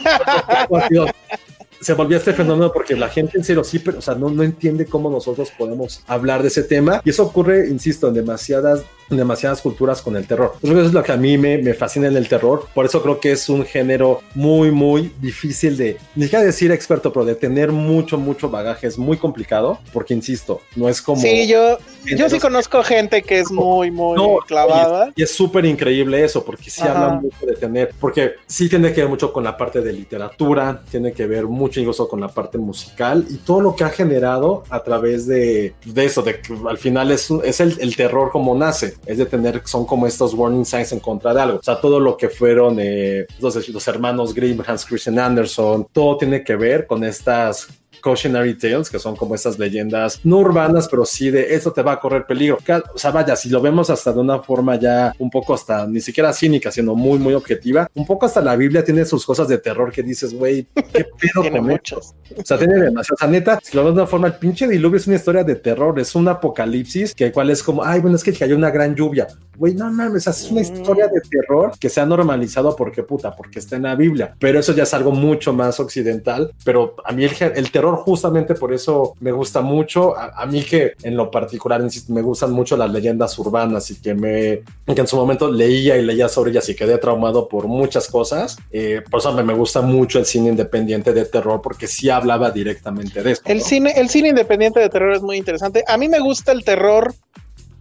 Speaker 2: Se volvió este fenómeno porque la gente en serio sí, pero o sea, no, no entiende cómo nosotros podemos hablar de ese tema. Y eso ocurre, insisto, en demasiadas demasiadas culturas con el terror. Eso es lo que a mí me, me, fascina en el terror. Por eso creo que es un género muy, muy difícil de, ni siquiera decir experto, pero de tener mucho, mucho bagaje. Es muy complicado porque, insisto, no es como...
Speaker 3: Sí, yo, yo sí conozco gente que es muy, muy no, clavada.
Speaker 2: Y es súper increíble eso, porque sí hablan mucho de tener, porque sí tiene que ver mucho con la parte de literatura, tiene que ver mucho incluso con la parte musical y todo lo que ha generado a través de, de eso, de que al final es, es el, el terror como nace es de tener, son como estos warning signs en contra de algo. O sea, todo lo que fueron eh, los, hermanos Grimm, Hans Christian Anderson, todo tiene que ver con estas cautionary tales, que son como estas leyendas no urbanas, pero sí de eso te va a correr peligro. O sea, vaya, si lo vemos hasta de una forma ya un poco hasta ni siquiera cínica, sino muy, muy objetiva, un poco hasta la Biblia tiene sus cosas de terror que dices, güey, qué pedo
Speaker 3: tiene muchos.
Speaker 2: O sea, tiene demasiado. O sea, neta, si lo ves de una forma, el pinche diluvio es una historia de terror, es un apocalipsis que cual es como, ay, bueno, es que cayó una gran lluvia. Güey, no mames, es una historia de terror que se ha normalizado porque puta, porque está en la Biblia. Pero eso ya es algo mucho más occidental. Pero a mí el, el terror justamente por eso me gusta mucho. A, mí que en lo particular, insisto, me gustan mucho las leyendas urbanas y que me, que en su momento leía y leía sobre ellas y quedé traumado por muchas cosas. Eh, por eso me, me, gusta mucho el cine independiente de terror porque sí hablaba directamente de esto.
Speaker 3: El, cine, el cine independiente de terror es muy interesante. A mí me gusta el terror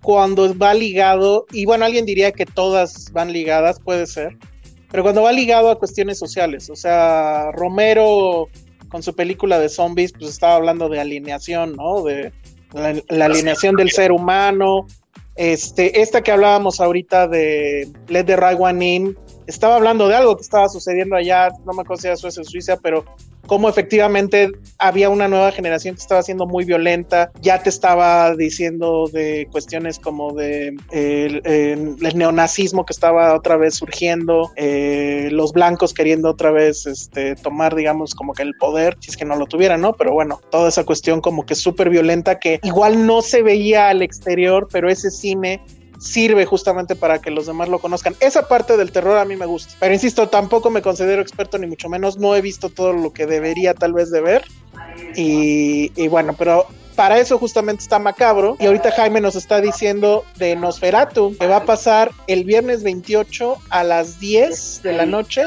Speaker 3: cuando va ligado, y bueno, alguien diría que todas van ligadas, puede ser, pero cuando va ligado a cuestiones sociales, o sea, Romero con su película de zombies, pues estaba hablando de alineación, ¿no? De la, alineación del ser humano. Este, esta que hablábamos ahorita de Let the Right One In, estaba hablando de algo que estaba sucediendo allá, no me acuerdo si era Suecia o Suiza, pero cómo efectivamente había una nueva generación que estaba siendo muy violenta, ya te estaba diciendo de cuestiones como de el, neonazismo que estaba otra vez surgiendo, eh, los blancos queriendo otra vez este, tomar, digamos, como que el poder, si es que no lo tuvieran, ¿no? Pero bueno, toda esa cuestión como que súper violenta que igual no se veía al exterior, pero ese cine sirve justamente para que los demás lo conozcan. Esa parte del terror a mí me gusta. Pero insisto, tampoco me considero experto ni mucho menos. No he visto todo lo que debería tal vez de ver. Y, y bueno, pero para eso justamente está Macabro. Y ahorita Jaime nos está diciendo de Nosferatu, que va a pasar el viernes 28 a las 10 de la noche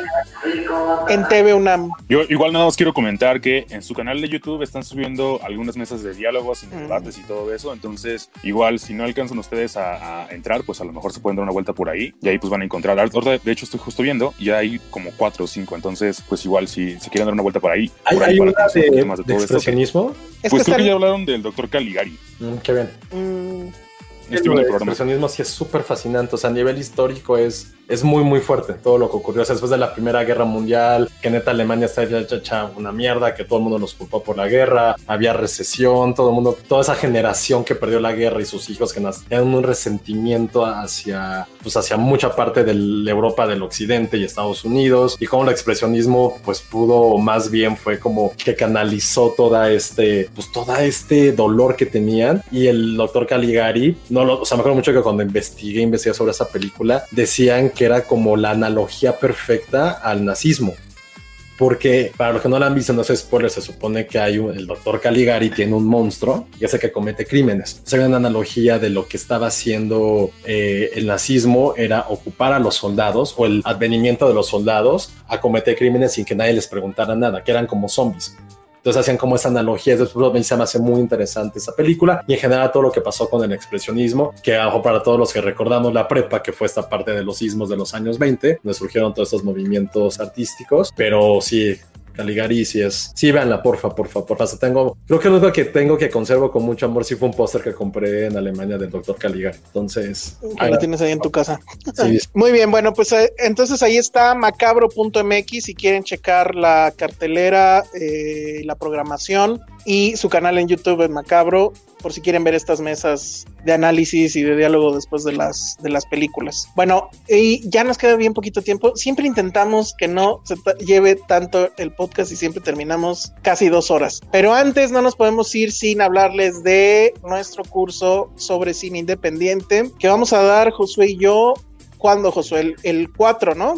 Speaker 3: en TV UNAM.
Speaker 4: Yo igual nada más quiero comentar que en su canal de YouTube están subiendo algunas mesas de diálogos y debates y todo eso. Entonces, igual si no alcanzan ustedes a, entrar, pues a lo mejor se pueden dar una vuelta por ahí y ahí pues van a encontrar. De hecho, estoy justo viendo y hay como cuatro o cinco. Entonces, pues igual si se quieren dar una vuelta por ahí.
Speaker 2: ¿Hay,
Speaker 4: por ahí
Speaker 2: una de, de, de expresionismo?
Speaker 4: Pues creo que ya hablaron del doctor Caligari.
Speaker 2: Mm, qué bien.
Speaker 3: Mm.
Speaker 2: el expresionismo sí es súper fascinante. O sea, a nivel histórico es es muy, muy fuerte todo lo que ocurrió. O sea, después de la Primera Guerra Mundial, que neta Alemania está hecha una mierda, que todo el mundo nos culpó por la guerra, había recesión, todo el mundo, toda esa generación que perdió la guerra y sus hijos que tenían un resentimiento hacia, pues hacia mucha parte de Europa del Occidente y Estados Unidos, y como el expresionismo, pues pudo, más bien fue como que canalizó toda este, pues toda este dolor que tenían. Y el doctor Caligari, no lo, o sea, me acuerdo mucho que cuando investigué, investigué sobre esa película, decían que era como la analogía perfecta al nazismo. Porque para los que no la han visto, no sé spoiler, se supone que hay un, el doctor Caligari tiene un monstruo y hace que comete crímenes. O sea, una analogía de lo que estaba haciendo eh, el nazismo era ocupar a los soldados o el advenimiento de los soldados a cometer crímenes sin que nadie les preguntara nada, que eran como zombies. Entonces hacían como esa analogía. Después se me hace muy interesante esa película y en general todo lo que pasó con el expresionismo, que ojo para todos los que recordamos la prepa, que fue esta parte de los sismos de los años 20, donde surgieron todos estos movimientos artísticos. Pero sí, Caligari sí es. Sí, véanla, porfa, porfa, porfa. tengo, creo que lo único que tengo que conservo con mucho amor sí fue un póster que compré en Alemania del doctor Caligari. Entonces.
Speaker 3: Ahí lo tienes ahí en tu casa. Muy bien, bueno, pues eh, entonces ahí está macabro.mx si quieren checar la cartelera, eh, la programación y su canal en YouTube es Macabro por si quieren ver estas mesas de análisis y de diálogo después de las, de las películas. Bueno, y ya nos queda bien poquito tiempo. Siempre intentamos que no se lleve tanto el podcast y siempre terminamos casi dos horas. Pero antes no nos podemos ir sin hablarles de nuestro curso sobre cine independiente que vamos a dar Josué y yo. ¿Cuándo, Josué? El 4, ¿no?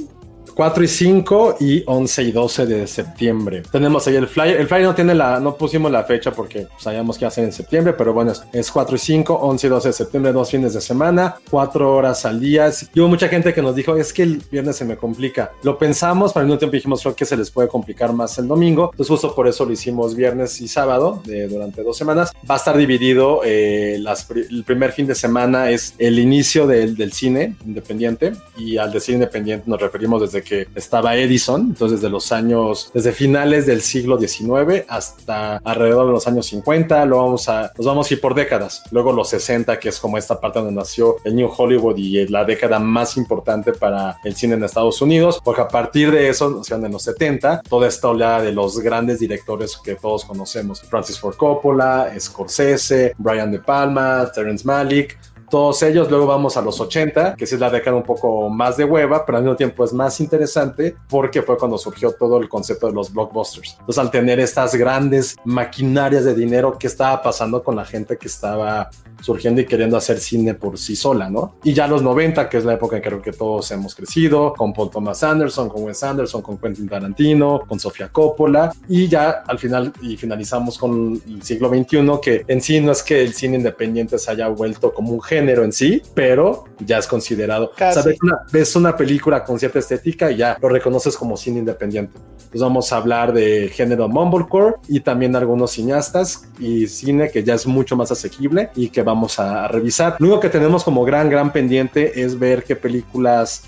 Speaker 2: 4 y 5 y 11 y 12 de septiembre. Tenemos ahí el flyer. El flyer no tiene la, no pusimos la fecha porque sabíamos que ser en septiembre, pero bueno, es, es 4 y 5, 11 y 12 de septiembre, dos fines de semana, 4 horas al día. Y hubo mucha gente que nos dijo, es que el viernes se me complica. Lo pensamos, pero al mismo tiempo dijimos, creo que se les puede complicar más el domingo. Entonces justo por eso lo hicimos viernes y sábado durante dos semanas. Va a estar dividido, eh, las, el primer fin de semana es el inicio del, del cine independiente y al decir independiente nos referimos desde que estaba Edison, entonces desde los años, desde finales del siglo XIX hasta alrededor de los años 50, lo vamos a, nos vamos a ir por décadas. Luego los 60, que es como esta parte donde nació el New Hollywood y la década más importante para el cine en Estados Unidos, porque a partir de eso, o sea, en los 70, toda esta oleada de los grandes directores que todos conocemos, Francis Ford Coppola, Scorsese, Brian De Palma, Terrence Malick, todos ellos. Luego vamos a los 80, que es la década un poco más de hueva, pero al mismo tiempo es más interesante porque fue cuando surgió todo el concepto de los blockbusters. Entonces, al tener estas grandes maquinarias de dinero, ¿qué estaba pasando con la gente que estaba surgiendo y queriendo hacer cine por sí sola, ¿no? Y ya los 90, que es la época en que creo que todos hemos crecido, con Paul Thomas Anderson, con Wes Anderson, con Quentin Tarantino, con Sofía Coppola, y ya al final, y finalizamos con el siglo XXI, que en sí no es que el cine independiente se haya vuelto como un género en sí, pero ya es considerado.
Speaker 3: Casi.
Speaker 2: O sea, ves una, ves una película con cierta estética y ya lo reconoces como cine independiente. Entonces vamos a hablar de género mumblecore y también algunos cineastas y cine que ya es mucho más asequible y que vamos a, revisar. Lo único que tenemos como gran, gran pendiente es ver qué películas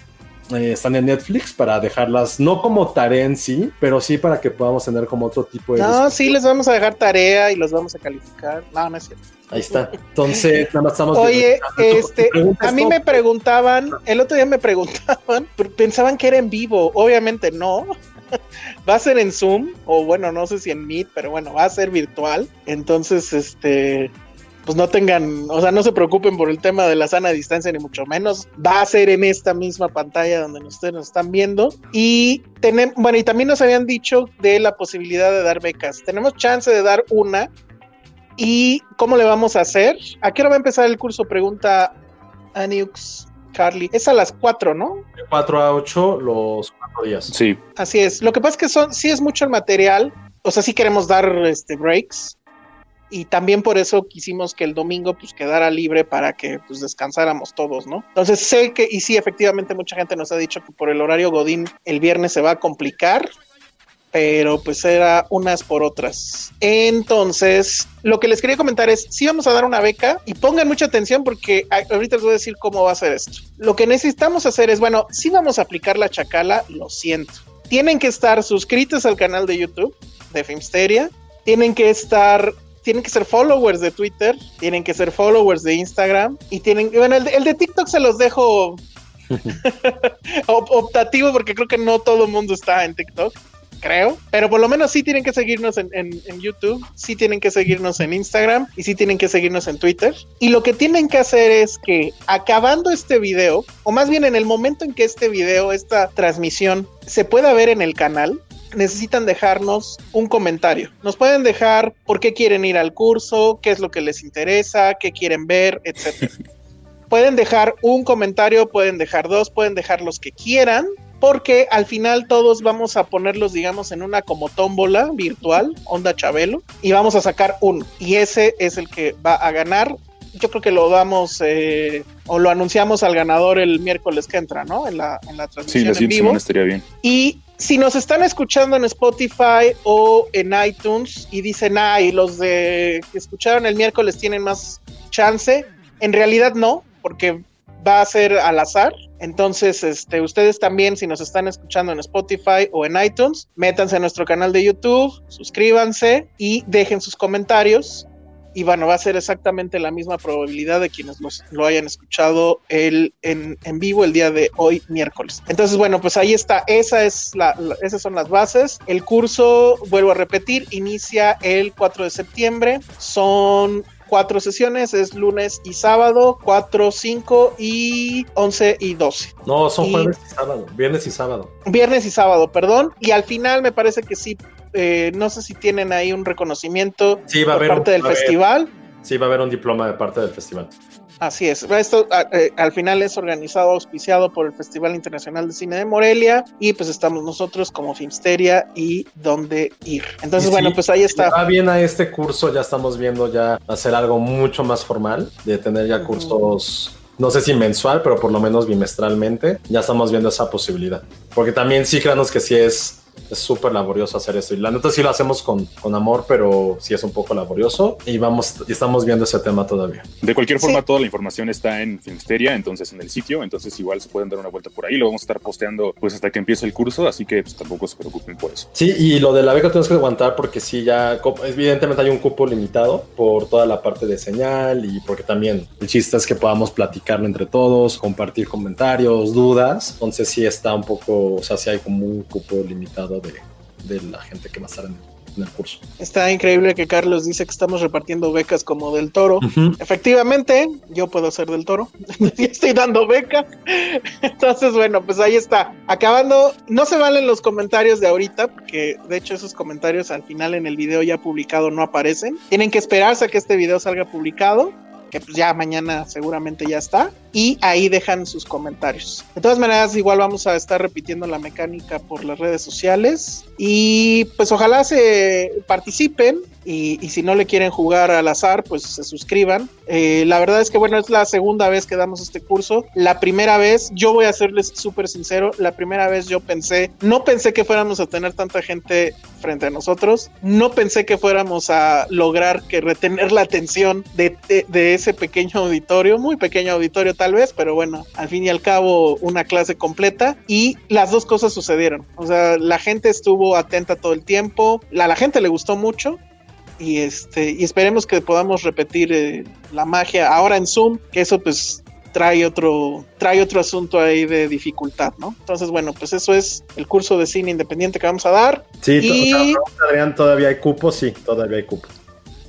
Speaker 2: eh, están en Netflix para dejarlas, no como tarea en sí, pero sí para que podamos tener como otro tipo de...
Speaker 3: No, sí, les vamos a dejar tarea y los vamos a calificar. No, no es cierto.
Speaker 2: Ahí está. Entonces, nada más estamos...
Speaker 3: Oye,
Speaker 2: tu
Speaker 3: este, a mí me preguntaban, el otro día me preguntaban, pensaban que era en vivo. Obviamente no. Va a ser en Zoom, o bueno, no sé si en Meet, pero bueno, va a ser virtual. Entonces, este, pues no tengan, o sea, no se preocupen por el tema de la sana distancia, ni mucho menos. Va a ser en esta misma pantalla donde ustedes nos están viendo. Y tenemos, bueno, y también nos habían dicho de la posibilidad de dar becas. Tenemos chance de dar una. ¿Y cómo le vamos a hacer? ¿A qué hora va a empezar el curso? Pregunta Aniux Carly. Es a las 4, ¿no?
Speaker 2: 4 a 8 los 4 días.
Speaker 4: Sí,
Speaker 3: Así es. Lo que pasa es que son, sí es mucho el material. O sea, sí queremos dar este breaks. Y también por eso quisimos que el domingo pues quedara libre para que pues descansáramos todos, ¿no? Entonces sé que, y sí, efectivamente mucha gente nos ha dicho que por el horario Godín el viernes se va a complicar, pero pues era unas por otras. Entonces, lo que les quería comentar es, sí vamos a dar una beca y pongan mucha atención porque ahorita les voy a decir cómo va a ser esto. Lo que necesitamos hacer es, bueno, sí vamos a aplicar la chacala, lo siento. Tienen que estar suscritos al canal de YouTube de Filmsteria, tienen que estar tienen que ser followers de Twitter, tienen que ser followers de Instagram y tienen, bueno, el de, el de TikTok se los dejo op- optativo porque creo que no todo el mundo está en TikTok, creo, pero por lo menos sí tienen que seguirnos en, en- en YouTube, sí tienen que seguirnos en Instagram y sí tienen que seguirnos en Twitter. Y lo que tienen que hacer es que acabando este video, o más bien en el momento en que este video, esta transmisión se pueda ver en el canal, necesitan dejarnos un comentario. Nos pueden dejar por qué quieren ir al curso, qué es lo que les interesa, qué quieren ver, etcétera. pueden dejar un comentario, pueden dejar dos, pueden dejar los que quieran, porque al final todos vamos a ponerlos, digamos, en una como tómbola virtual, onda Chabelo, y vamos a sacar uno. Y ese es el que va a ganar. Yo creo que lo damos eh, o lo anunciamos al ganador el miércoles que entra, ¿no? En la, en la
Speaker 4: sí,
Speaker 3: transmisión
Speaker 4: la
Speaker 3: en vivo.
Speaker 4: semana estaría bien.
Speaker 3: Y si nos están escuchando en Spotify o en iTunes y dicen, ay, los de que escucharon el miércoles tienen más chance, en realidad no, porque va a ser al azar. Entonces, este, ustedes también, si nos están escuchando en Spotify o en iTunes, métanse a nuestro canal de YouTube, suscríbanse y dejen sus comentarios. Y bueno, va a ser exactamente la misma probabilidad de quienes los, lo hayan escuchado el, en, en vivo el día de hoy, miércoles. Entonces, bueno, pues ahí está. Esa es la, la- esas son las bases. El curso, vuelvo a repetir, inicia el 4 de septiembre. Son cuatro sesiones, es lunes y sábado, 4, 5 y 11 y 12.
Speaker 2: No, son
Speaker 3: Y-
Speaker 2: jueves y sábado, viernes y sábado.
Speaker 3: Viernes y sábado, perdón. Y al final me parece que sí, eh, no sé si tienen ahí un reconocimiento
Speaker 2: Sí, va a
Speaker 3: por
Speaker 2: haber
Speaker 3: parte del
Speaker 2: va a haber-
Speaker 3: festival.
Speaker 2: Sí, va a haber un diploma de parte del festival.
Speaker 3: Así es. Esto a- eh, al final es organizado, auspiciado por el Festival Internacional de Cine de Morelia y pues estamos nosotros como Filmsteria y dónde ir. Entonces, bueno, pues ahí está.
Speaker 2: Va bien a este curso, ya estamos viendo ya hacer algo mucho más formal, de tener ya cursos, no sé si mensual, pero por lo menos bimestralmente, ya estamos viendo esa posibilidad. Porque también sí, créanos que sí es es súper laborioso hacer esto. Y la neta sí lo hacemos con, con amor, pero sí es un poco laborioso. Y vamos, y estamos viendo ese tema todavía.
Speaker 4: De cualquier forma,
Speaker 3: Sí.
Speaker 4: toda la información está en Filmsteria, entonces en el sitio, entonces igual se pueden dar una vuelta por ahí. Lo vamos a estar posteando pues hasta que empiece el curso, así que pues, tampoco se preocupen por eso.
Speaker 2: Sí, y lo de la beca tienes que aguantar porque sí, ya evidentemente hay un cupo limitado por toda la parte de señal y porque también el chiste es que podamos platicarlo entre todos, compartir comentarios, dudas. Entonces sí está un poco, o sea, sí hay como un cupo limitado de, de la gente que va a estar en, en el curso.
Speaker 3: Está increíble que Carlos dice que estamos repartiendo becas como del toro. Efectivamente, yo puedo ser del toro. estoy dando beca. Entonces, bueno, pues ahí está. Acabando, no se valen los comentarios de ahorita, porque de hecho esos comentarios al final en el video ya publicado no aparecen. Tienen que esperarse a que este video salga publicado, que pues ya mañana seguramente ya está. Y ahí dejan sus comentarios. De todas maneras, igual vamos a estar repitiendo la mecánica por las redes sociales. Y pues ojalá se participen. Y, y si no le quieren jugar al azar, pues se suscriban. Eh, la verdad es que, bueno, es la segunda vez que damos este curso. La primera vez, yo voy a serles súper sincero, la primera vez yo pensé, no pensé que fuéramos a tener tanta gente frente a nosotros, no pensé que fuéramos a lograr que retener la atención de, de- de ese pequeño auditorio, muy pequeño auditorio tal vez, pero bueno, al fin y al cabo una clase completa y las dos cosas sucedieron. O sea, la gente estuvo atenta todo el tiempo, a la gente le gustó mucho y este y esperemos que podamos repetir eh, la magia ahora en Zoom que eso pues trae otro trae otro asunto ahí de dificultad no entonces bueno pues eso es el curso de cine independiente que vamos a dar
Speaker 2: Sí, to-
Speaker 3: Y-
Speaker 2: o sea, pregunta Adrián, ¿todavía hay cupo? Sí, todavía hay cupo.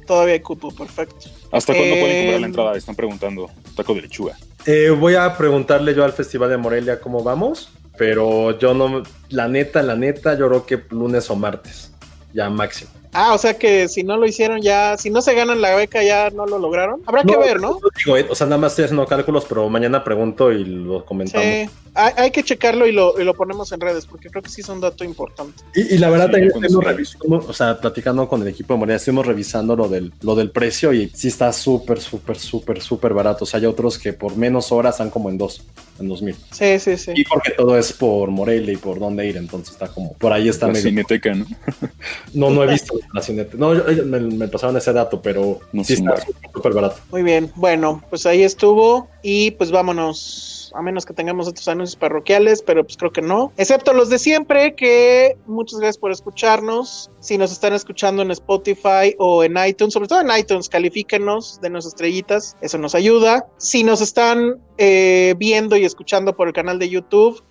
Speaker 3: todavía hay cupo perfecto
Speaker 4: ¿Hasta cuándo pueden
Speaker 3: Eh,
Speaker 4: comprar la entrada? Están preguntando. Taco de lechuga.
Speaker 2: Eh, voy a preguntarle yo al Festival de Morelia cómo vamos, pero yo no, la neta, la neta, yo creo que lunes o martes, ya máximo.
Speaker 3: Ah o sea que si no lo hicieron ya si no se ganan la beca ya no lo lograron. Habrá que ver no
Speaker 2: Digo, eh, o sea, nada más estoy haciendo cálculos, pero mañana pregunto y lo comentamos.
Speaker 3: sí hay, hay que checarlo y lo, y lo ponemos en redes porque creo que sí es un dato importante
Speaker 2: Y, y la verdad,
Speaker 4: Sí,
Speaker 2: también
Speaker 4: se
Speaker 2: revisando, o sea, platicando con el equipo de Morelia, estuvimos revisando lo del, lo del precio y sí está súper, súper, súper, súper barato. O sea, hay otros que por menos horas están como en dos, en dos mil.
Speaker 3: sí sí sí
Speaker 2: Y porque todo es por Morelia y por dónde ir, entonces está como, por ahí está
Speaker 4: La
Speaker 2: medio.
Speaker 4: cineteca, ¿no?
Speaker 2: No, no he visto la cineteca. No, me, me pasaron ese dato, pero
Speaker 4: No
Speaker 2: sí está súper barato.
Speaker 3: Muy bien, bueno, pues ahí estuvo y pues vámonos, a menos que tengamos otros anuncios parroquiales, pero pues creo que no, excepto los de siempre, que muchas gracias por escucharnos, si nos están escuchando en Spotify o en iTunes, sobre todo en iTunes, califíquenos, denos estrellitas, eso nos ayuda, si nos están eh, viendo y escuchando por el canal de YouTube,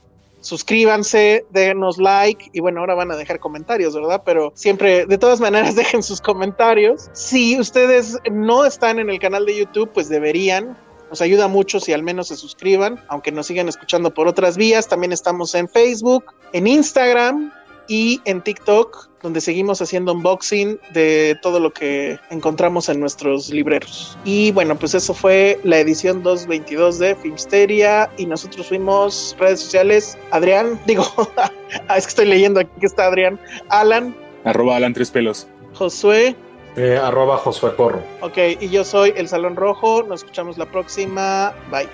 Speaker 3: suscríbanse, denos like y bueno, ahora van a dejar comentarios, ¿verdad? Pero siempre, de todas maneras, dejen sus comentarios. Si ustedes no están en el canal de YouTube, pues deberían. Nos ayuda mucho si al menos se suscriban, aunque nos sigan escuchando por otras vías. También estamos en Facebook, en Instagram y en TikTok, donde seguimos haciendo unboxing de todo lo que encontramos en nuestros libreros. Y bueno, pues eso fue la edición 222 de Filmsteria y nosotros fuimos redes sociales. Adrián, digo, ah, es que estoy leyendo aquí que está Adrián, Alan,
Speaker 4: Arroba Alan Tres Pelos.
Speaker 3: Josué,
Speaker 2: Eh, arroba Josué Corro.
Speaker 3: ok, y yo soy El Salón Rojo. Nos escuchamos la próxima. Bye.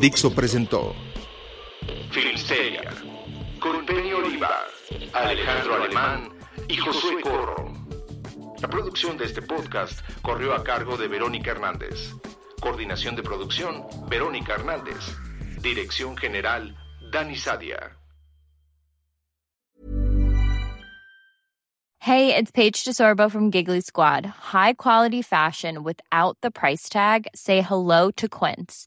Speaker 6: Dixo presentó
Speaker 1: Filmsteria, con Penny Oliva, Alejandro Alemán y Josué Corro. La producción de este podcast corrió a cargo de Verónica Hernández. Coordinación de producción, Verónica Hernández. Dirección General, Dani Sadia.
Speaker 7: Hey, it's Paige DeSorbo from Giggly Squad. High quality fashion without the price tag. Say hello to Quince.